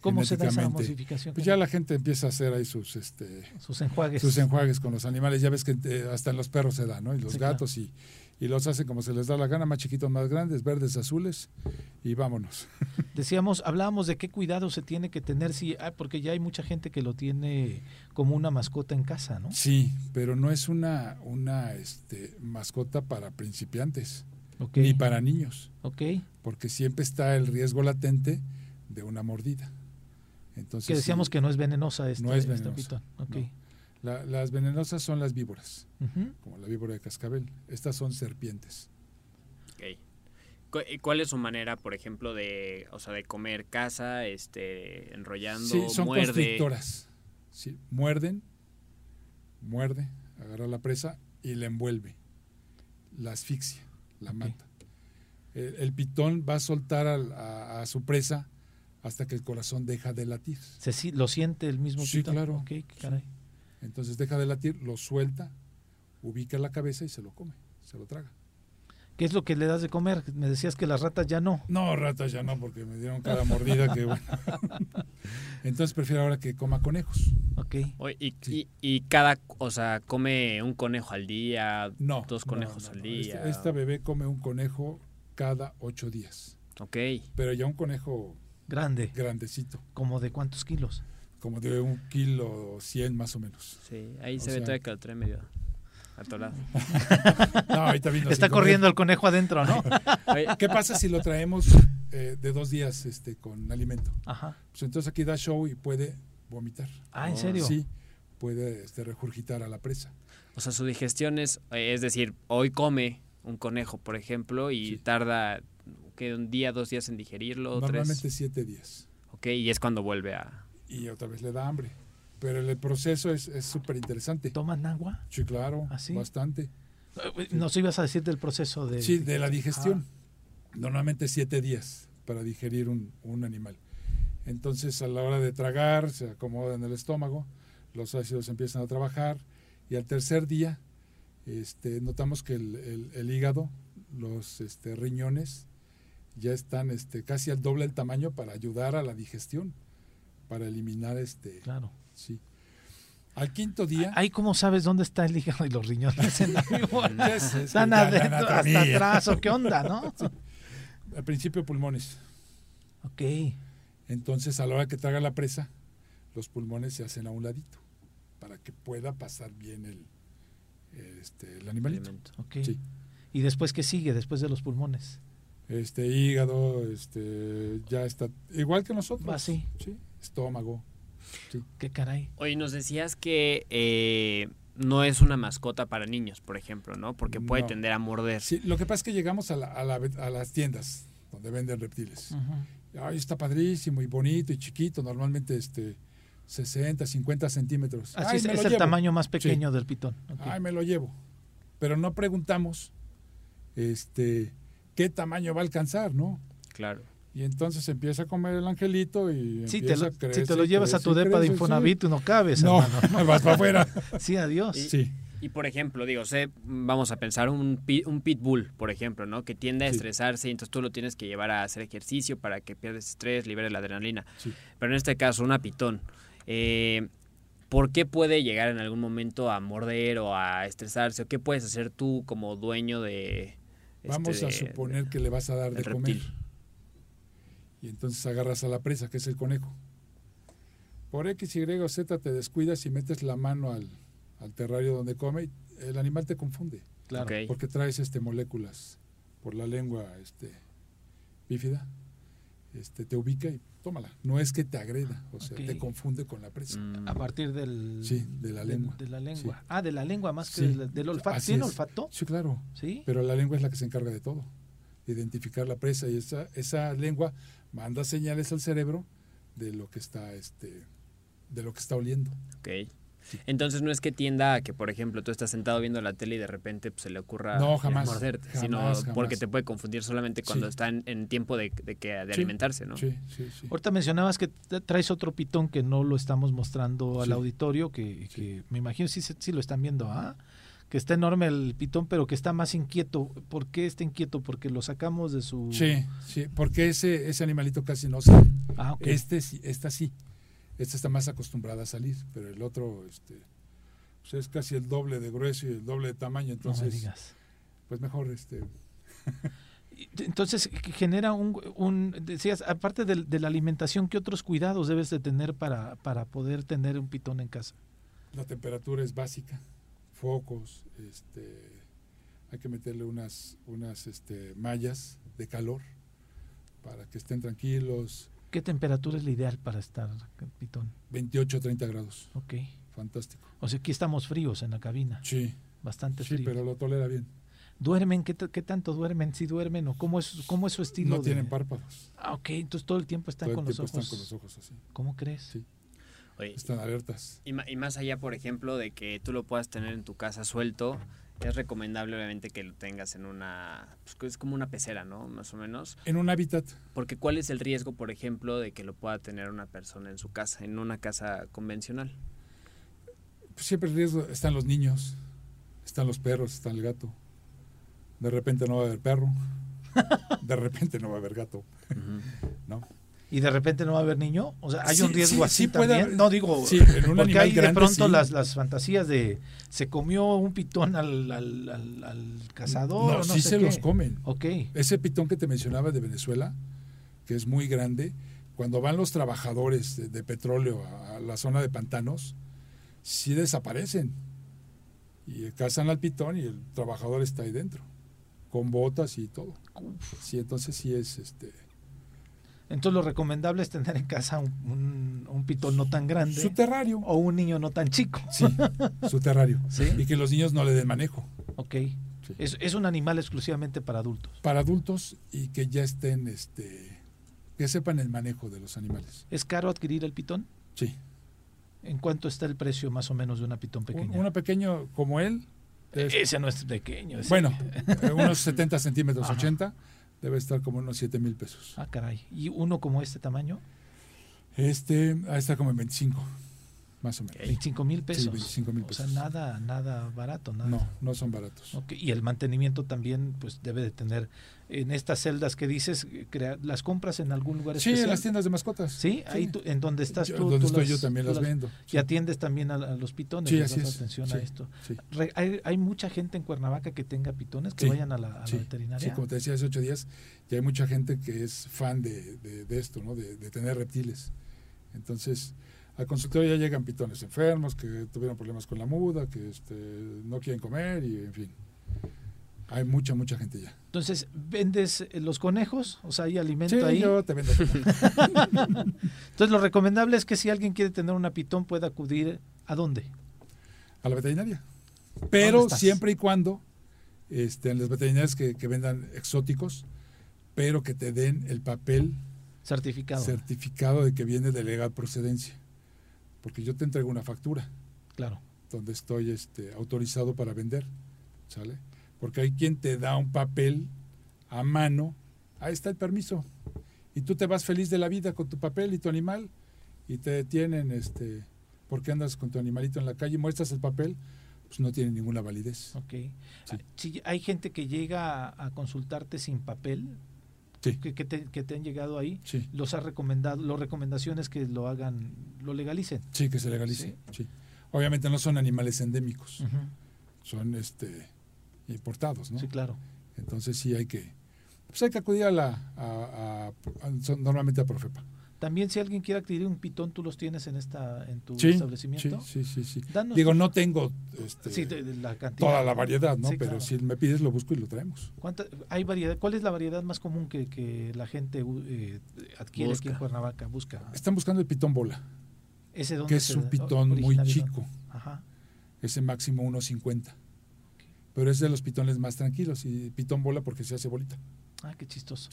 ¿Cómo se da esa modificación? Pues ya la gente empieza a hacer ahí sus, este, Sus enjuagues. sus enjuagues con los animales. Ya ves que eh, hasta en los perros se da, ¿no? Y los Sí, claro. gatos y, y los hacen como se les da la gana, más chiquitos, más grandes, verdes, azules y vámonos. Decíamos, hablábamos de qué cuidado se tiene que tener, si, ah, porque ya hay mucha gente que lo tiene como una mascota en casa, ¿no? Sí, pero no es una, una este, mascota para principiantes, Ni para niños. Porque siempre está el riesgo latente de una mordida. Entonces, que decíamos sí, que no es venenosa esta, no es este venenosa. pitón. Ok. no. La- las venenosas son las víboras, como la víbora de cascabel. Estas son serpientes. Ok. Cu- y ¿Cuál es su manera, por ejemplo, de, o sea, de comer caza, este, enrollando, Sí, son muerde? constrictoras. Sí, muerden, muerde, agarra la presa y la envuelve. La asfixia, la mata. El, el pitón va a soltar al- a, a su presa hasta que el corazón deja de latir. Se, ¿Lo siente el mismo Sí, pitón? claro. Caray. Entonces deja de latir, lo suelta, ubica la cabeza y se lo come, se lo traga. ¿Qué es lo que le das de comer? Me decías que las ratas ya no. No, ratas ya no, porque me dieron cada mordida que bueno. Entonces prefiero ahora que coma conejos. Ok. Oye, y, y, y cada, o sea, come un conejo al día, No. dos conejos no, al no. día. Esta, esta bebé come un conejo cada ocho días. Ok. Pero ya un conejo Grande. grandecito, ¿Como de cuántos kilos? como de un kilo cien más o menos. Sí, ahí O se ve todavía que lo trae medio atorado. No, ahorita vino Está corriendo comer. el conejo adentro, ¿no? ¿Qué pasa si lo traemos eh, de dos días este, con alimento? Ajá. Pues entonces aquí da show y puede vomitar. Ah, ¿en serio? Sí, puede este, regurgitar a la presa. O sea, su digestión es, es decir, hoy come un conejo, por ejemplo, y tarda que un día, dos días en digerirlo, Normalmente tres. siete días. Ok, y es cuando vuelve a. Y otra vez le da hambre. Pero el proceso es es súper interesante. ¿Toman agua? Sí, claro, ¿Ah, sí? bastante. Nos ibas a decir del proceso de... Sí, de la digestión. Normalmente siete días para digerir un, un animal. Entonces, a la hora de tragar, se acomoda en el estómago, los ácidos empiezan a trabajar y al tercer día este, notamos que el, el- el hígado, los este, riñones, ya están este, casi al doble del tamaño para ayudar a la digestión, para eliminar este. Claro. Sí. Al quinto día. Ahí cómo sabes dónde está el hígado y los riñones en la figura? Es- es Están adentro, hasta atrás, o qué onda, ¿no? Sí. Al principio pulmones. Ok. Entonces, a la hora que traga la presa, los pulmones se hacen a un ladito para que pueda pasar bien el, este, el animalito. Ok. Sí. ¿Y después qué sigue, después de los pulmones? Este hígado, este, ya está igual que nosotros. Va así. Sí. Estómago. Sí. Qué caray. Oye, nos decías que eh, no es una mascota para niños, por ejemplo, ¿no? Porque puede No. tender a morder. Sí, lo que pasa es que llegamos a, la- a la- a las tiendas donde venden reptiles. Ay, está padrísimo y bonito y chiquito, normalmente este 60, 50 centímetros. Así Ay, es, el llevo. tamaño más pequeño Sí. del pitón. Ay, me lo llevo. Pero no preguntamos este qué tamaño va a alcanzar, ¿no? Claro. Y entonces empieza a comer el angelito y Sí, te lo, a si te lo llevas a tu depa de crece, sí. Infonavit, tú no cabes, No, hermano. vas para afuera. Sí, adiós. Y, y, por ejemplo, digo, sé, vamos a pensar un, un pitbull, por ejemplo, ¿no? Que tiende a Sí. estresarse y entonces tú lo tienes que llevar a hacer ejercicio para que pierdas estrés, libere la adrenalina. Sí. Pero en este caso, una pitón. Eh, ¿Por qué puede llegar en algún momento a morder o a estresarse? ¿O qué puedes hacer tú como dueño de... este, Vamos a de- suponer que le vas a dar de del comer. Y entonces agarras a la presa, que es el conejo. Por X, Y o Z te descuidas y metes la mano al, al terrario donde come, y el animal te confunde. Claro. Porque traes este moléculas por la lengua este bífida. Este te ubica y tómala. No es que te agreda, o sea, te confunde con la presa. A partir del... Sí, de la lengua. De, la lengua. Sí. Ah, de la lengua más que Sí. del, del olfato. ¿Tiene olfato? Sí, claro. Sí. Pero la lengua es la que se encarga de todo. De Identificar la presa y esa, esa lengua manda señales al cerebro de lo que está este de lo que está oliendo. Ok. Entonces no es que tienda a que, por ejemplo, tú estás sentado viendo la tele y de repente pues, se le ocurra No, jamás, morderte, jamás, sino jamás. porque te puede confundir solamente cuando Sí. está en, en tiempo de, de que, de Sí, alimentarse, ¿no? Sí, sí, sí. Ahorita mencionabas que tra- traes otro pitón que no lo estamos mostrando al auditorio, que, que me imagino sí, se- sí lo están viendo, ¿ah? Que está enorme el pitón, pero que está más inquieto. ¿Por qué está inquieto? Porque lo sacamos de su... Sí, sí, porque ese, ese animalito casi no sale. Ah, ok. Este sí, esta sí. Esta está más acostumbrada a salir, pero el otro este, pues es casi el doble de grueso y el doble de tamaño, entonces digas. pues mejor este Entonces genera un, un- decías, aparte de, de la alimentación, ¿qué otros cuidados debes de tener para, para poder tener un pitón en casa? la temperatura es básica, focos, este hay que meterle unas unas este, mallas de calor para que estén tranquilos, ¿Qué temperatura es la ideal para estar pitón? 28 30 grados. Ok. Fantástico. O sea, aquí estamos fríos en la cabina. Sí. Bastante Sí, frío. pero lo tolera bien. ¿Duermen? ¿Qué, qué tanto duermen? ¿Si duermen o cómo es, cómo es su estilo? No de- tienen párpados. Ah, ok. Entonces todo el tiempo están Todo el con los ojos. están con los ojos así. ¿Cómo crees? Sí. Oye, Están alertas. Y, y más allá, por ejemplo, de que tú lo puedas tener en tu casa suelto, es recomendable obviamente que lo tengas en una... Pues, es como una pecera, ¿no? Más o menos. En un hábitat. Porque ¿cuál es el riesgo, por ejemplo, de que lo pueda tener una persona en su casa, en una casa convencional? Pues siempre el riesgo están los niños, están los perros, está el gato. De repente no va a haber perro. De repente no va a haber gato. ¿No? ¿Y de repente no va a haber niño? O sea, ¿hay Sí, un riesgo sí, así sí también? no digo, porque hay de pronto las, las fantasías de se comió un pitón al, al, al- al cazador. No, sí sé se qué. los comen. Ok. Ese pitón que te mencionaba de Venezuela, que es muy grande, cuando van los trabajadores de, de petróleo a, a la zona de pantanos, sí desaparecen. Y cazan al pitón y el trabajador está ahí dentro, con botas y todo. Sí, entonces sí es este. Entonces lo recomendable es tener en casa un, un- un pitón no tan grande. Su terrario. O un niño no tan chico. Sí, su terrario. ¿Sí? Y que los niños no le den manejo. Ok. Es, es un animal exclusivamente para adultos. Para adultos y que ya estén, este, que sepan el manejo de los animales. ¿Es caro adquirir el pitón? Sí. ¿En cuánto está el precio más o menos de una pitón pequeña? Uno pequeño como él, Ese no es pequeño. ese- Bueno, eh, unos 70 centímetros, Ajá. 80, debe estar como unos 7 mil pesos. Ah, caray. ¿Y uno como este tamaño? Este, ahí está como en 25, más o menos. 25 mil pesos. Sí, 25 mil O sea, pesos. nada, nada barato, nada. No, no son baratos. Ok, Y el mantenimiento también, pues debe de tener en estas celdas que dices, crea- las compras en algún lugar Sí, especial. en las tiendas de mascotas. Sí, ahí tú- en donde estás Yo- tú. donde tú estoy yo también tú las vendo, Y sí. atiendes también a, a los pitones. Sí, así es, atención a sí, esto. sí. Re- hay, hay mucha gente en Cuernavaca que tenga pitones que Sí, vayan a la, a la sí, veterinaria. Sí, como te decía hace ocho días, ya hay mucha gente que es fan de, de- de esto, ¿no? De, de tener reptiles. Entonces, al consultorio ya llegan pitones enfermos, que tuvieron problemas con la muda, que este, no quieren comer y, en fin. Hay mucha, mucha gente ya. Entonces, ¿vendes eh, los conejos? O sea, ¿hay alimento Sí, ahí? yo te vendo. Entonces, lo recomendable es que si alguien quiere tener una pitón, pueda acudir ¿a dónde? A la veterinaria. ¿Dónde Pero siempre y cuando este, en las veterinarias que, que vendan exóticos, pero que te den el papel Certificado. certificado de que viene de legal procedencia. Porque yo te entrego una factura. Claro. Donde estoy este, autorizado para vender. ¿Sale? Porque hay quien te da un papel a mano. Ahí está el permiso. Y tú te vas feliz de la vida con tu papel y tu animal. Y te detienen, este, porque andas con tu animalito en la calle y muestras el papel, pues no tiene ninguna validez. Ok. Si hay gente que llega a consultarte sin papel, Sí. que, que te, que te han llegado ahí, Sí. los ha recomendado, los recomendaciones que lo hagan, lo legalicen. Sí, que se legalice. Sí. Obviamente no son animales endémicos, son este importados, ¿no? Sí, claro. Entonces sí hay que, pues hay que acudir a la, a, a- a- son normalmente a Profepa. También si alguien quiere adquirir un pitón, tú los tienes en esta, en tu Sí, establecimiento. sí, sí, sí, Digo, no tengo este, Sí, de- de la cantidad. toda la variedad, ¿no? Sí, Pero claro. si me pides lo busco y lo traemos. ¿Cuánta- hay variedad? ¿Cuál es la variedad más común que, que la gente eh, adquiere aquí en. Cuernavaca? Busca. Están buscando el pitón bola, ¿Ese dónde que es un pitón muy chico. Ajá. Ese máximo 1.50. Pero es de los pitones más tranquilos y pitón bola porque se hace bolita. Ah, qué chistoso.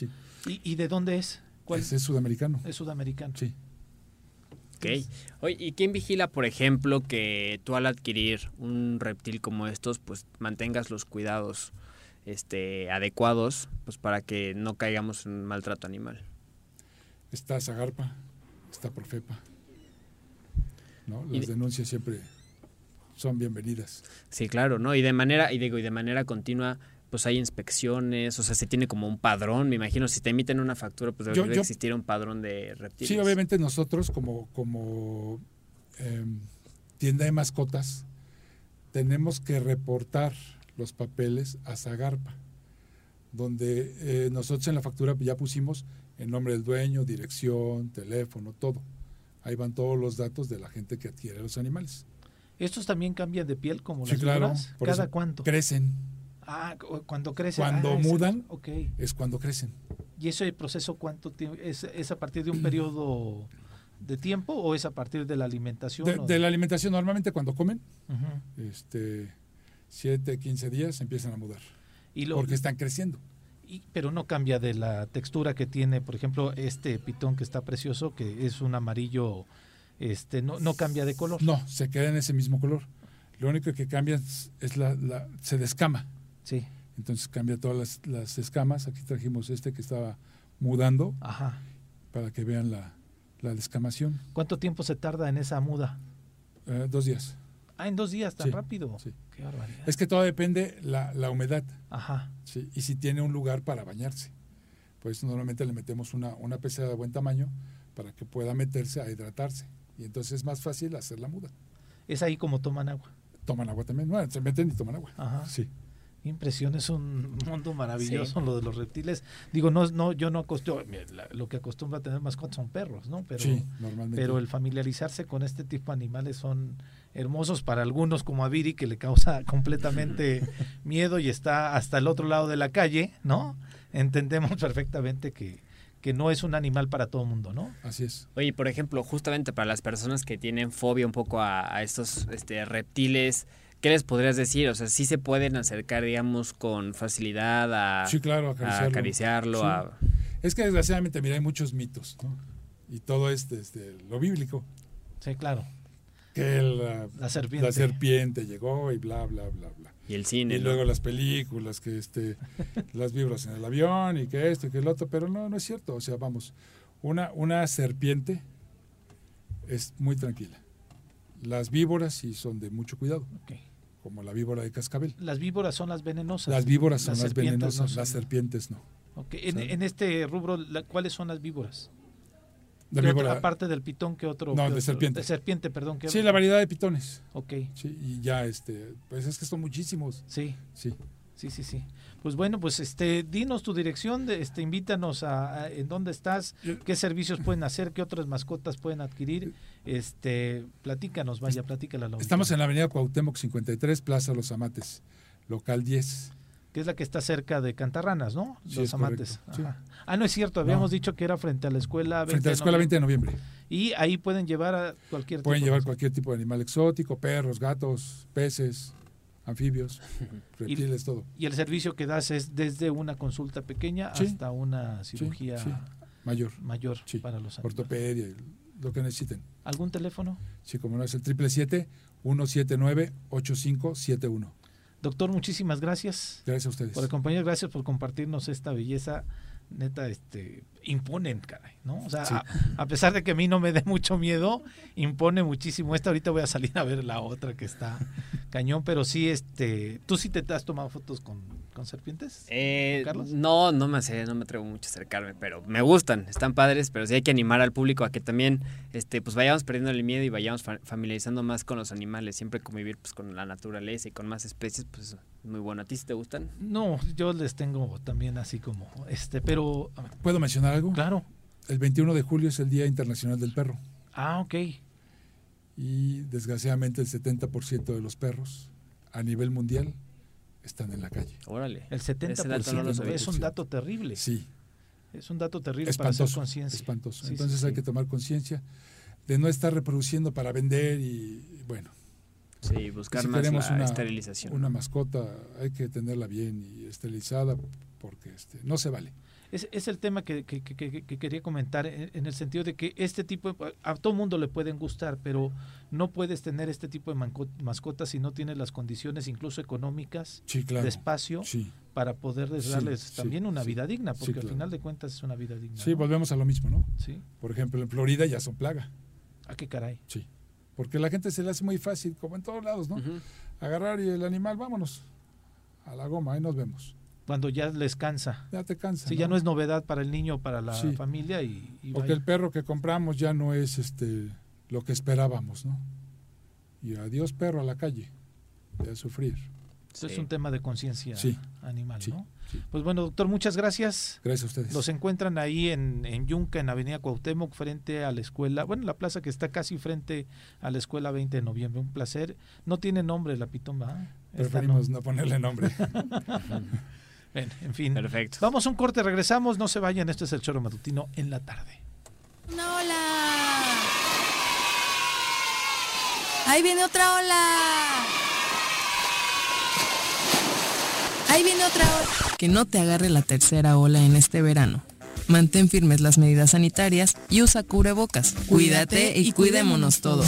¿Y, y de dónde es? ¿Cuál? Ese es sudamericano. Es sudamericano. Sí. Ok. Oye, ¿y quién vigila, por ejemplo, que tú al adquirir un reptil como estos, pues mantengas los cuidados este, adecuados, pues para que no caigamos en un maltrato animal? Está Zagarpa, está Profepa. ¿no? Las de- denuncias siempre son bienvenidas. Sí, claro, ¿no? Y de manera, y digo, y de manera continua, pues hay inspecciones, o sea, se tiene como un padrón, me imagino, si te emiten una factura, pues debe Yo- yo- existir un padrón de reptiles. Sí, obviamente nosotros como, como em, tienda de mascotas tenemos que reportar los papeles a Zagarpa, donde eh, nosotros en la factura ya pusimos el nombre del dueño, dirección, teléfono, todo. Ahí van todos los datos de la gente que adquiere los animales. ¿Estos también cambian de piel como Sí, las claro. por ¿Cada cuánto? Crecen. Ah, cu- cuando crecen. Cuando Ah, mudan, ok. es cuando crecen. ¿Y ese proceso cuánto tiempo? ¿Es, es a partir de un periodo de tiempo o es a partir de la alimentación? De, la alimentación, normalmente cuando comen, este, 7, 15 días empiezan a mudar. Y lo- porque están creciendo. Y- pero no cambia de la textura que tiene, por ejemplo, este pitón que está precioso, que es un amarillo, este, no, no cambia de color. No, se queda en ese mismo color. Lo único que cambia es, es la, la- se descama. Sí. Entonces cambia todas las, las escamas. Aquí trajimos este que estaba mudando Ajá. para que vean la, la descamación. ¿Cuánto tiempo se tarda en esa muda? Eh, dos días. Ah, en dos días, tan Sí, rápido. sí. Qué barbaridad. Es que todo depende la, la humedad. Ajá. Sí, y si tiene un lugar para bañarse. Por eso normalmente le metemos una, una pecera de buen tamaño para que pueda meterse a hidratarse. Y entonces es más fácil hacer la muda. Es ahí como toman agua. Toman agua también. Bueno, se meten y toman agua. Ajá. Sí. Impresión, es un mundo maravilloso Sí. lo de los reptiles. Digo, no, no, yo no acostumbro, lo que acostumbro a tener mascotas son perros, ¿no? Pero, Sí, normalmente. pero el familiarizarse con este tipo de animales son hermosos para algunos como a Viri que le causa completamente miedo y está hasta el otro lado de la calle, ¿no? Entendemos perfectamente que, que no es un animal para todo mundo, ¿no? Así es. Oye, por ejemplo, justamente para las personas que tienen fobia un poco a, a estos este, reptiles, ¿qué les podrías decir? O sea, sí se pueden acercar, digamos, con facilidad a, Sí, claro, a acariciarlo. Sí. a- Es que desgraciadamente, mira, hay muchos mitos, ¿no? Y todo es desde lo bíblico. Sí, claro. que la, La serpiente. la serpiente llegó y bla, bla, bla, bla. Y el cine, Y ¿no? luego las películas, que este, las vibras en el avión y que esto y que el otro, pero no, no es cierto. O sea, vamos, una, una serpiente es muy tranquila. Las víboras sí son de mucho cuidado, como la víbora de cascabel. Las víboras son las venenosas. Las víboras son las, serpientes venenosas, no son. las serpientes no. Ok, En, en este rubro, la- ¿cuáles son las víboras? La ¿Qué otro- víbora- aparte del pitón, ¿qué otro? No, qué de otro? serpiente. De serpiente, perdón. ¿qué Sí, otro? la variedad de pitones. Ok. Sí, y ya, este, pues es que son muchísimos. Sí. Sí. Sí, sí, sí. Pues bueno, pues este, dinos tu dirección, de, este, invítanos a, a- en dónde estás, qué servicios pueden hacer, qué otras mascotas pueden adquirir, este, platícanos, vaya, platícala. la Estamos en la avenida Cuauhtémoc 53, Plaza Los Amates, local 10. que es la que está cerca de Cantarranas, ¿no? Sí, Los es amantes. sí. Ah, no es cierto, habíamos dicho que era frente a la escuela 20 Frente a la escuela 20 de noviembre. Y ahí pueden llevar a cualquier Pueden tipo llevar de- cualquier tipo de animal exótico, perros, gatos, peces, anfibios, reptiles, todo. Y el servicio que das es desde una consulta pequeña Sí. hasta una cirugía. Mayor. mayor para los animales. Ortopedia, lo que necesiten. ¿Algún teléfono? Sí, como no es el 777-179-8571. Doctor, muchísimas gracias. Gracias a ustedes. Por acompañar, gracias por compartirnos esta belleza. Neta, este, imponen, caray, ¿no? O sea, Sí. a, a pesar de que a mí no me dé mucho miedo, impone muchísimo. Esta ahorita voy a salir a ver la otra que está cañón, pero sí, este, ¿tú sí te has tomado fotos con, con serpientes? Eh, Carlos? no, no me sé, no me atrevo mucho a acercarme, pero me gustan, están padres, pero sí hay que animar al público a que también este, pues vayamos perdiendo el miedo y vayamos fa- familiarizando más con los animales, siempre convivir pues con la naturaleza y con más especies, pues es muy bueno. ¿A ti sí te gustan? No, yo les tengo también así como, este, pero... ¿Puedo mencionar algo? Claro. El 21 de julio es el Día Internacional del Perro. Ah, ok. Y desgraciadamente el 70% de los perros a nivel mundial están en la calle. Órale. El 70% es un dato terrible. Sí. Es un dato terrible para hacer Espantoso. conciencia. Espantoso. Sí, Entonces sí, hay sí. que tomar conciencia de no estar reproduciendo para vender y bueno. Sí, buscar si más queremos la una, esterilización, Una ¿no? mascota hay que tenerla bien y esterilizada porque este, no se vale. Es, es el tema que, que- que- que- que quería comentar en, en el sentido de que este tipo, de- a todo mundo le pueden gustar, pero no puedes tener este tipo de manco- mascotas si no tienes las condiciones incluso económicas, Sí, claro. de espacio, Sí. para poder darles sí, también una vida digna, porque claro. al final de cuentas es una vida digna. Sí, ¿no? volvemos a lo mismo, ¿no? Sí. Por ejemplo, en Florida ya son plaga. ¿A qué caray? Sí. Porque la gente se le hace muy fácil, como en todos lados, ¿no? Agarrar y el animal, vámonos. A la goma, ahí nos vemos. Cuando ya les cansa. Ya te cansa. Sí, ya no es novedad para el niño, para la Sí. familia y, y Porque vaya. el perro que compramos ya no es este lo que esperábamos, ¿no? Y adiós perro a la calle, de a sufrir. Esto es un tema de conciencia Sí. animal, Sí, ¿no? Pues bueno, doctor, muchas gracias. Gracias a ustedes. Los encuentran ahí en, en Yunca, en Avenida Cuauhtémoc, frente a la escuela, bueno, la plaza que está casi frente a la escuela 20 de noviembre. Un placer. No tiene nombre la. Esta Preferimos no ponerle nombre. Bien, en fin. Perfecto. Vamos a un corte, regresamos, no se vayan, esto es el choro matutino en la tarde. Una ola. Ahí viene otra ola. Ahí viene otra ola. Que no te agarre la tercera ola en este verano. Mantén firmes las medidas sanitarias y usa cubrebocas. Cuídate y cuidémonos todos.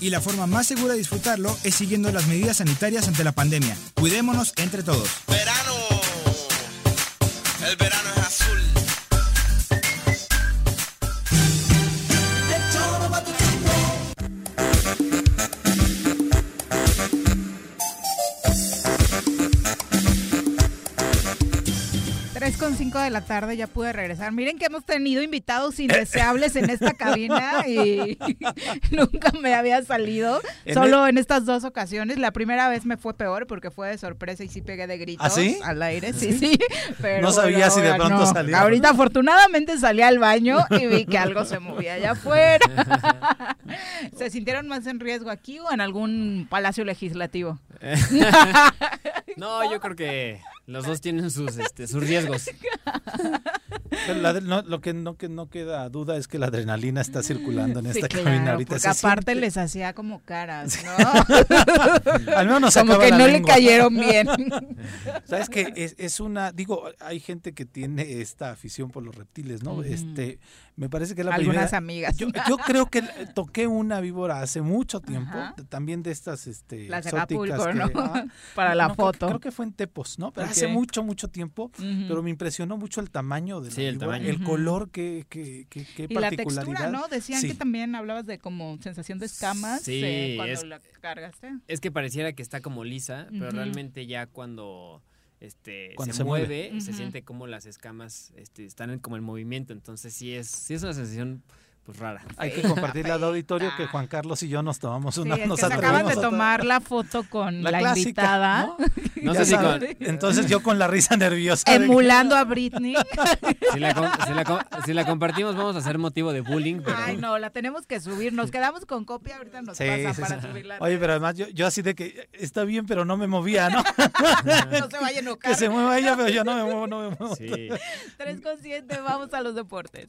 y la forma más segura de disfrutarlo es siguiendo las medidas sanitarias ante la pandemia. Cuidémonos entre todos. Verano. El verano 5 de la tarde ya pude regresar. Miren que hemos tenido invitados eh. indeseables en esta cabina y nunca me había salido. Solo el... en estas dos ocasiones. La primera vez me fue peor porque fue de sorpresa y sí pegué de gritos ¿Ah, al aire. Sí, sí. Pero no sabía si de pronto no. salía. Ahorita afortunadamente salí al baño y vi que algo se movía allá afuera. ¿Se sintieron más en riesgo aquí o en algún palacio legislativo? No, yo creo que los dos tienen sus, este, sus riesgos. Pero la de- no, lo que no, que no queda duda es que la adrenalina está circulando en Sí, esta claro, cabina ahorita. porque aparte siente- les hacía como caras, ¿no? Al menos nos como que la no le cayeron bien. Sabes que es, es una, digo, hay gente que tiene esta afición por los reptiles, ¿no? Este, me parece que la Algunas primera- amigas. Yo, yo creo que toqué una víbora hace mucho tiempo, Ajá. también de estas, este, Las de exóticas Acapulco, que- ¿no? ah, Para la no, que- foto. Creo que fue en Tepos, ¿no? Pero hace mucho, mucho tiempo. Pero me impresionó mucho el tamaño de la Sí, el víbora, tamaño. el color, qué, qué, qué, qué Y la textura, ¿no? Decían Sí. que también hablabas de como sensación de escamas Sí, eh, cuando es- la cargaste. Es que pareciera que está como lisa, pero realmente ya cuando este Cuando se, se mueve. mueve, se siente como las escamas este, están en, como en movimiento, entonces sí es sí es una sensación pues rara. Hay que compartirle al auditorio que Juan Carlos y yo nos tomamos Sí, una, es nos que se acaban de tomar la foto con la, clásica, invitada. ¿no? Sé si con- Entonces yo con la risa nerviosa. que- Emulando a Britney. Si la, com- si la com- si la compartimos vamos a hacer motivo de bullying, pero Ay, no, la tenemos que subir. Nos quedamos con copia, ahorita nos Sí, pasa sí, para sí. subirla. Oye, pero además yo, yo así de que está bien, pero no me movía, ¿no? No se vaya a enojar. que se mueva ella, pero yo no me muevo, no me muevo. sí. Tres con siete, vamos a los deportes.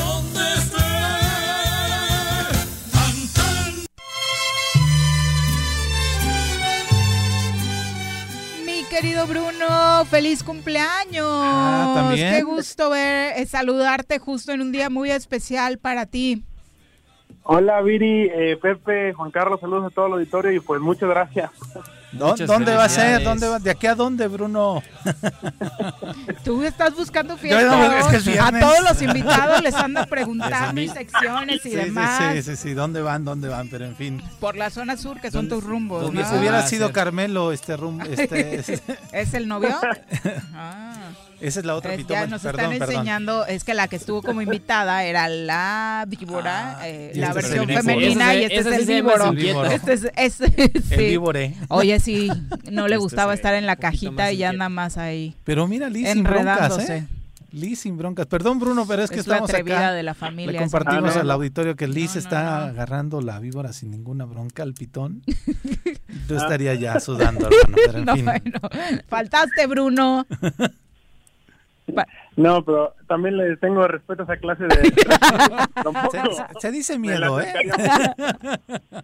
querido Bruno, feliz cumpleaños. Ah, ¿también? Qué gusto ver, eh, saludarte justo en un día muy especial para ti. Hola Viri, eh, Pepe, Juan Carlos, saludos a todo el auditorio y pues muchas gracias. ¿Dó- Muchas ¿Dónde va a ser? ¿Dónde va? ¿De aquí a dónde, Bruno? Tú estás buscando fiesta. no, es que es a todos los invitados les anda preguntando y secciones y sí, demás. sí, sí, sí, ¿dónde van? ¿Dónde van? Pero en fin. Por la zona sur, que son tus rumbos. Se hubiera sido Carmelo, este rum, este, es- ¿Es el novio? Ah. Esa es la otra pitoma. ya nos perdón, están perdón. enseñando, es que la que estuvo como invitada era la víbora, eh, y la este versión el femenina y este es el víboro. el. Este es, es- sí. víboré. Oye, sí, no le Este gustaba es, estar en la cajita y ya nada más ahí. Pero mira, Liz sin broncas, enredándose. ¿eh? Liz sin broncas. Perdón, Bruno, pero es que Es la estamos atrevida acá. de la familia, Le compartimos al auditorio que Liz No, no, está no. agarrando la víbora sin ninguna bronca al pitón. Yo estaría ya sudando, hermano, pero en No, fin. bueno, faltaste, Bruno. No, pero también les tengo respeto a esa clase de... Tampoco Se, se dice miedo, la ¿eh?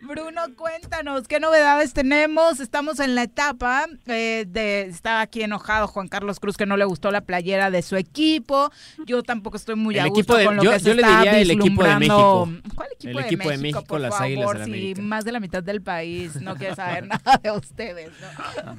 Bruno, cuéntanos, ¿qué novedades tenemos? Estamos en la etapa eh, de... Está aquí enojado Juan Carlos Cruz que no le gustó la playera de su equipo. Yo tampoco estoy muy El a gusto equipo de- con lo yo- que se yo le está diría el equipo de. México. ¿Cuál equipo, El de, equipo de México, México, por las favor? Águilas del Si América. más de la mitad del país no quiere saber nada de ustedes, ¿no?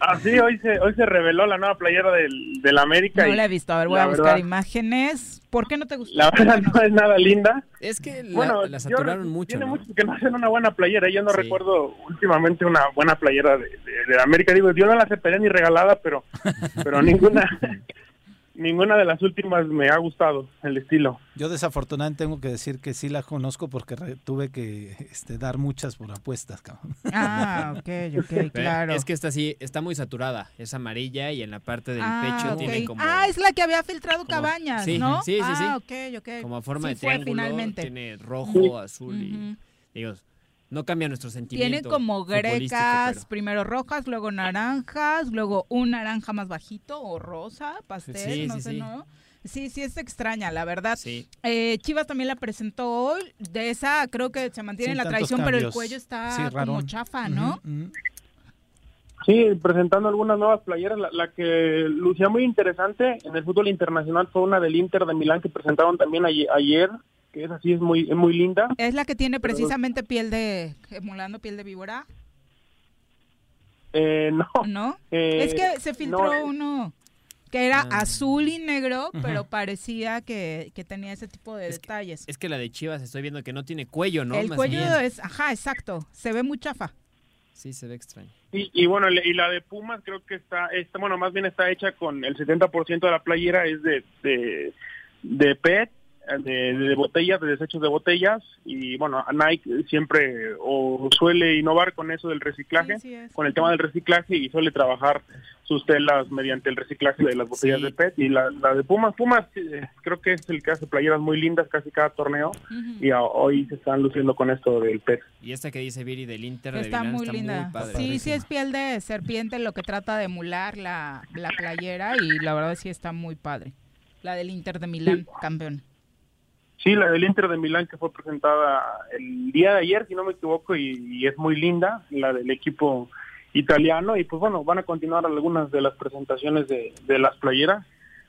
Así, hoy se, hoy se reveló la nueva playera del, del América. No y la visto. A ver, voy la a buscar verdad- imágenes. ¿Por qué no te gustó? La verdad no es nada linda. Es que la, Bueno, la yo- saturaron mucho. Tiene ¿no? mucho que no hacen una buena playera. Yo no recuerdo últimamente una buena playera de, de, de América. Digo, yo no la aceptaría ni regalada, pero, pero ninguna, ninguna de las últimas me ha gustado el estilo. Yo desafortunadamente tengo que decir que sí la conozco porque re- tuve que este, dar muchas por apuestas, cabrón. Ah, ok, ok, Pero claro. Es que está así, está muy saturada. Es amarilla y en la parte del Ah, pecho tiene como, Ah, es la que había filtrado Cabañas, sí, ¿no? sí, sí, sí. Ah, ok, ok. como forma Sí de triángulo. finalmente. Tiene rojo, azul y digo, no cambia nuestro sentimiento. Tiene como grecas, pero- primero rojas, luego naranjas, luego un naranja más bajito o rosa, pastel, Sí, no sí, sé, sí. ¿no? Sí, sí, es extraña, la verdad. Sí. Eh, Chivas también la presentó hoy. De esa creo que se mantiene Sin la tradición, pero el cambios. cuello está Sí, como chafa, ¿no? Ujú, ujú. Sí, presentando algunas nuevas playeras. La, la que lucía muy interesante en el fútbol internacional fue una del Inter de Milán que presentaron también aye- ayer, que es así, es muy, es muy linda. Es la que tiene Pero- precisamente piel de, emulando piel de víbora, Eh, no. ¿no? Eh, es que se filtró no, eh. uno que era Ah. azul y negro, pero parecía que, que tenía ese tipo de detalles. Es que la de Chivas estoy viendo que no tiene cuello, ¿no? el Más cuello bien. es, ajá, exacto, se ve muy chafa. Sí, se ve extraño. Y, y bueno, y la de Pumas creo que está, está, bueno, más bien está hecha con el 70% de la playera es de, de, de PET, de, de botellas, de desechos de botellas. Y bueno, a Nike siempre o suele innovar con eso del reciclaje, con el tema del reciclaje y suele trabajar sus telas mediante el reciclaje de las botellas de PET. Y la, la de Pumas, Pumas eh, creo que es el que hace playeras muy lindas casi cada torneo. Y a- hoy se están luciendo con esto del PET. Y esta que dice Viri del Inter de Está Milán muy está linda. muy padre. sí, sí es piel de serpiente lo que trata de emular la, la playera y la verdad sí está muy padre. La del Inter de Milán, campeón. Sí, la del Inter de Milán que fue presentada el día de ayer, si no me equivoco, y, es muy linda, la del equipo italiano. Y pues bueno, van a continuar algunas de las presentaciones de, de las playeras.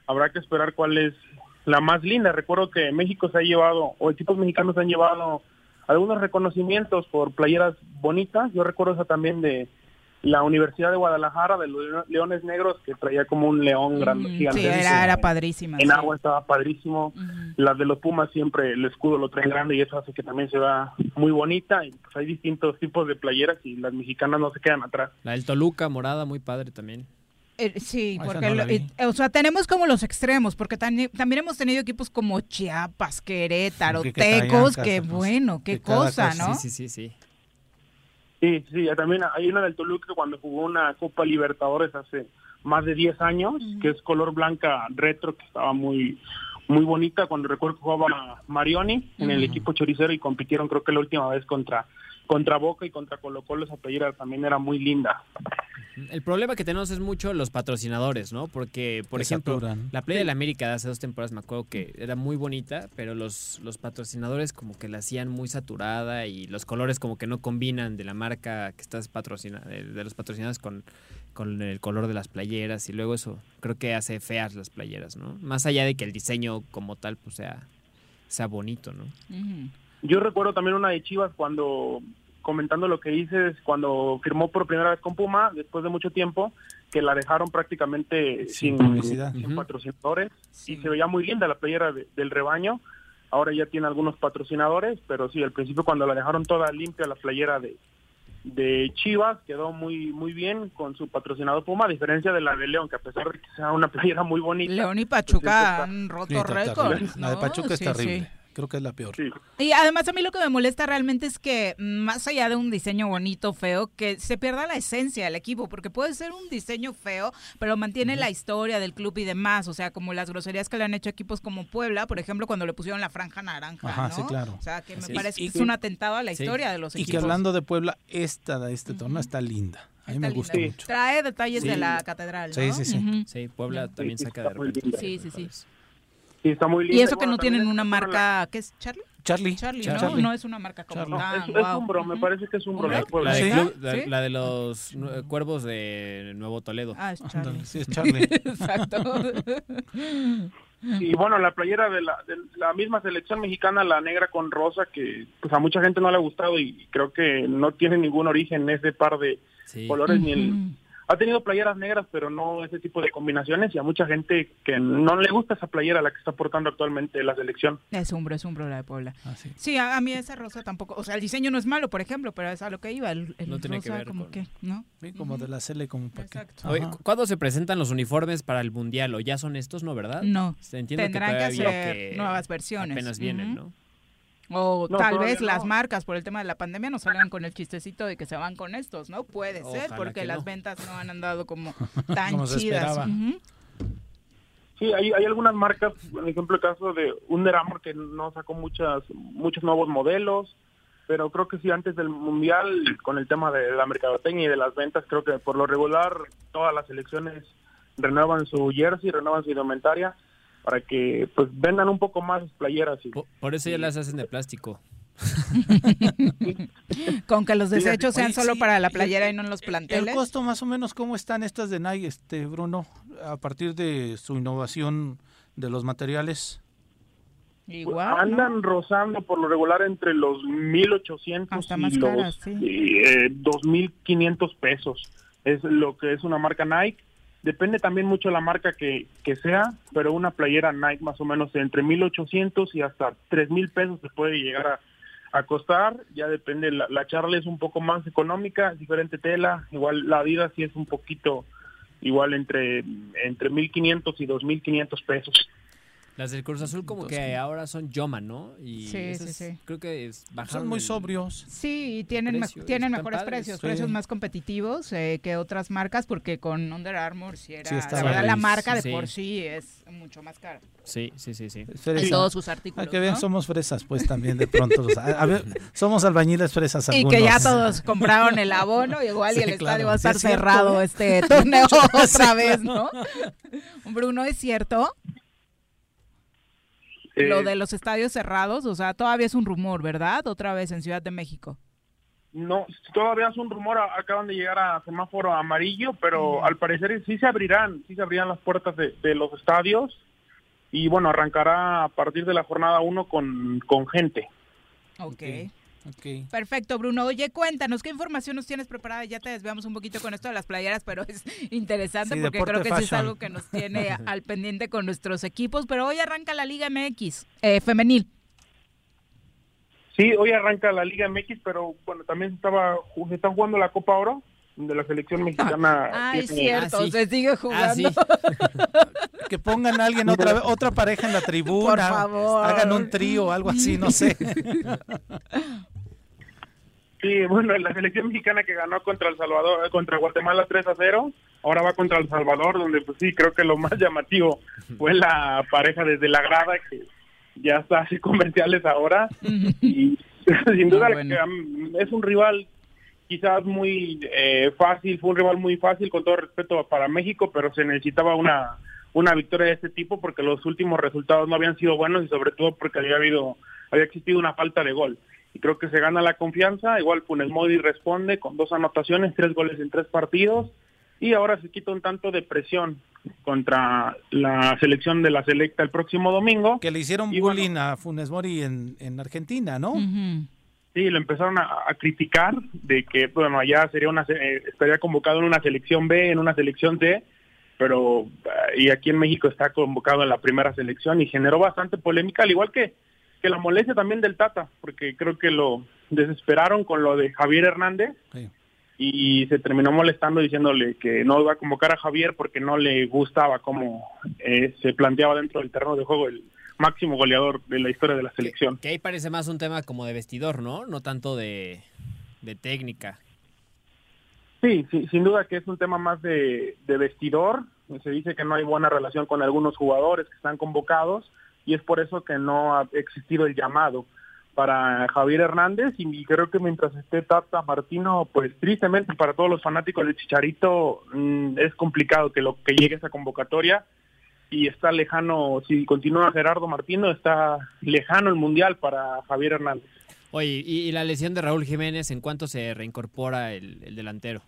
Habrá que esperar cuál es la más linda. Recuerdo que México se ha llevado, o equipos mexicanos han llevado algunos reconocimientos por playeras bonitas. Yo recuerdo esa también de la Universidad de Guadalajara, de los Leones Negros, que traía como un león grande, Mm, gigante. sí, era, era padrísima. En sí. agua estaba padrísimo. Las de los Pumas siempre el escudo lo traen grande y eso hace que también se vea muy bonita. Y pues hay distintos tipos de playeras y las mexicanas no se quedan atrás. La del Toluca morada muy padre también. Eh, sí, Ah, porque no lo- o sea, tenemos como los extremos, porque también hemos tenido equipos como Chiapas, Querétaro, Que- que Tecos, que pues, bueno, qué cosa, cosa. ¿no? Sí, sí, sí. Sí, sí, también hay una del Toluca cuando jugó una Copa Libertadores hace más de 10 años, que es color blanca retro, que estaba muy muy bonita. Cuando recuerdo que jugaba Marioni en el equipo choricero y compitieron creo que la última vez contra contra Boca y contra Colo Colo, esa playera también era muy linda. El problema que tenemos es mucho los patrocinadores, ¿no? Porque, por ejemplo, la Playa de la América de hace dos temporadas me acuerdo que era muy bonita, pero los, los patrocinadores como que la hacían muy saturada y los colores como que no combinan de la marca que estás patrocinando, de, de los patrocinadores con, con el color de las playeras y luego eso creo que hace feas las playeras, ¿no? Más allá de que el diseño como tal pues sea, sea bonito, ¿no? Yo recuerdo también una de Chivas cuando, comentando lo que dices, cuando firmó por primera vez con Puma, después de mucho tiempo, que la dejaron prácticamente sin, publicidad. sin Ujú. patrocinadores y se veía muy linda la playera de- del rebaño. Ahora ya tiene algunos patrocinadores, pero sí, al principio cuando la dejaron toda limpia la playera de, de Chivas quedó muy muy bien con su patrocinador Puma, a diferencia de la de León, que a pesar de que sea una playera muy bonita. León y pues, Pachuca han roto récords. La de. Pachuca es Sí, terrible. sí. Creo que es la peor. Y además a mí lo que me molesta realmente es que más allá de un diseño bonito, feo, que se pierda la esencia del equipo, porque puede ser un diseño feo, pero mantiene la historia del club y demás, o sea, como las groserías que le han hecho equipos como Puebla, por ejemplo, cuando le pusieron la franja naranja, Ajá, ¿no? sí, claro. O sea, que me es. parece Y- que es un atentado a la historia de los Y equipos. que hablando de Puebla, esta de este torneo está linda. A mí me gusta mucho. Trae detalles Sí. de la catedral, Sí, sí, sí. Sí, Puebla también saca de repente. Sí, sí, sí. Sí, está muy Y linda. eso que bueno, no tienen una marca, ¿qué es Charlie? Charlie. Charlie, Charlie. ¿no? No es una marca como No, tan, es, es guau. un bro, me parece que es un bro. La, la de ¿Sí? club- la- ¿Sí? la de los nue- cuervos de Nuevo Toledo. Ah, es Charlie. Sí, es Charlie. Exacto. Y bueno, la playera de la, de la misma selección mexicana, la negra con rosa, que pues a mucha gente no le ha gustado y creo que no tiene ningún origen ese par de Sí. colores ni el... Ha tenido playeras negras, pero no ese tipo de combinaciones y a mucha gente que no le gusta esa playera la que está portando actualmente la selección. Es umbro, es umbro la de Puebla. Ah, sí, a, a mí esa rosa tampoco. O sea, el diseño no es malo, por ejemplo, pero es a lo que iba. El, el No tiene que ver como con- que, ¿no? Sí, como de la Cele, como para que- Oye, Ajá. ¿cu- ¿Cuándo se presentan los uniformes para el Mundial? ¿O ya son estos, no, verdad? No. Se entiende Tendrán que todavía hacer nuevas versiones. Apenas vienen. ¿no? O No, tal vez no. las marcas por el tema de la pandemia no salgan con el chistecito de que se van con estos, ¿no? Puede ser, porque que las no. ventas no han andado como tan Como chidas. Sí, hay, hay algunas marcas, por ejemplo el caso de Under Armour que no sacó muchas muchos nuevos modelos, pero creo que sí antes del Mundial, con el tema de la mercadotecnia y de las ventas, creo que por lo regular todas las selecciones renuevan su jersey, renuevan su indumentaria para que pues vendan un poco más sus playeras. Y, Por, por eso ya las hacen de plástico. Con que los desechos sean oye, solo sí, para la playera y no en los ¿El planteles. costo más o menos cómo están estas de Nike, este Bruno, a partir de su innovación de los materiales? Igual, ¿no? andan rozando por lo regular entre los 1800 Hasta y más los caras, sí. eh, 2500 pesos. Es lo que es una marca Nike. Depende también mucho la marca que, que sea, pero una playera Nike más o menos entre 1800 y hasta 3000 pesos se puede llegar a, a costar. Ya depende, la, la Charlie es un poco más económica, diferente tela. Igual la Adidas sí es un poquito igual entre entre 1500 y 2500 pesos. Las del Cruz Azul como que ahora son Yoma, ¿no? Y Sí, esas sí, sí. creo que es, bajaron Son muy el- sobrios. Sí, y tienen, precio, me- tienen mejores padres. precios, Sí. precios más competitivos eh, que otras marcas, porque con Under Armour sí era, Sí, la estaba verdad, la marca de sí. por sí es mucho más cara. Sí, sí, sí, sí. Fresa. En todos sus artículos, Hay que ver, ¿no? somos fresas, pues también de pronto. o sea, a ver, somos albañiles fresas Y que ya todos compraron el abono, igual y el claro. estadio va a Sí, estar es cerrado este torneo otra vez, ¿no? Bruno, ¿es cierto? Lo Eh, de los estadios cerrados, o sea, todavía es un rumor, ¿verdad? Otra vez en Ciudad de México. No, todavía es un rumor, acaban de llegar a semáforo amarillo, pero al parecer sí se abrirán, sí se abrirán las puertas de, de los estadios y bueno, arrancará a partir de la jornada 1 con, con gente. Ok. Perfecto, Bruno. Oye, cuéntanos, ¿qué información nos tienes preparada? Ya te desviamos un poquito con esto de las playeras, pero es interesante Sí, porque creo que sí es algo que nos tiene al pendiente con nuestros equipos. Pero hoy arranca la Liga MX eh, femenil. Sí, hoy arranca la Liga MX, pero bueno, también se estaba se está jugando la Copa Oro de la selección mexicana. Ay, tiene- cierto, Ah, sí. se sigue jugando. Que pongan a alguien otra vez- otra pareja en la tribuna. Por favor. Hagan un trío o algo así, no sé. Sí, bueno, la selección mexicana que ganó contra El Salvador, contra Guatemala 3 a 0, ahora va contra El Salvador, donde pues sí, creo que lo más llamativo fue la pareja desde la grada que ya está así comerciales ahora y sin duda Ah, bueno. que, es un rival quizás muy eh, fácil, fue un rival muy fácil con todo respeto para México, pero se necesitaba una una victoria de este tipo porque los últimos resultados no habían sido buenos y sobre todo porque había habido había existido una falta de gol. Y creo que se gana la confianza, igual Funes Mori responde con dos anotaciones, tres goles en tres partidos y ahora se quita un tanto de presión contra la selección de la selecta el próximo domingo. Que le hicieron Y bullying a Funes Mori en, en Argentina, ¿no? Sí, lo empezaron a, a criticar de que, bueno, allá sería una, eh, estaría convocado en una selección B, en una selección C, pero eh, y aquí en México está convocado en la primera selección y generó bastante polémica, al igual que, que la molestia también del Tata, porque creo que lo desesperaron con lo de Javier Hernández y se terminó molestando diciéndole que no iba a convocar a Javier porque no le gustaba cómo eh, se planteaba dentro del terreno de juego el máximo goleador de la historia de la selección. Que ahí parece más un tema como de vestidor, ¿no? No tanto de, de técnica. Sí, sí, sin duda que es un tema más de, de vestidor. Se dice que no hay buena relación con algunos jugadores que están convocados y es por eso que no ha existido el llamado para Javier Hernández y creo que mientras esté Tata Martino, pues tristemente para todos los fanáticos del Chicharito mm, es complicado que lo que llegue esa convocatoria y está lejano, si continúa Gerardo Martino, está lejano el Mundial para Javier Hernández. Oye, y, la lesión de Raúl Jiménez, ¿en cuánto se reincorpora el delantero?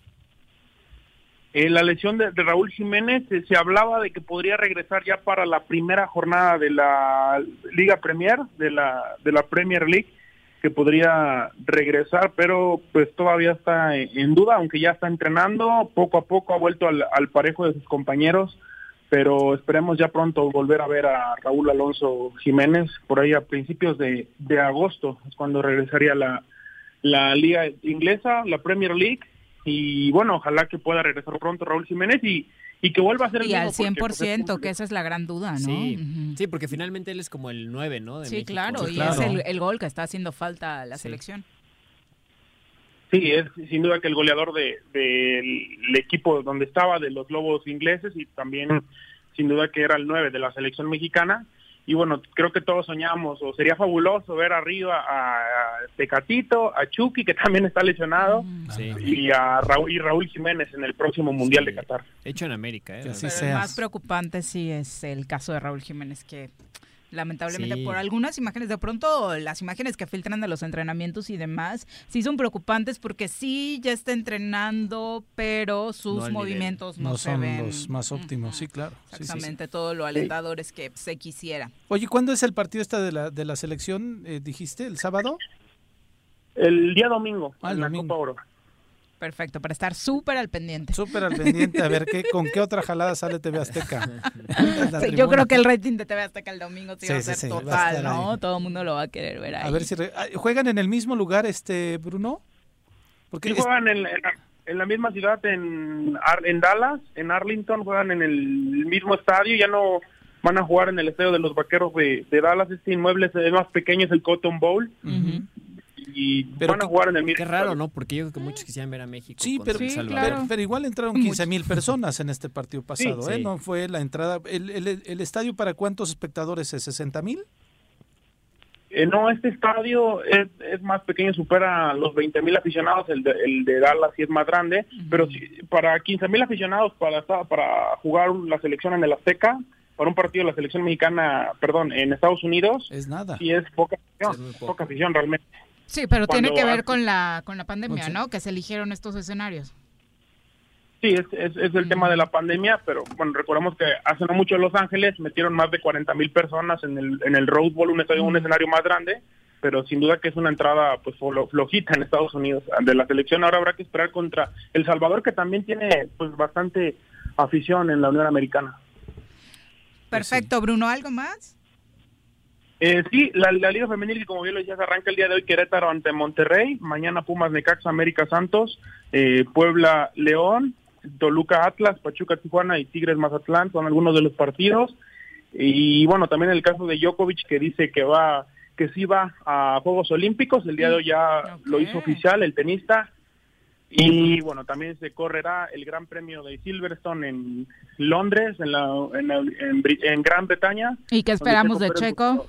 Eh, la lesión de, de Raúl Jiménez eh, se hablaba de que podría regresar ya para la primera jornada de la Liga Premier, de la, de la Premier League, que podría regresar, pero pues todavía está en, duda, aunque ya está entrenando, poco a poco ha vuelto al, al parejo de sus compañeros, pero esperemos ya pronto volver a ver a Raúl Alonso Jiménez, por ahí a principios de, de agosto, es cuando regresaría la, la liga inglesa, la Premier League, y bueno, ojalá que pueda regresar pronto Raúl Jiménez y, y que vuelva a ser el Y al mismo, porque, pues, 100%, que esa es la gran duda, ¿no? Sí, porque finalmente él es como el 9, ¿no? De Sí, México. claro, y es el, el gol que está haciendo falta a la selección. Sí, es sin duda que el goleador de- del equipo donde estaba, de los Lobos ingleses, y también sin duda que era el 9 de la selección mexicana. Y bueno, creo que todos soñamos, o sería fabuloso ver arriba a, Tecatito, a Chucky, que también está lesionado, y a Raúl, y Raúl Jiménez en el próximo Mundial de Qatar. Hecho en América, ¿eh? Pero el más preocupante sí es el caso de Raúl Jiménez, que lamentablemente Sí. por algunas imágenes, de pronto las imágenes que filtran de los entrenamientos y demás, sí son preocupantes porque sí ya está entrenando, pero sus No movimientos no, No se son ven los más óptimos, sí, claro. Sí, sí, sí. exactamente todo lo alentadores que se quisiera. Oye, ¿cuándo es el partido esta de la, de la selección? eh, dijiste, ¿el sábado? El día domingo, Ah, en el la domingo. Copa Oro. Perfecto, para estar súper al pendiente. Súper al pendiente, a ver qué, con qué otra jalada sale TV Azteca. Sí, yo creo que el rating de TV Azteca el domingo sí, Sí, va a ser sí, va a total, ¿no? ahí. Todo el mundo lo va a querer ver ahí. A ver si re- juegan en el mismo lugar, este Bruno. Porque Sí, es- juegan en, en la, en la misma ciudad, en, Ar- en Dallas, en Arlington, juegan en el mismo estadio, ya no van a jugar en el estadio de los Vaqueros de, de Dallas, este inmueble es el más pequeño, es el Cotton Bowl, y van a jugar en el mismo Qué raro, ¿no? Porque yo creo que muchos quisieran ver a México. Sí, pero, Salvador. pero, pero igual entraron 15 mil personas en este partido pasado, Sí. ¿eh? Sí. No fue la entrada. ¿El, el, el estadio para cuántos espectadores es? ¿60 mil? Eh, no, este estadio es, es más pequeño, supera los 20 mil aficionados, el de, el de Dallas sí es más grande, pero sí, para 15 mil aficionados para, para jugar la selección en el Azteca, para un partido de la selección mexicana, perdón, en Estados Unidos, es nada. Sí es poca afición, poca afición realmente. Sí, pero tiene que ver con la con la pandemia. ¿no? Que se eligieron estos escenarios. Sí, es, es, es el tema de la pandemia, pero bueno, recordemos que hace no mucho en Los Ángeles metieron más de 40 mil personas en el, en el Rose Bowl, un, estadio, un escenario más grande, pero sin duda que es una entrada pues flo- flojita en Estados Unidos de la selección. Ahora habrá que esperar contra El Salvador, que también tiene pues bastante afición en la Unión Americana. Perfecto, Bruno, ¿algo más? Eh, sí, la, la Liga Femenil, como bien lo decías, arranca el día de hoy Querétaro ante Monterrey, mañana Pumas Necaxa América Santos, eh, Puebla León, Toluca Atlas, Pachuca Tijuana y Tigres Mazatlán son algunos de los partidos. Y bueno, también el caso de Djokovic que dice que va que sí va a Juegos Olímpicos, el día de hoy ya lo hizo oficial el tenista. Y bueno, también se correrá el Gran Premio de Silverstone en Londres, en, la, en, la- en en Gran Bretaña. ¿Y qué esperamos de Checo?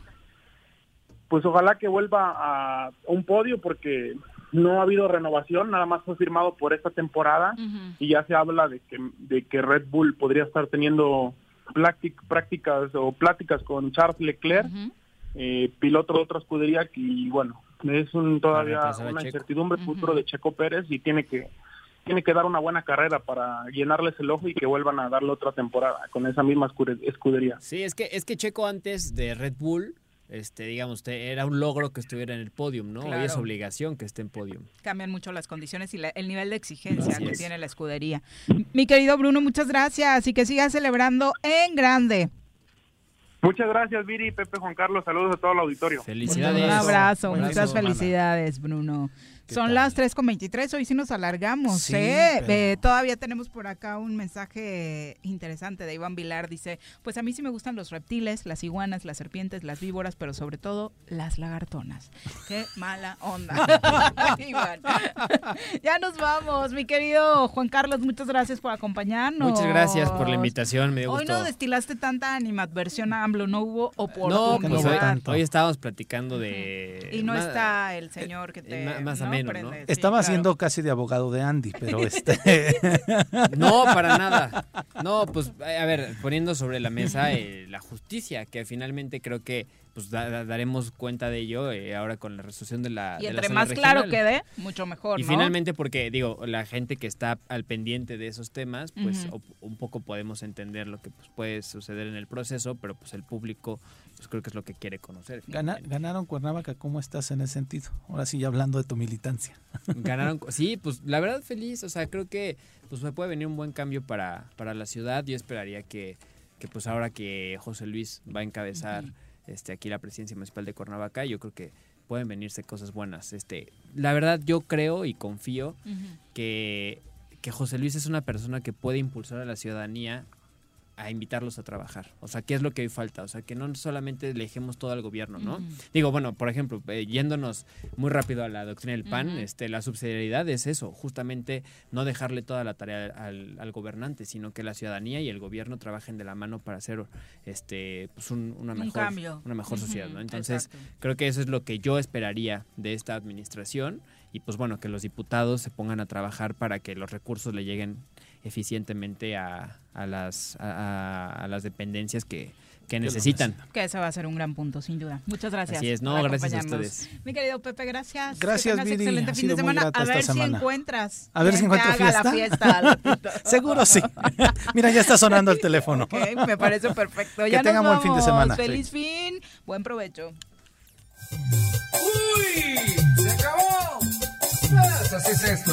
Pues ojalá que vuelva a un podio porque no ha habido renovación, nada más fue firmado por esta temporada y ya se habla de que, de que Red Bull podría estar teniendo prácticas o pláticas con Charles Leclerc, eh, piloto de otra escudería, que, y bueno, es un, todavía una incertidumbre futuro de Checo Pérez y tiene que tiene que dar una buena carrera para llenarles el ojo y que vuelvan a darle otra temporada con esa misma escudería. Sí, es que, es que Checo antes de Red Bull, este, digamos, te- era un logro que estuviera en el podium, ¿no? Hoy es Claro. obligación que esté en podium. Cambian mucho las condiciones y la- el nivel de exigencia Así que es. tiene la escudería. Mi querido Bruno, muchas gracias y que sigas celebrando en grande. Muchas gracias, Viri, Pepe, Juan Carlos, saludos a todo el auditorio. Felicidades. Un abrazo, muchas semana. felicidades, Bruno. ¿Qué Son tal? las 3.23, hoy sí nos alargamos, Sí, ¿eh? pero- Eh, Todavía tenemos por acá un mensaje interesante de Iván Vilar, dice, pues a mí sí me gustan los reptiles, las iguanas, las serpientes, las víboras, pero sobre todo las lagartonas. Qué mala onda. Iván. ya nos vamos, mi querido Juan Carlos, muchas gracias por acompañarnos. Muchas gracias por la invitación, me dio Hoy no destilaste tanta animadversión a AMLO, no hubo oportunidad. No, pues hoy, hoy estábamos platicando de... Y no más- está el señor que te ma- más ¿no? ¿No? Sí, Estaba claro. haciendo casi de abogado de Andy, pero este... No, para nada. No, pues a ver, poniendo sobre la mesa eh, la justicia, que finalmente creo que pues da- da- daremos cuenta de ello eh, ahora con la resolución de la Y de entre más claro quede, mucho mejor, Y ¿no? finalmente porque digo, la gente que está al pendiente de esos temas, pues un poco podemos entender lo que pues, puede suceder en el proceso, pero pues el público pues creo que es lo que quiere conocer. Gana- ganaron Cuernavaca, ¿cómo estás en ese sentido? Ahora sí, ya hablando de tu militancia. Ganaron, sí, pues la verdad feliz, o sea, creo que pues me puede venir un buen cambio para, para la ciudad. Yo esperaría que, que pues ahora que José Luis va a encabezar este aquí la presidencia municipal de Cuernavaca, yo creo que pueden venirse cosas buenas. Este, la verdad yo creo y confío que, que José Luis es una persona que puede impulsar a la ciudadanía a invitarlos a trabajar. O sea, ¿qué es lo que hoy falta? O sea, que no solamente le dejemos todo al gobierno, ¿no? Digo, bueno, por ejemplo, eh, yéndonos muy rápido a la doctrina del PAN, este, la subsidiariedad es eso, justamente no dejarle toda la tarea al, al gobernante, sino que la ciudadanía y el gobierno trabajen de la mano para hacer este, pues un- una Un mejor, una mejor sociedad, ¿no? Entonces, exacto. creo que eso es lo que yo esperaría de esta administración y pues bueno, que los diputados se pongan a trabajar para que los recursos le lleguen eficientemente a, a las, a, las dependencias que, que necesitan. Que ese va a ser un gran punto, sin duda. Muchas gracias. Así es, no, gracias a ustedes. Mi querido Pepe, gracias. Gracias, que tengas Viri. excelente Ha fin de semana. A ver si encuentras. A ver si encuentro haga la fiesta. fiesta. Seguro sí. Mira, ya está sonando el teléfono. Ok, me parece perfecto. Que ya tengan buen fin de semana. Feliz fin. Buen provecho. ¡Uy! ¡Se acabó! Pues así es esto.